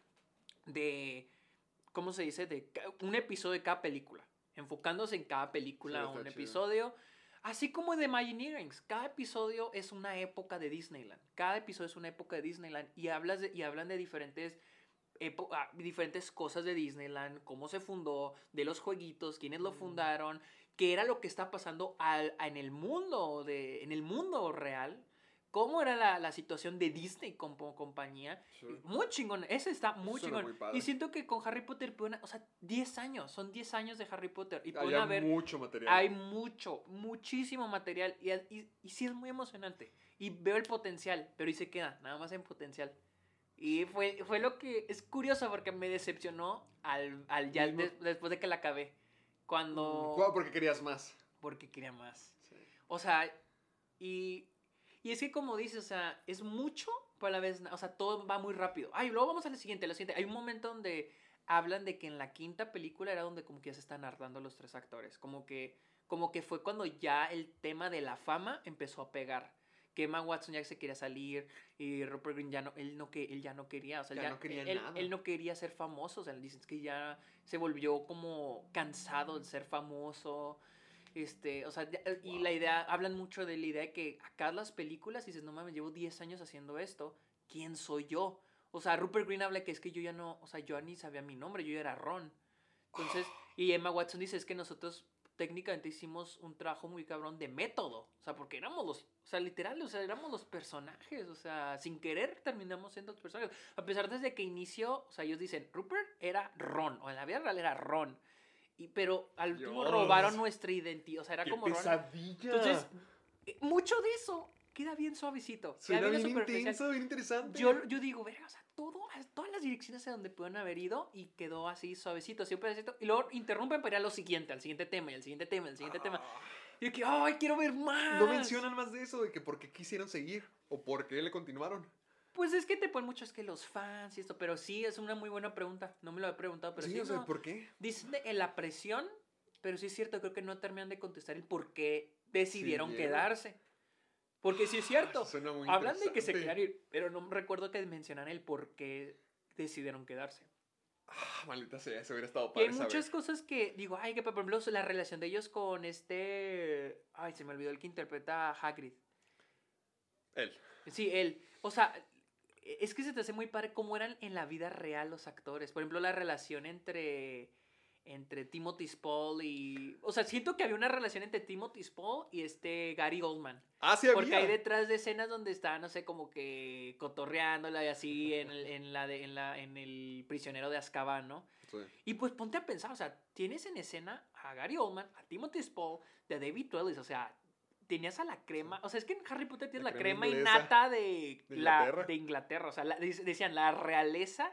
de, ¿cómo se dice? De un episodio de cada película, enfocándose en cada película Sí, un chido. episodio. Así como de Imagineerings, cada episodio es una época de Disneyland. Cada episodio es una época de Disneyland y, hablas de, y hablan de diferentes, ah, diferentes cosas de Disneyland, cómo se fundó, de los jueguitos, quiénes lo fundaron, qué era lo que está pasando al- en el mundo, de, en el mundo real, cómo era la, la situación de Disney como compañía. Sí. Muy chingón, ese está muy chingón. muy y siento que con Harry Potter, pueden- o sea, 10 años, son 10 años de Harry Potter. Y pueden Había haber mucho material. hay mucho, muchísimo material y, y, y sí es muy emocionante. Y veo el potencial, pero ahí se queda, nada más en potencial. Y fue, fue lo que es curioso porque me decepcionó al, al ya des- después de que la acabé. Cuando... Wow, porque querías más. Porque quería más. Sí. O sea, y, y es que como dices, o sea, es mucho, pero a la vez, o sea, todo va muy rápido. Ay, luego vamos a la siguiente, la siguiente. Hay un momento donde hablan de que en la quinta película era donde como que ya se están hartando los tres actores. Como que, como que fue cuando ya el tema de la fama empezó a pegar. que Emma Watson ya se quería salir y Rupert Green ya no, él no, que, él ya no quería, o sea, Ya ya no quería él, nada. él no quería ser famoso, o sea, dicen que ya se volvió como cansado de ser famoso. Este, o sea, ya- y la idea, hablan mucho de la idea de que acá las películas y dices, no mames, llevo 10 años haciendo esto, ¿quién soy yo? O sea, Rupert Green habla que es que yo ya no, o sea, yo ni sabía mi nombre, yo ya era Ron. Entonces, y Emma Watson dice, es que nosotros técnicamente hicimos un trabajo muy cabrón de método, o sea, porque éramos los, o sea, literal, o sea, éramos los personajes, o sea, sin querer terminamos siendo los personajes. A pesar desde que inició, o sea, ellos dicen, Rupert era Ron, o en la vida real era Ron. Y, pero al último Dios. robaron nuestra identidad, o sea, era ¡Qué como pesadilla! Entonces, eh, mucho de eso queda bien suavecito. Suena queda bien superficial. intenso, bien interesante. Yo, yo digo, verga, o sea, todo, todas las direcciones a donde pudieron haber ido y quedó así suavecito, un pedacito. Y luego interrumpen para ir a lo siguiente, al siguiente tema, y al siguiente tema, y al siguiente tema. Y yo que, ay, quiero ver más. Ah. No mencionan más de eso, de que por qué quisieron seguir o por qué le continuaron. Pues es que te ponen mucho, es que los fans y esto, pero sí, es una muy buena pregunta. No me lo he preguntado, pero sí. sí, no. ¿por qué? Dicen de- en la presión, pero sí es cierto, creo que no terminan de contestar el por qué decidieron quedarse. Porque sí es cierto. Suena muy Hablan de que se querían ir, pero no recuerdo que mencionan el por qué decidieron quedarse. Ah, maldita sea, eso hubiera estado Y hay padre muchas saber. cosas que digo, ay, que por ejemplo la relación de ellos con este, ay, se me olvidó el que interpreta a Hagrid. Él. Sí, él. O sea, es que se te hace muy padre cómo eran en la vida real los actores. Por ejemplo, la relación entre entre Timothy Spall y o sea, siento que había una relación entre Timothy Spall y este Gary Oldman. Ah, sí, Porque había. hay detrás de escenas donde está, no sé, como que cotorreándola y así en el, en la de, en la en el prisionero de Azkaban, ¿no? Sí. Y pues ponte a pensar, o sea, tienes en escena a Gary Oldman, a Timothy Spall, de David Twellis, o sea, tenías a la crema, o sea, es que en Harry Potter tienes La la, crema crema, innata de, De la, Inglaterra. de Inglaterra, o sea, la- decían la realeza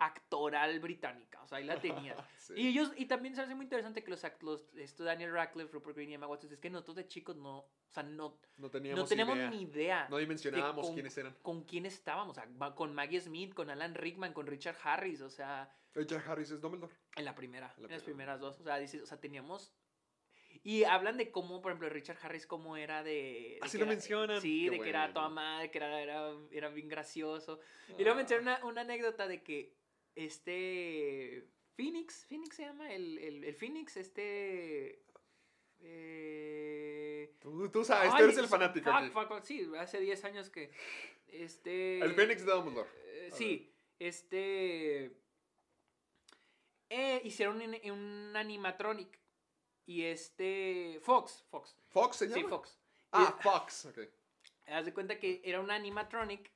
actoral británica, o sea, ahí la tenías. Sí. Y ellos, y también se hace muy interesante que los, los esto Daniel Radcliffe, Rupert Green y Emma Watson, es que nosotros de chicos no, o sea, no, No teníamos, no teníamos idea. ni idea. No dimensionábamos con- quiénes eran. Con quién estábamos, o sea, con Maggie Smith, con Alan Rickman, con Richard Harris, o sea, Richard Harris es Dumbledore. en la primera, En la en las primera. primeras dos. O sea, dices, o sea, teníamos. Y hablan de cómo, por ejemplo, Richard Harris, cómo era de. de Así lo era- mencionan. Sí, Qué de que era toda madre, que era, era, era bien gracioso. Y luego mencionan una, una anécdota de que este. Phoenix, Phoenix se llama, el, el, el Phoenix, este. Eh, Tú, tú sabes, ay, tú eres el fanático. fuck, aquí. fuck, fuck, sí, hace 10 años que. Este. El Fénix de Dumbledore. Eh, A sí, este. eh, hicieron un, un animatronic. Y este. Fox, Fox. ¿Fox se llama? Sí, Fox. Ah, Y- Fox. Ok. Haz de cuenta que era un animatronic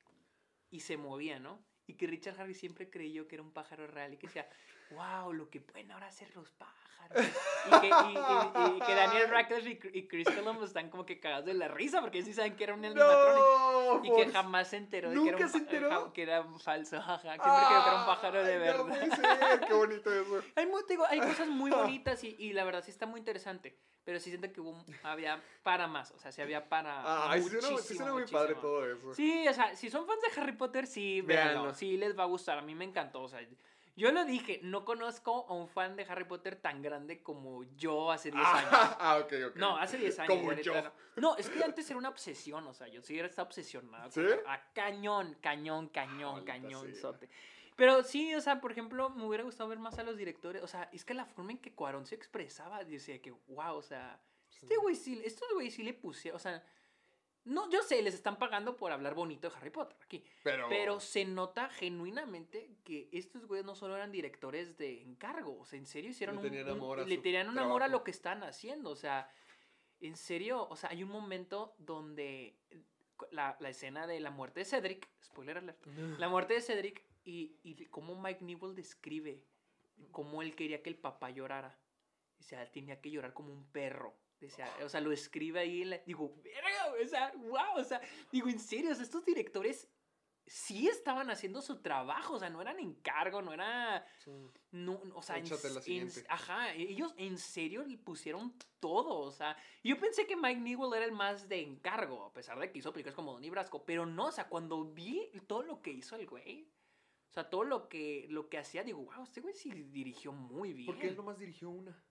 y se movía, ¿no? Y que Richard Harris siempre creyó que era un pájaro real y que decía, wow, lo que pueden ahora hacer los pájaros. Y que, y- y- y que Daniel Radcliffe y, Chris Columbus están como que cagados de la risa porque sí saben que era un animatronic. No, Y que jamás se enteró de que era, ¿Nunca un, se enteró? que era falso. Jaja, siempre creyó que era un pájaro de verdad. No ser, qué bonito eso. Hay, mu- te digo, hay cosas muy bonitas y, la verdad sí está muy interesante. Pero sí siento que hubo, había para más. O sea, sí había para. Ay, sí suena, sí muchísimo, suena muy padre muchísimo. todo eso. Sí, o sea, si son fans de Harry Potter, sí. Véanlo. Sí, les va a gustar. A mí me encantó. O sea, yo lo dije, no conozco a un fan de Harry Potter tan grande como yo hace 10 años. Ah, ah, ok, ok. No, hace 10 años. Como yo. No. No, es que antes era una obsesión, o sea, yo sí era estaba obsesionado. ¿Sí? con- A cañón, cañón, cañón, cañón, sote. Pero sí, o sea, por ejemplo, me hubiera gustado ver más a los directores. O sea, es que la forma en que Cuarón se expresaba, decía que, wow, o sea, este güey sí, estos güey sí le pusieron, o sea, no, yo sé, les están pagando por hablar bonito de Harry Potter aquí. Pero, Pero se nota genuinamente que estos güeyes no solo eran directores de encargo, o sea, en serio hicieron Le un, tenían un- amor a le tenían un amor a lo que están haciendo, o sea, en serio, o sea, hay un momento donde la, la escena de la muerte de Cedric, spoiler alert, la muerte de Cedric y, y cómo Mike Newell describe cómo él quería que el papá llorara. O sea, él tenía que llorar como un perro. Decía, o sea, lo escribe ahí. le- digo, verga, o sea, wow, o sea, digo, en serio, o sea, estos directores sí estaban haciendo su trabajo, o sea, no eran encargo, no era, no, o sea, en- la en- ajá, ellos en serio le pusieron todo, o sea, yo pensé que Mike Newell era el más de encargo, a pesar de que hizo películas como Donnie Brasco, pero no, o sea, cuando vi todo lo que hizo el güey, o sea, todo lo que, lo que hacía, digo, wow, este güey sí dirigió muy bien. ¿Por qué él nomás dirigió una?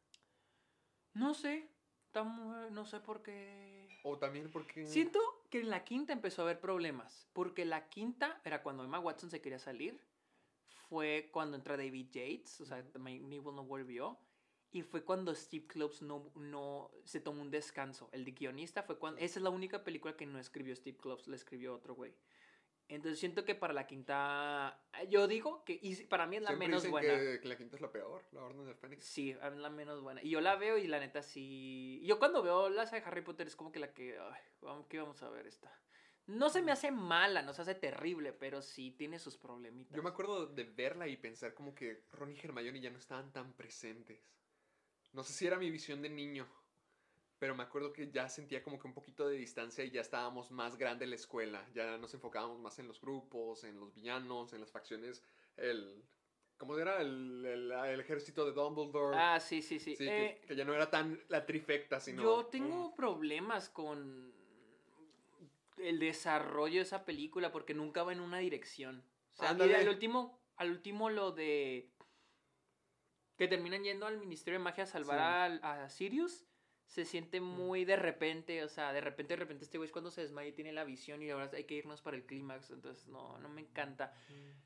No sé, no sé por qué. O también porque... Siento que en la quinta empezó a haber problemas. Porque la quinta era cuando Emma Watson se quería salir. Fue cuando entra David Yates, o sea, Mabel no volvió. Y fue cuando Steve Kloves no, no se tomó un descanso. El de guionista fue cuando. Esa es la única película que no escribió Steve Kloves, la escribió otro güey. Entonces siento que para la quinta. Yo digo que. Y para mí es la Siempre menos dicen buena. Que, que la quinta es la peor, la Orden del Fénix. Sí, es la menos buena. Y yo la veo y la neta sí. Yo cuando veo las de Harry Potter es como que la que. Ay, ¿qué vamos a ver esta? No se me hace mala, no se hace terrible, pero sí tiene sus problemitas. Yo me acuerdo de verla y pensar como que Ron y Hermione ya no estaban tan presentes. No sé si era mi visión de niño, pero me acuerdo que ya sentía como que un poquito de distancia y ya estábamos más grande en la escuela. Ya nos enfocábamos más en los grupos, en los villanos, en las facciones. El, ¿Cómo era? El, el- el ejército de Dumbledore. Ah, sí, sí, sí. Sí, Eh, que, que ya no era tan la trifecta, sino... Yo tengo problemas con el desarrollo de esa película porque nunca va en una dirección. O sea, y al último, al último lo de que terminan yendo al Ministerio de Magia a salvar Sí. a, Sirius se siente muy de repente, o sea, de repente, de repente este güey es cuando se desmaya y tiene la visión y ahora hay que irnos para el clímax, entonces no, no me encanta.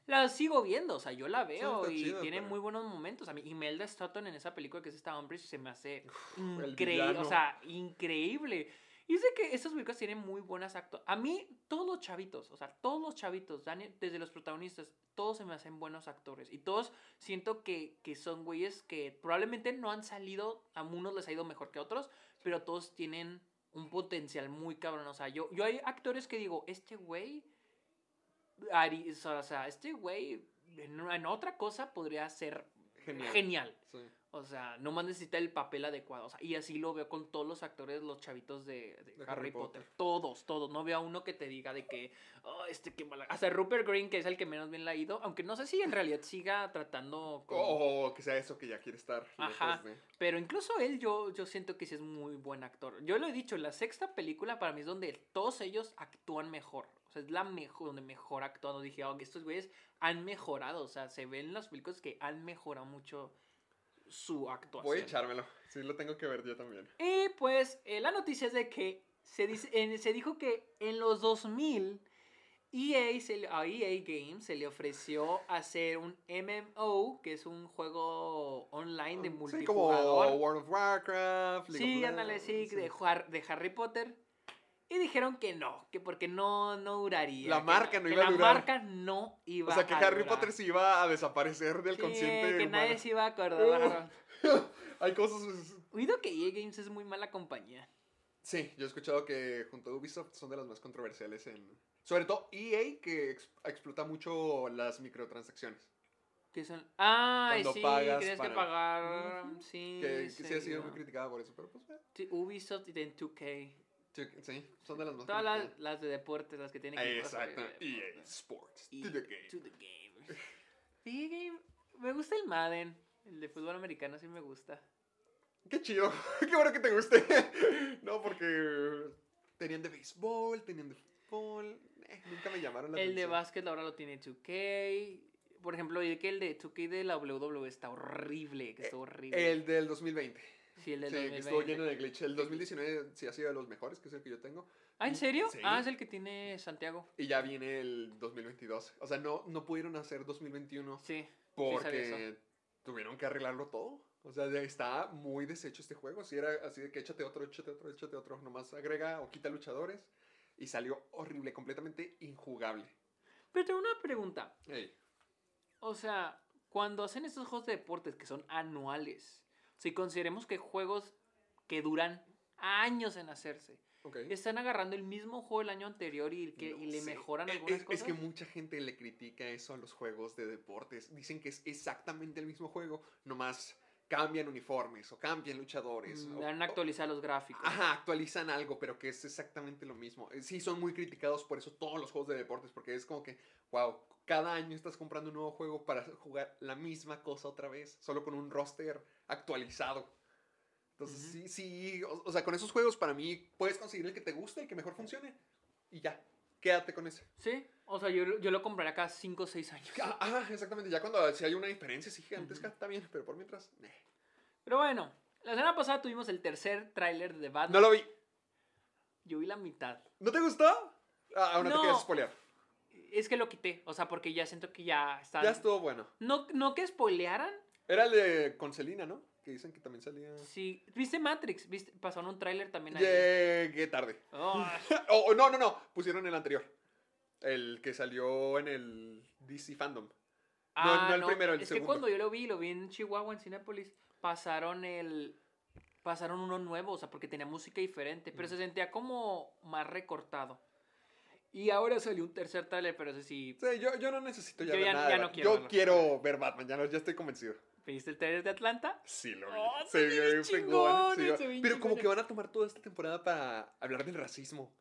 La sigo viendo, o sea, yo la veo y chido, tiene pero- muy buenos momentos. A mí, Imelda Staunton en esa película que es esta Umbridge se me hace increíble, o sea, increíble. Y sé que esas películas tienen muy buenas actos. A mí, todos los chavitos, o sea, todos los chavitos, Dani- desde los protagonistas, todos se me hacen buenos actores. Y todos siento que, que son güeyes que probablemente no han salido, a unos les ha ido mejor que a otros, pero todos tienen un potencial muy cabrón. O sea, yo, yo hay actores que digo, este güey, harí- o sea, este güey en, en otra cosa podría ser Genial. genial. Sí. O sea, nomás necesita el papel adecuado. O sea, y así lo veo con todos los actores, los chavitos de, de De Harry, Harry Potter. Potter. Todos, todos. No veo a uno que te diga de que, oh, este que mala. Hasta Rupert Green, que es el que menos bien le ha ido. Aunque no sé si en realidad siga tratando con... O que sea eso que ya quiere estar Ajá. de... Pero incluso él, yo, yo siento que sí es muy buen actor. Yo lo he dicho, la sexta película para mí es donde todos ellos actúan mejor. O sea, es la mejor, donde mejor actuado. Dije, oh, que estos güeyes han mejorado. O sea, se ven en las películas que han mejorado mucho su actuación. Voy a echármelo. Sí, lo tengo que ver yo también. Y pues eh, la noticia es de que se, dice, se dijo que en los 2000 EA se a EA Games se le ofreció hacer un MMO, que es un juego online de Sí, como multijugador. World of Warcraft. League Sí, ándale, sí, de Harry Potter. Y dijeron que no, que porque no, no duraría. La marca no iba a la durar. marca no iba O sea, que a Harry durar. Potter se iba a desaparecer del Sí, consciente que nadie se iba a acordar. Hay cosas... pues, Oído que EA Games es muy mala compañía. Sí, yo he escuchado que junto a Ubisoft son de las más controversiales en... Sobre todo EA, que ex- explota mucho las microtransacciones. Que son... Ah, Cuando sí, pagas tienes que pagar. Sí, Que, que sí ha sido muy criticada por eso, pero pues... eh, Sí, Ubisoft y then 2K. Sí, son de las más Todas las, las de deportes, las que tienen que Exacto. EA Sports. Y To the game. to the game. EA Game. Me gusta el Madden. El de fútbol americano sí me gusta. Qué chido. Qué bueno que te guste. no, porque tenían de béisbol, tenían de fútbol. eh, nunca me llamaron la El de atención. básquet ahora lo tiene 2K. Por ejemplo, y que el de 2K de la WWE está horrible. Que está horrible. Eh, El del 2020. Sí, el del sí, que 2020. estuvo lleno de glitch. El 2019 sí ha sido de los mejores, que es el que yo tengo. Ah, ¿en serio? Sí. Ah, es el que tiene Santiago. Y ya viene el 2022. O sea, no, no pudieron hacer 2021 Sí. porque tuvieron que arreglarlo todo. O sea, está muy deshecho este juego. Si era así de que échate otro, échate otro, échate otro. Nomás agrega o quita luchadores. Y salió horrible, completamente injugable. Pero tengo una pregunta. Ey. O sea, cuando hacen estos juegos de deportes que son anuales, si consideremos que juegos que duran años en hacerse, están agarrando el mismo juego del año anterior y, que, No y le sé. mejoran Eh, algunas es, cosas. Es que mucha gente le critica eso a los juegos de deportes. Dicen que es exactamente el mismo juego, nomás cambian uniformes o cambian luchadores. Mm, o- Van a actualizar los gráficos. Ajá, actualizan algo, pero que es exactamente lo mismo. Eh, Sí, son muy criticados por eso todos los juegos de deportes, porque es como que, wow, cada año estás comprando un nuevo juego para jugar la misma cosa otra vez, solo con un roster actualizado. Entonces, sí, sí, o, o sea, con esos juegos para mí puedes conseguir el que te guste, el que mejor funcione, y ya, quédate con ese. Sí, o sea, yo, yo lo compraría cada 5 o 6 años. Ah, Ajá, exactamente, ya cuando si hay una diferencia así gigantesca, está bien, pero por mientras, eh. Pero bueno, la semana pasada tuvimos el tercer tráiler de Batman. no lo vi. Yo vi la mitad. ¿No te gustó? Ah, aún no, te quieres spoilear. Es que lo quité, o sea, porque ya siento que ya está. Ya estuvo bueno. No, no que spoilearan. Era el de con Selena, ¿no? Que dicen que también salía. Sí. ¿Viste Matrix? ¿Viste? Pasaron un tráiler también ahí. Llegué tarde. Oh, Oh, no, no, no. Pusieron el anterior. El que salió en el DC Fandom. Ah, no el primero, el es segundo. que cuando yo lo vi, lo vi en Chihuahua, en Cinépolis, pasaron el... Pasaron uno nuevo, o sea, porque tenía música diferente, pero se sentía como más recortado. Y ahora salió un tercer tráiler, pero ese sí... Sí, yo, yo no necesito ya Yo ver ya- nada. ya no quiero yo verlo. quiero ver Batman, ya, no, ya estoy convencido. ¿Viste el tráiler de Atlanta? Sí, lo vi. Oh, se se vio bien chingón, se se ve Pero como que van a tomar toda esta temporada para hablar del racismo.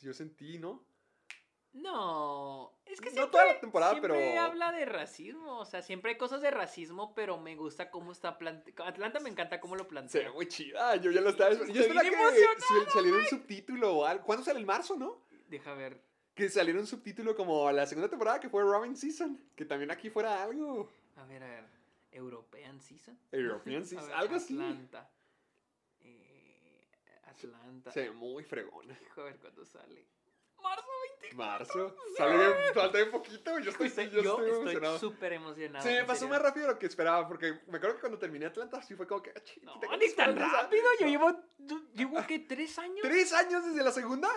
Yo sentí, ¿no? No, es que No siempre, toda la temporada, siempre pero- habla de racismo, o sea, siempre hay cosas de racismo, pero me gusta cómo está planteado. Atlanta me encanta cómo lo Se plantea. ve muy chida. Yo ya lo estaba. Yo esperaba que saliera un subtítulo o algo. ¿Cuándo sale el marzo, no? Deja ver. Que saliera un subtítulo como la segunda temporada que fue Robin Season. Que también aquí fuera algo. A ver, a ver. European Season. European Season, ver, algo así. Atlanta. Eh, Atlanta. Se ve muy fregona. Hijo, a ver cuándo sale. Marzo 24. Marzo. Sale bien, falta bien poquito. Yo estoy, Estoy- yo estoy estoy emocionado. súper emocionado. Se me pasó más rápido de lo que esperaba. Porque me acuerdo que cuando terminé Atlanta, sí fue como que. ah, No, ni tan rápido. Yo llevo. ¿Llevo qué? ¿Tres años? ¿Tres años desde la segunda?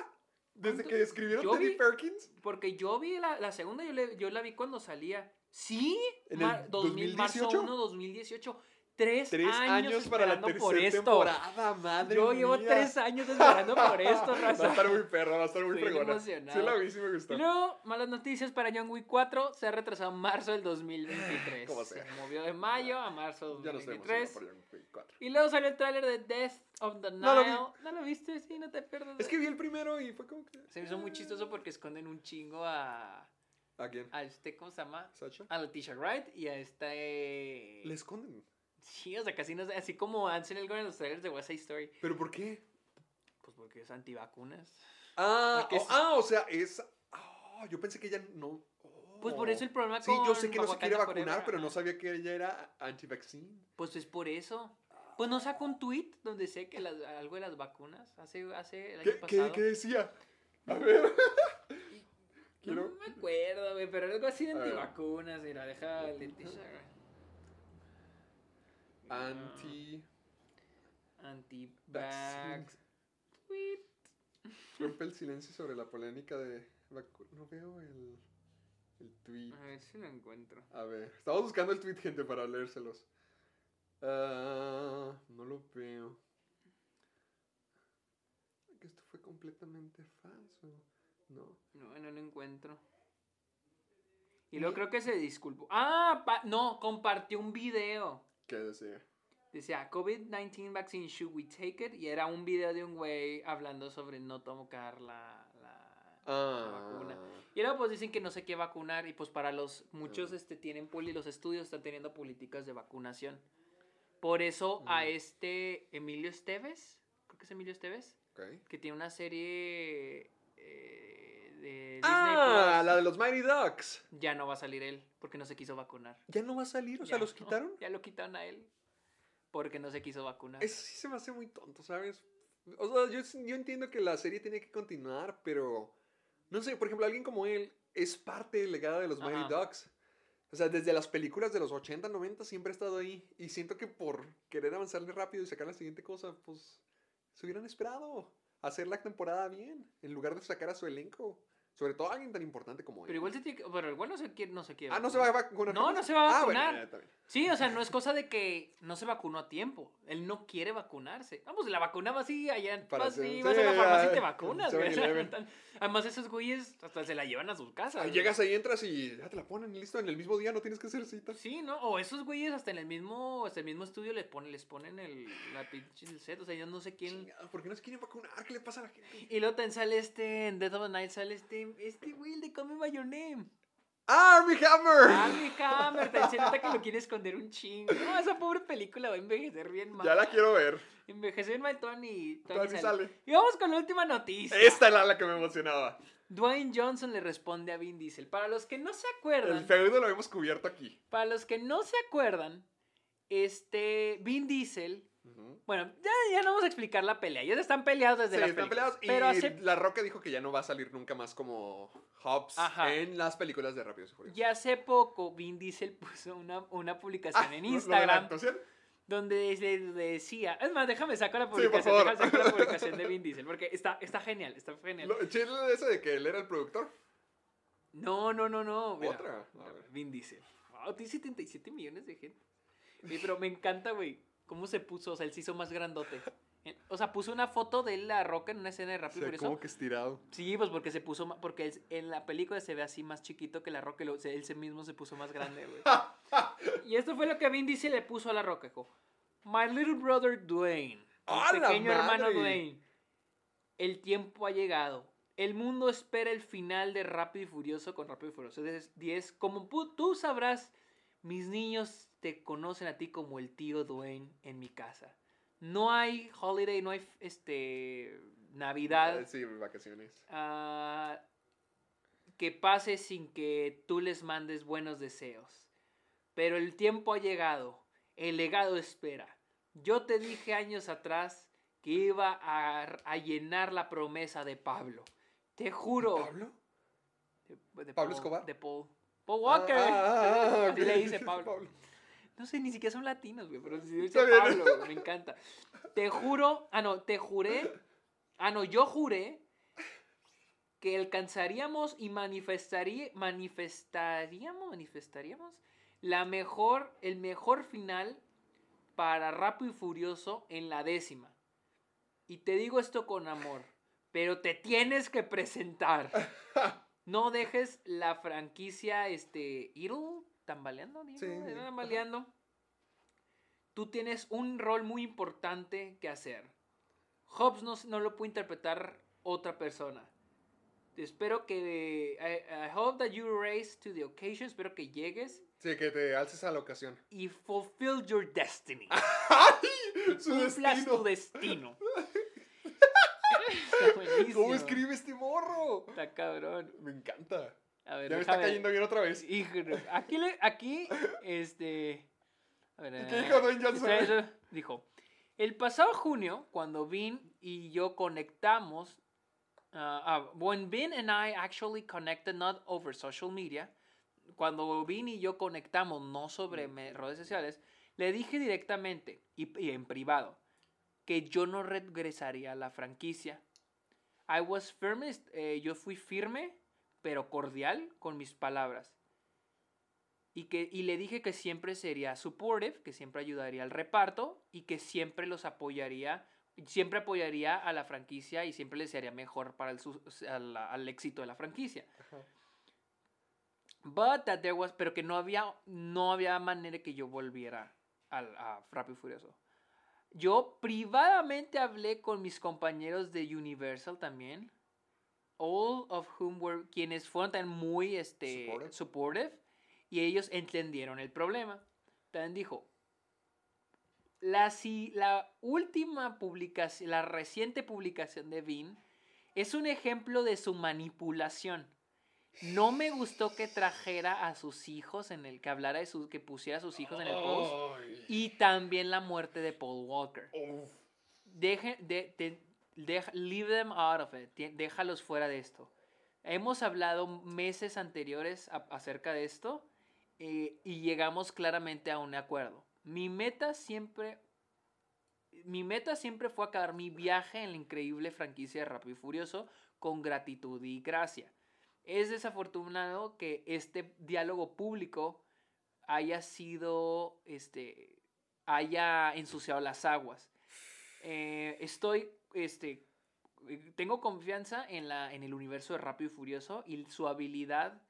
Desde ¿Cuánto? que escribieron Teddy Perkins. Porque yo vi la, la segunda, yo, le- yo la vi cuando salía. ¿Sí? ¿En el Mar- 2000, marzo 2018? 1, 2018. Tres, Tres años, años para la esperando por esto. temporada, madre Yo llevo tres años esperando por esto, Va a raza. estar muy perro, va a estar muy Estoy fregona. emocionado. Sí la vi, sí me gustó. Y luego, malas noticias para John Wick 4, se ha retrasado a marzo del 2023. Como sea. Se movió de mayo a marzo Ya del no estoy 2023. emocionado por John Wick 4. Y luego salió el tráiler de Death of the Nile. No lo vi. ¿No lo viste? Sí, no te pierdas. Es que vi el primero y fue como que... Se me hizo muy chistoso porque esconden un chingo a... ¿A quién? A este, ¿cómo se llama? ¿Sacha? A Leticia Wright y a este... Le esconden. Sí, o sea, casi no sé, así como hacen algo en los trailers de West Side Story. ¿Pero por qué? Pues porque es antivacunas. Ah, oh, es- ah, o sea, es... ah, yo pensé que ella no... oh. Pues por eso el problema Sí, yo con sé que no se quiere vacunar, Forever, pero no sabía que ella era anti-vaccine. Pues es por eso. Pues no sacó un tweet donde sé que las- algo de las vacunas hace, hace el año ¿Qué, pasado. qué, qué decía? A ver. No me acuerdo, güey, pero algo así de antivacunas. Mira, deja Leticia. Anti... Anti-vax. Tweet. Rompe el silencio sobre la polémica de... vacu- No veo el... El tweet. A ver si lo encuentro. A ver, estamos buscando el tweet, gente, para leérselos. Ah, no lo veo. Que esto fue completamente falso. No. No, no lo encuentro. Y luego creo que se disculpó. Ah, no, compartió un video. ¿Qué decía? Decía, COVID-19 vaccine, should we take it? Y era un video de un güey hablando sobre no tocar la, la, la Ah. vacuna. Y luego pues dicen que no sé qué vacunar y pues para los, muchos este, tienen, poli, los estudios están teniendo políticas de vacunación. Por eso a Mm. este Emilio Esteves, creo que es Emilio Esteves, Ok. que tiene una serie eh, de Disney Ah, Plus, la de los Mighty Ducks. ya no va a salir él porque no se quiso vacunar. Ya no va a salir, o sea, los no, quitaron. Ya lo quitaron a él porque no se quiso vacunar. Eso sí se me hace muy tonto, ¿sabes? O sea, yo, yo entiendo que la serie tiene que continuar, pero... No sé, por ejemplo, alguien como él es parte del legado de los Mighty. Ducks. O sea, desde las películas de los 80, 90 siempre ha estado ahí. Y siento que por querer avanzarle rápido y sacar la siguiente cosa, pues se hubieran esperado hacer la temporada bien, en lugar de sacar a su elenco. Sobre todo a alguien tan importante como él. Pero igual se tiene que- pero igual no se quiere, no se quiere. Ah, no se va a vacunar. No, no se va a Ah, bueno, vacunar. bien. Sí, o sea, no es cosa de que no se vacunó a tiempo. Él no quiere vacunarse. Vamos, la vacunaba así, allá Para vas, hacer- sí, vas a la farmacia y ya, te vacunas. güey. O sea, 7-Eleven. tan- Además, esos güeyes hasta se la llevan a sus casas. Llegas ahí, entras y ya te la ponen y listo. En el mismo día no tienes que hacer cita. Sí, ¿no? O esos güeyes hasta en el mismo, hasta el mismo estudio les ponen, les ponen el, la pinche el set. O sea, yo no sé quién. Chingado, ¿Por qué no se quieren vacunar? ¿Qué le pasa a la gente? Y luego también sale este, en Death of the Night sale este, este güey, el de Call Me By Your Name. ¡Ah, Army Hammer! Armie Hammer, te se nota que lo quiere esconder un chingo. No, esa pobre película va a envejecer bien mal. Ya la quiero ver. Envejeció bien mal Tony. Tony Tony sale. sale. Y vamos con la última noticia. Esta era la que me emocionaba. Dwayne Johnson le responde a Vin Diesel. Para los que no se acuerdan, El feudo lo hemos cubierto aquí. para los que no se acuerdan, este Vin Diesel. Bueno, ya, ya no vamos a explicar la pelea. Ellos están peleados desde Sí, las están películas. peleados y Pero hace, La Roca dijo que ya no va a salir nunca más como Hobbs Ajá. en las películas de Rápidos y Furiosos. ya hace poco Vin Diesel puso una, una publicación Ah, en ¿lo- lo de Instagram donde le decía... Es más, déjame sacar la publicación. déjame sacar la publicación de Vin Diesel porque está, está genial, está genial. Lo- ¿Chile eso de que él era el productor? No, no, no, no. mira. Otra. A ver. Vin Diesel. Wow, tiene 77 millones de gente. Pero me encanta, güey, cómo se puso, o sea, él se hizo más grandote. Eh, O sea, puso una foto de la roca en una escena de Rápido y Se Furioso. como que estirado. Sí, pues porque se puso, ma- porque él- en la película se ve así más chiquito que la roca, y lo- él se mismo se puso más grande, güey. y esto fue lo que Vin Diesel le puso a la roca, dijo, My little brother Dwayne, ¡A mi la pequeño hermano! Dwayne, el tiempo ha llegado. El mundo espera el final de Rápido y Furioso con Rápido y Furioso 10. Como tú sabrás, mis niños te conocen a ti como el tío Dwayne en mi casa. No hay holiday, no hay este Navidad Eh, Sí, vacaciones. ah, que pase sin que tú les mandes buenos deseos. Pero el tiempo ha llegado, el legado espera. Yo te dije años atrás que iba a, a llenar la promesa de Pablo. Te juro. ¿Pablo? De- de ¿Pablo Paul- Escobar? De Paul. Paul Walker. Ah, ah, ah, Así ok. le dice Pablo. No sé, ni siquiera son latinos, güey, pero sí dice. Pablo, güey, me encanta. Te juro, ah, no, te juré, ah, no, yo juré que alcanzaríamos y manifestaría, manifestaríamos, manifestaríamos la mejor, el mejor final para Rápido y Furioso en la décima. Y te digo esto con amor, pero te tienes que presentar. No dejes la franquicia, este, ir tambaleando, digo, Sí, tambaleando. Tú tienes un rol muy importante que hacer. Hobbs no, no lo puede interpretar otra persona. Espero que. I, I hope that you raise to the occasion. Espero que llegues Sí, que te alces a la ocasión. y fulfill your destiny. ¡Ay! Su Cumplas tu destino. destino. Está buenísimo. ¿Cómo escribe este morro? Está cabrón. Me encanta. A ver, Ya me está cayendo bien otra vez. Híjole, aquí, le- aquí, este... A ver, ¿Y qué dijo Dwayne Johnson? Dijo, el pasado junio, cuando Vin y yo conectamos, when Vin and I actually connected not over social media, cuando Vin y yo conectamos no sobre me- redes sociales, le dije directamente y, y en privado que yo no regresaría a la franquicia. I was firm, eh, yo fui firme, pero cordial con mis palabras. Y, que, y le dije que siempre sería supportive, que siempre ayudaría al reparto y que siempre los apoyaría, siempre apoyaría a la franquicia y siempre les haría mejor para el, al, al éxito de la franquicia. But that there was, pero que no había, no había manera que yo volviera al, a Rápido y Furioso. Yo privadamente hablé con mis compañeros de Universal también. All of whom were quienes fueron también muy este, Supportive. supportive. Y ellos entendieron el problema. También dijo, la, si, la última publicación, la reciente publicación de Vin es un ejemplo de su manipulación. No me gustó que trajera a sus hijos en el que hablara de su, que pusiera a sus hijos en el post y también la muerte de Paul Walker. Deje, de, de- deja- leave them out of it. Déjalos fuera de esto. Hemos hablado meses anteriores a- acerca de esto eh, y llegamos claramente a un acuerdo. Mi meta siempre, mi meta siempre fue acabar mi viaje en la increíble franquicia de Rápido y Furioso con gratitud y gracia. Es desafortunado que este diálogo público haya sido, este, haya ensuciado las aguas. Eh, estoy, este, eh, tengo confianza en, la, en el universo de Rápido y Furioso y su habilidad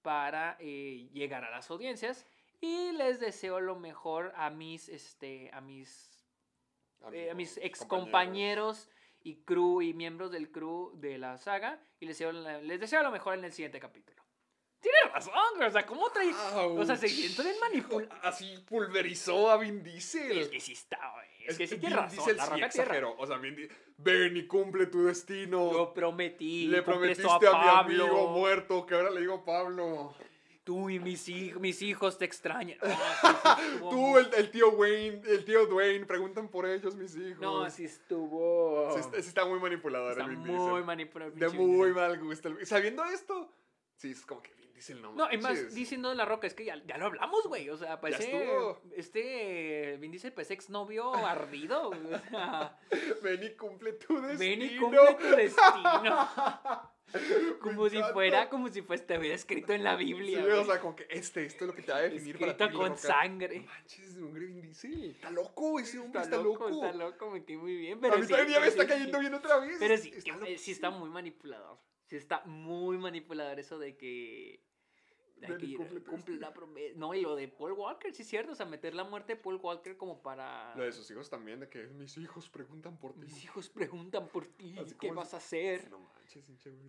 para eh, llegar a las audiencias y les deseo lo mejor a mis, este, a mis, eh, a mis ex compañeros y crew y miembros del crew de la saga y les les deseo lo mejor en el siguiente capítulo. Tienes razón, güey, o sea, ¿cómo trae? O sea, se bien manipulado. Así pulverizó a Vin Diesel. Es que sí está, güey. Es que sí Vin tiene razón. Diesel La sí tiene exageró. O sea, Vin Di- ven y cumple tu destino. Lo prometí. le prometiste esto a, mi amigo muerto que ahora le digo Pablo. Tú y mis hijos, mis hijos te extrañan. Tú, el, el tío Wayne, el tío Dwayne, preguntan por ellos, mis hijos. No, sí estuvo. Sí, está, sí está muy manipulador Está el Vin muy manipulable. De muy mal gusto. Sabiendo esto, sí, es como que Vin Diesel no No, y más diciendo de la roca, es que ya, ya lo hablamos, güey. O sea, parece. estuvo. Este. Vin Diesel, pues exnovio ardido. O sea, Ven y cumple tu destino. ven y cumple tu destino. como si fuera, como si fuese, estuviera escrito en la Sí, Biblia. o sea, como que este, esto es lo que te va a definir para Escrito ti, con sangre. No manches, hombre, Vin Diesel. Está loco, ese hombre Está, está, loco, loco. está loco, me quedé muy bien. a Pero mí sí, ya me está cayendo bien otra vez. Pero sí, Está que- sí está muy manipulador. Sí está muy manipulador eso de que... hay que ir- cumple la promesa. No, y lo de Paul Walker, sí es cierto. O sea, meter la muerte de Paul Walker como para... Lo de sus hijos también, de que mis hijos preguntan por ti. Mis hijos preguntan por ti, Así ¿qué vas a hacer No manches,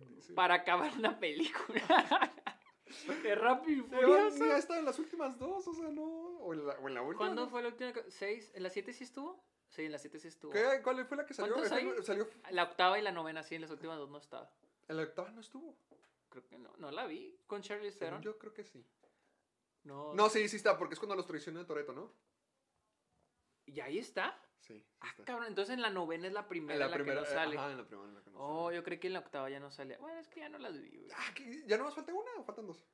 Diesel. para acabar una película? de Rápido y Furioso. ha estado en las últimas dos, o sea, no. O en la, o en la última. ¿Cuándo ¿no? fue la última? ¿Seis? ¿En la siete sí estuvo? Sí, en la siete sí estuvo. ¿Qué? ¿Cuál fue la que salió? Salió. La octava y la novena, sí, en las últimas dos no estaba. En la octava no estuvo. Creo que no, no la vi. Con Charlie Theron. Yo creo que sí. No, No, sí, sí está, porque es cuando los traiciona Toreto, ¿no? ¿Y ahí está? Sí. sí Ah, está. cabrón, entonces en la novena es la primera En la la, primera. que no sale. Ajá, en la primera en la que no oh, sale. yo creí que en la octava ya no salía. Bueno, es que ya no las vi, güey. Ah, ¿qué? ¿Ya no más falta una o faltan dos?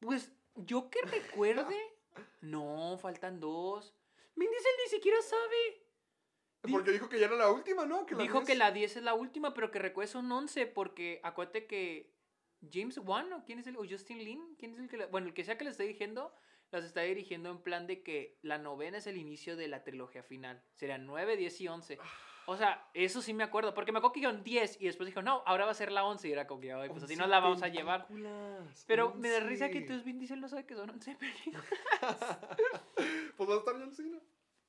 Pues, yo que recuerde. no, faltan dos. Vin Diesel ni siquiera sabe. Porque dijo que ya era la última, ¿no? Que la Dijo diez- que la 10 es la última, pero que recuerde son 11, porque acuérdate que James Wan, ¿o quién es el? ¿O Justin Lin? ¿Quién es el que la- Bueno, el que sea que le esté dirigiendo, las está dirigiendo en plan de que la novena es el inicio de la trilogía final. Serían 9, 10 y 11. O sea, eso sí me acuerdo, porque me acuerdo que dijeron 10 y después dijo, no, ahora va a ser la 11 y era como que, "Ay, pues así 11 nos la vamos a llevar. Pero me da risa que 11. entonces Vin Diesel no sabe que son 11 películas. Pues va a estar John Cena.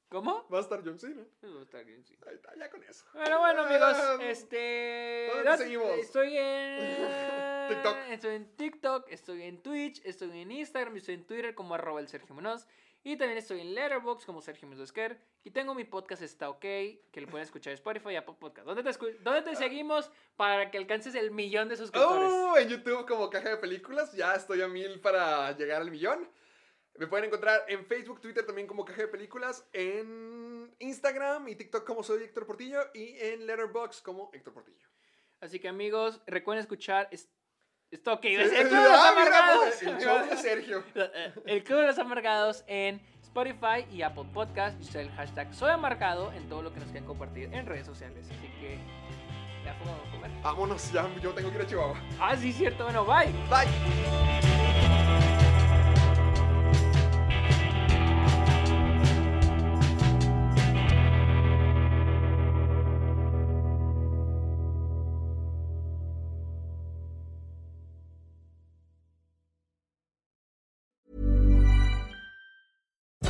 ¿Cómo? Va a estar John Cena. Va a estar bien, sí. Ahí está, ya con eso. Bueno, bueno, amigos, Ah, este... ¿dónde no, seguimos? Estoy en... TikTok. Estoy en TikTok, estoy en Twitch, estoy en Instagram, estoy en Twitter como arroba el Sergio Munoz. Y también estoy en Letterboxd como Sergio Munoz. Y tengo mi podcast Está OK, que lo pueden escuchar en Spotify y Apple Podcast. ¿Dónde te, dónde te seguimos para que alcances el millón de suscriptores? Oh, en YouTube como Caja de Películas. Ya estoy a mil para llegar al millón. Me pueden encontrar en Facebook, Twitter también como Caja de Películas. En Instagram y TikTok como soy Héctor Portillo. Y en Letterboxd como Héctor Portillo. Así que amigos, recuerden escuchar... Es- Está OK, el Ah, Club de los Amargados. pues, el show de Sergio. El Club de los Amargados en Spotify y Apple Podcast. Y usar el hashtag Soy Amargado en todo lo que nos quieran compartir en redes sociales. Así que ya fue a comer. Vámonos, ya yo tengo que ir a Chihuahua. Ah, sí, cierto. Bueno, bye. Bye.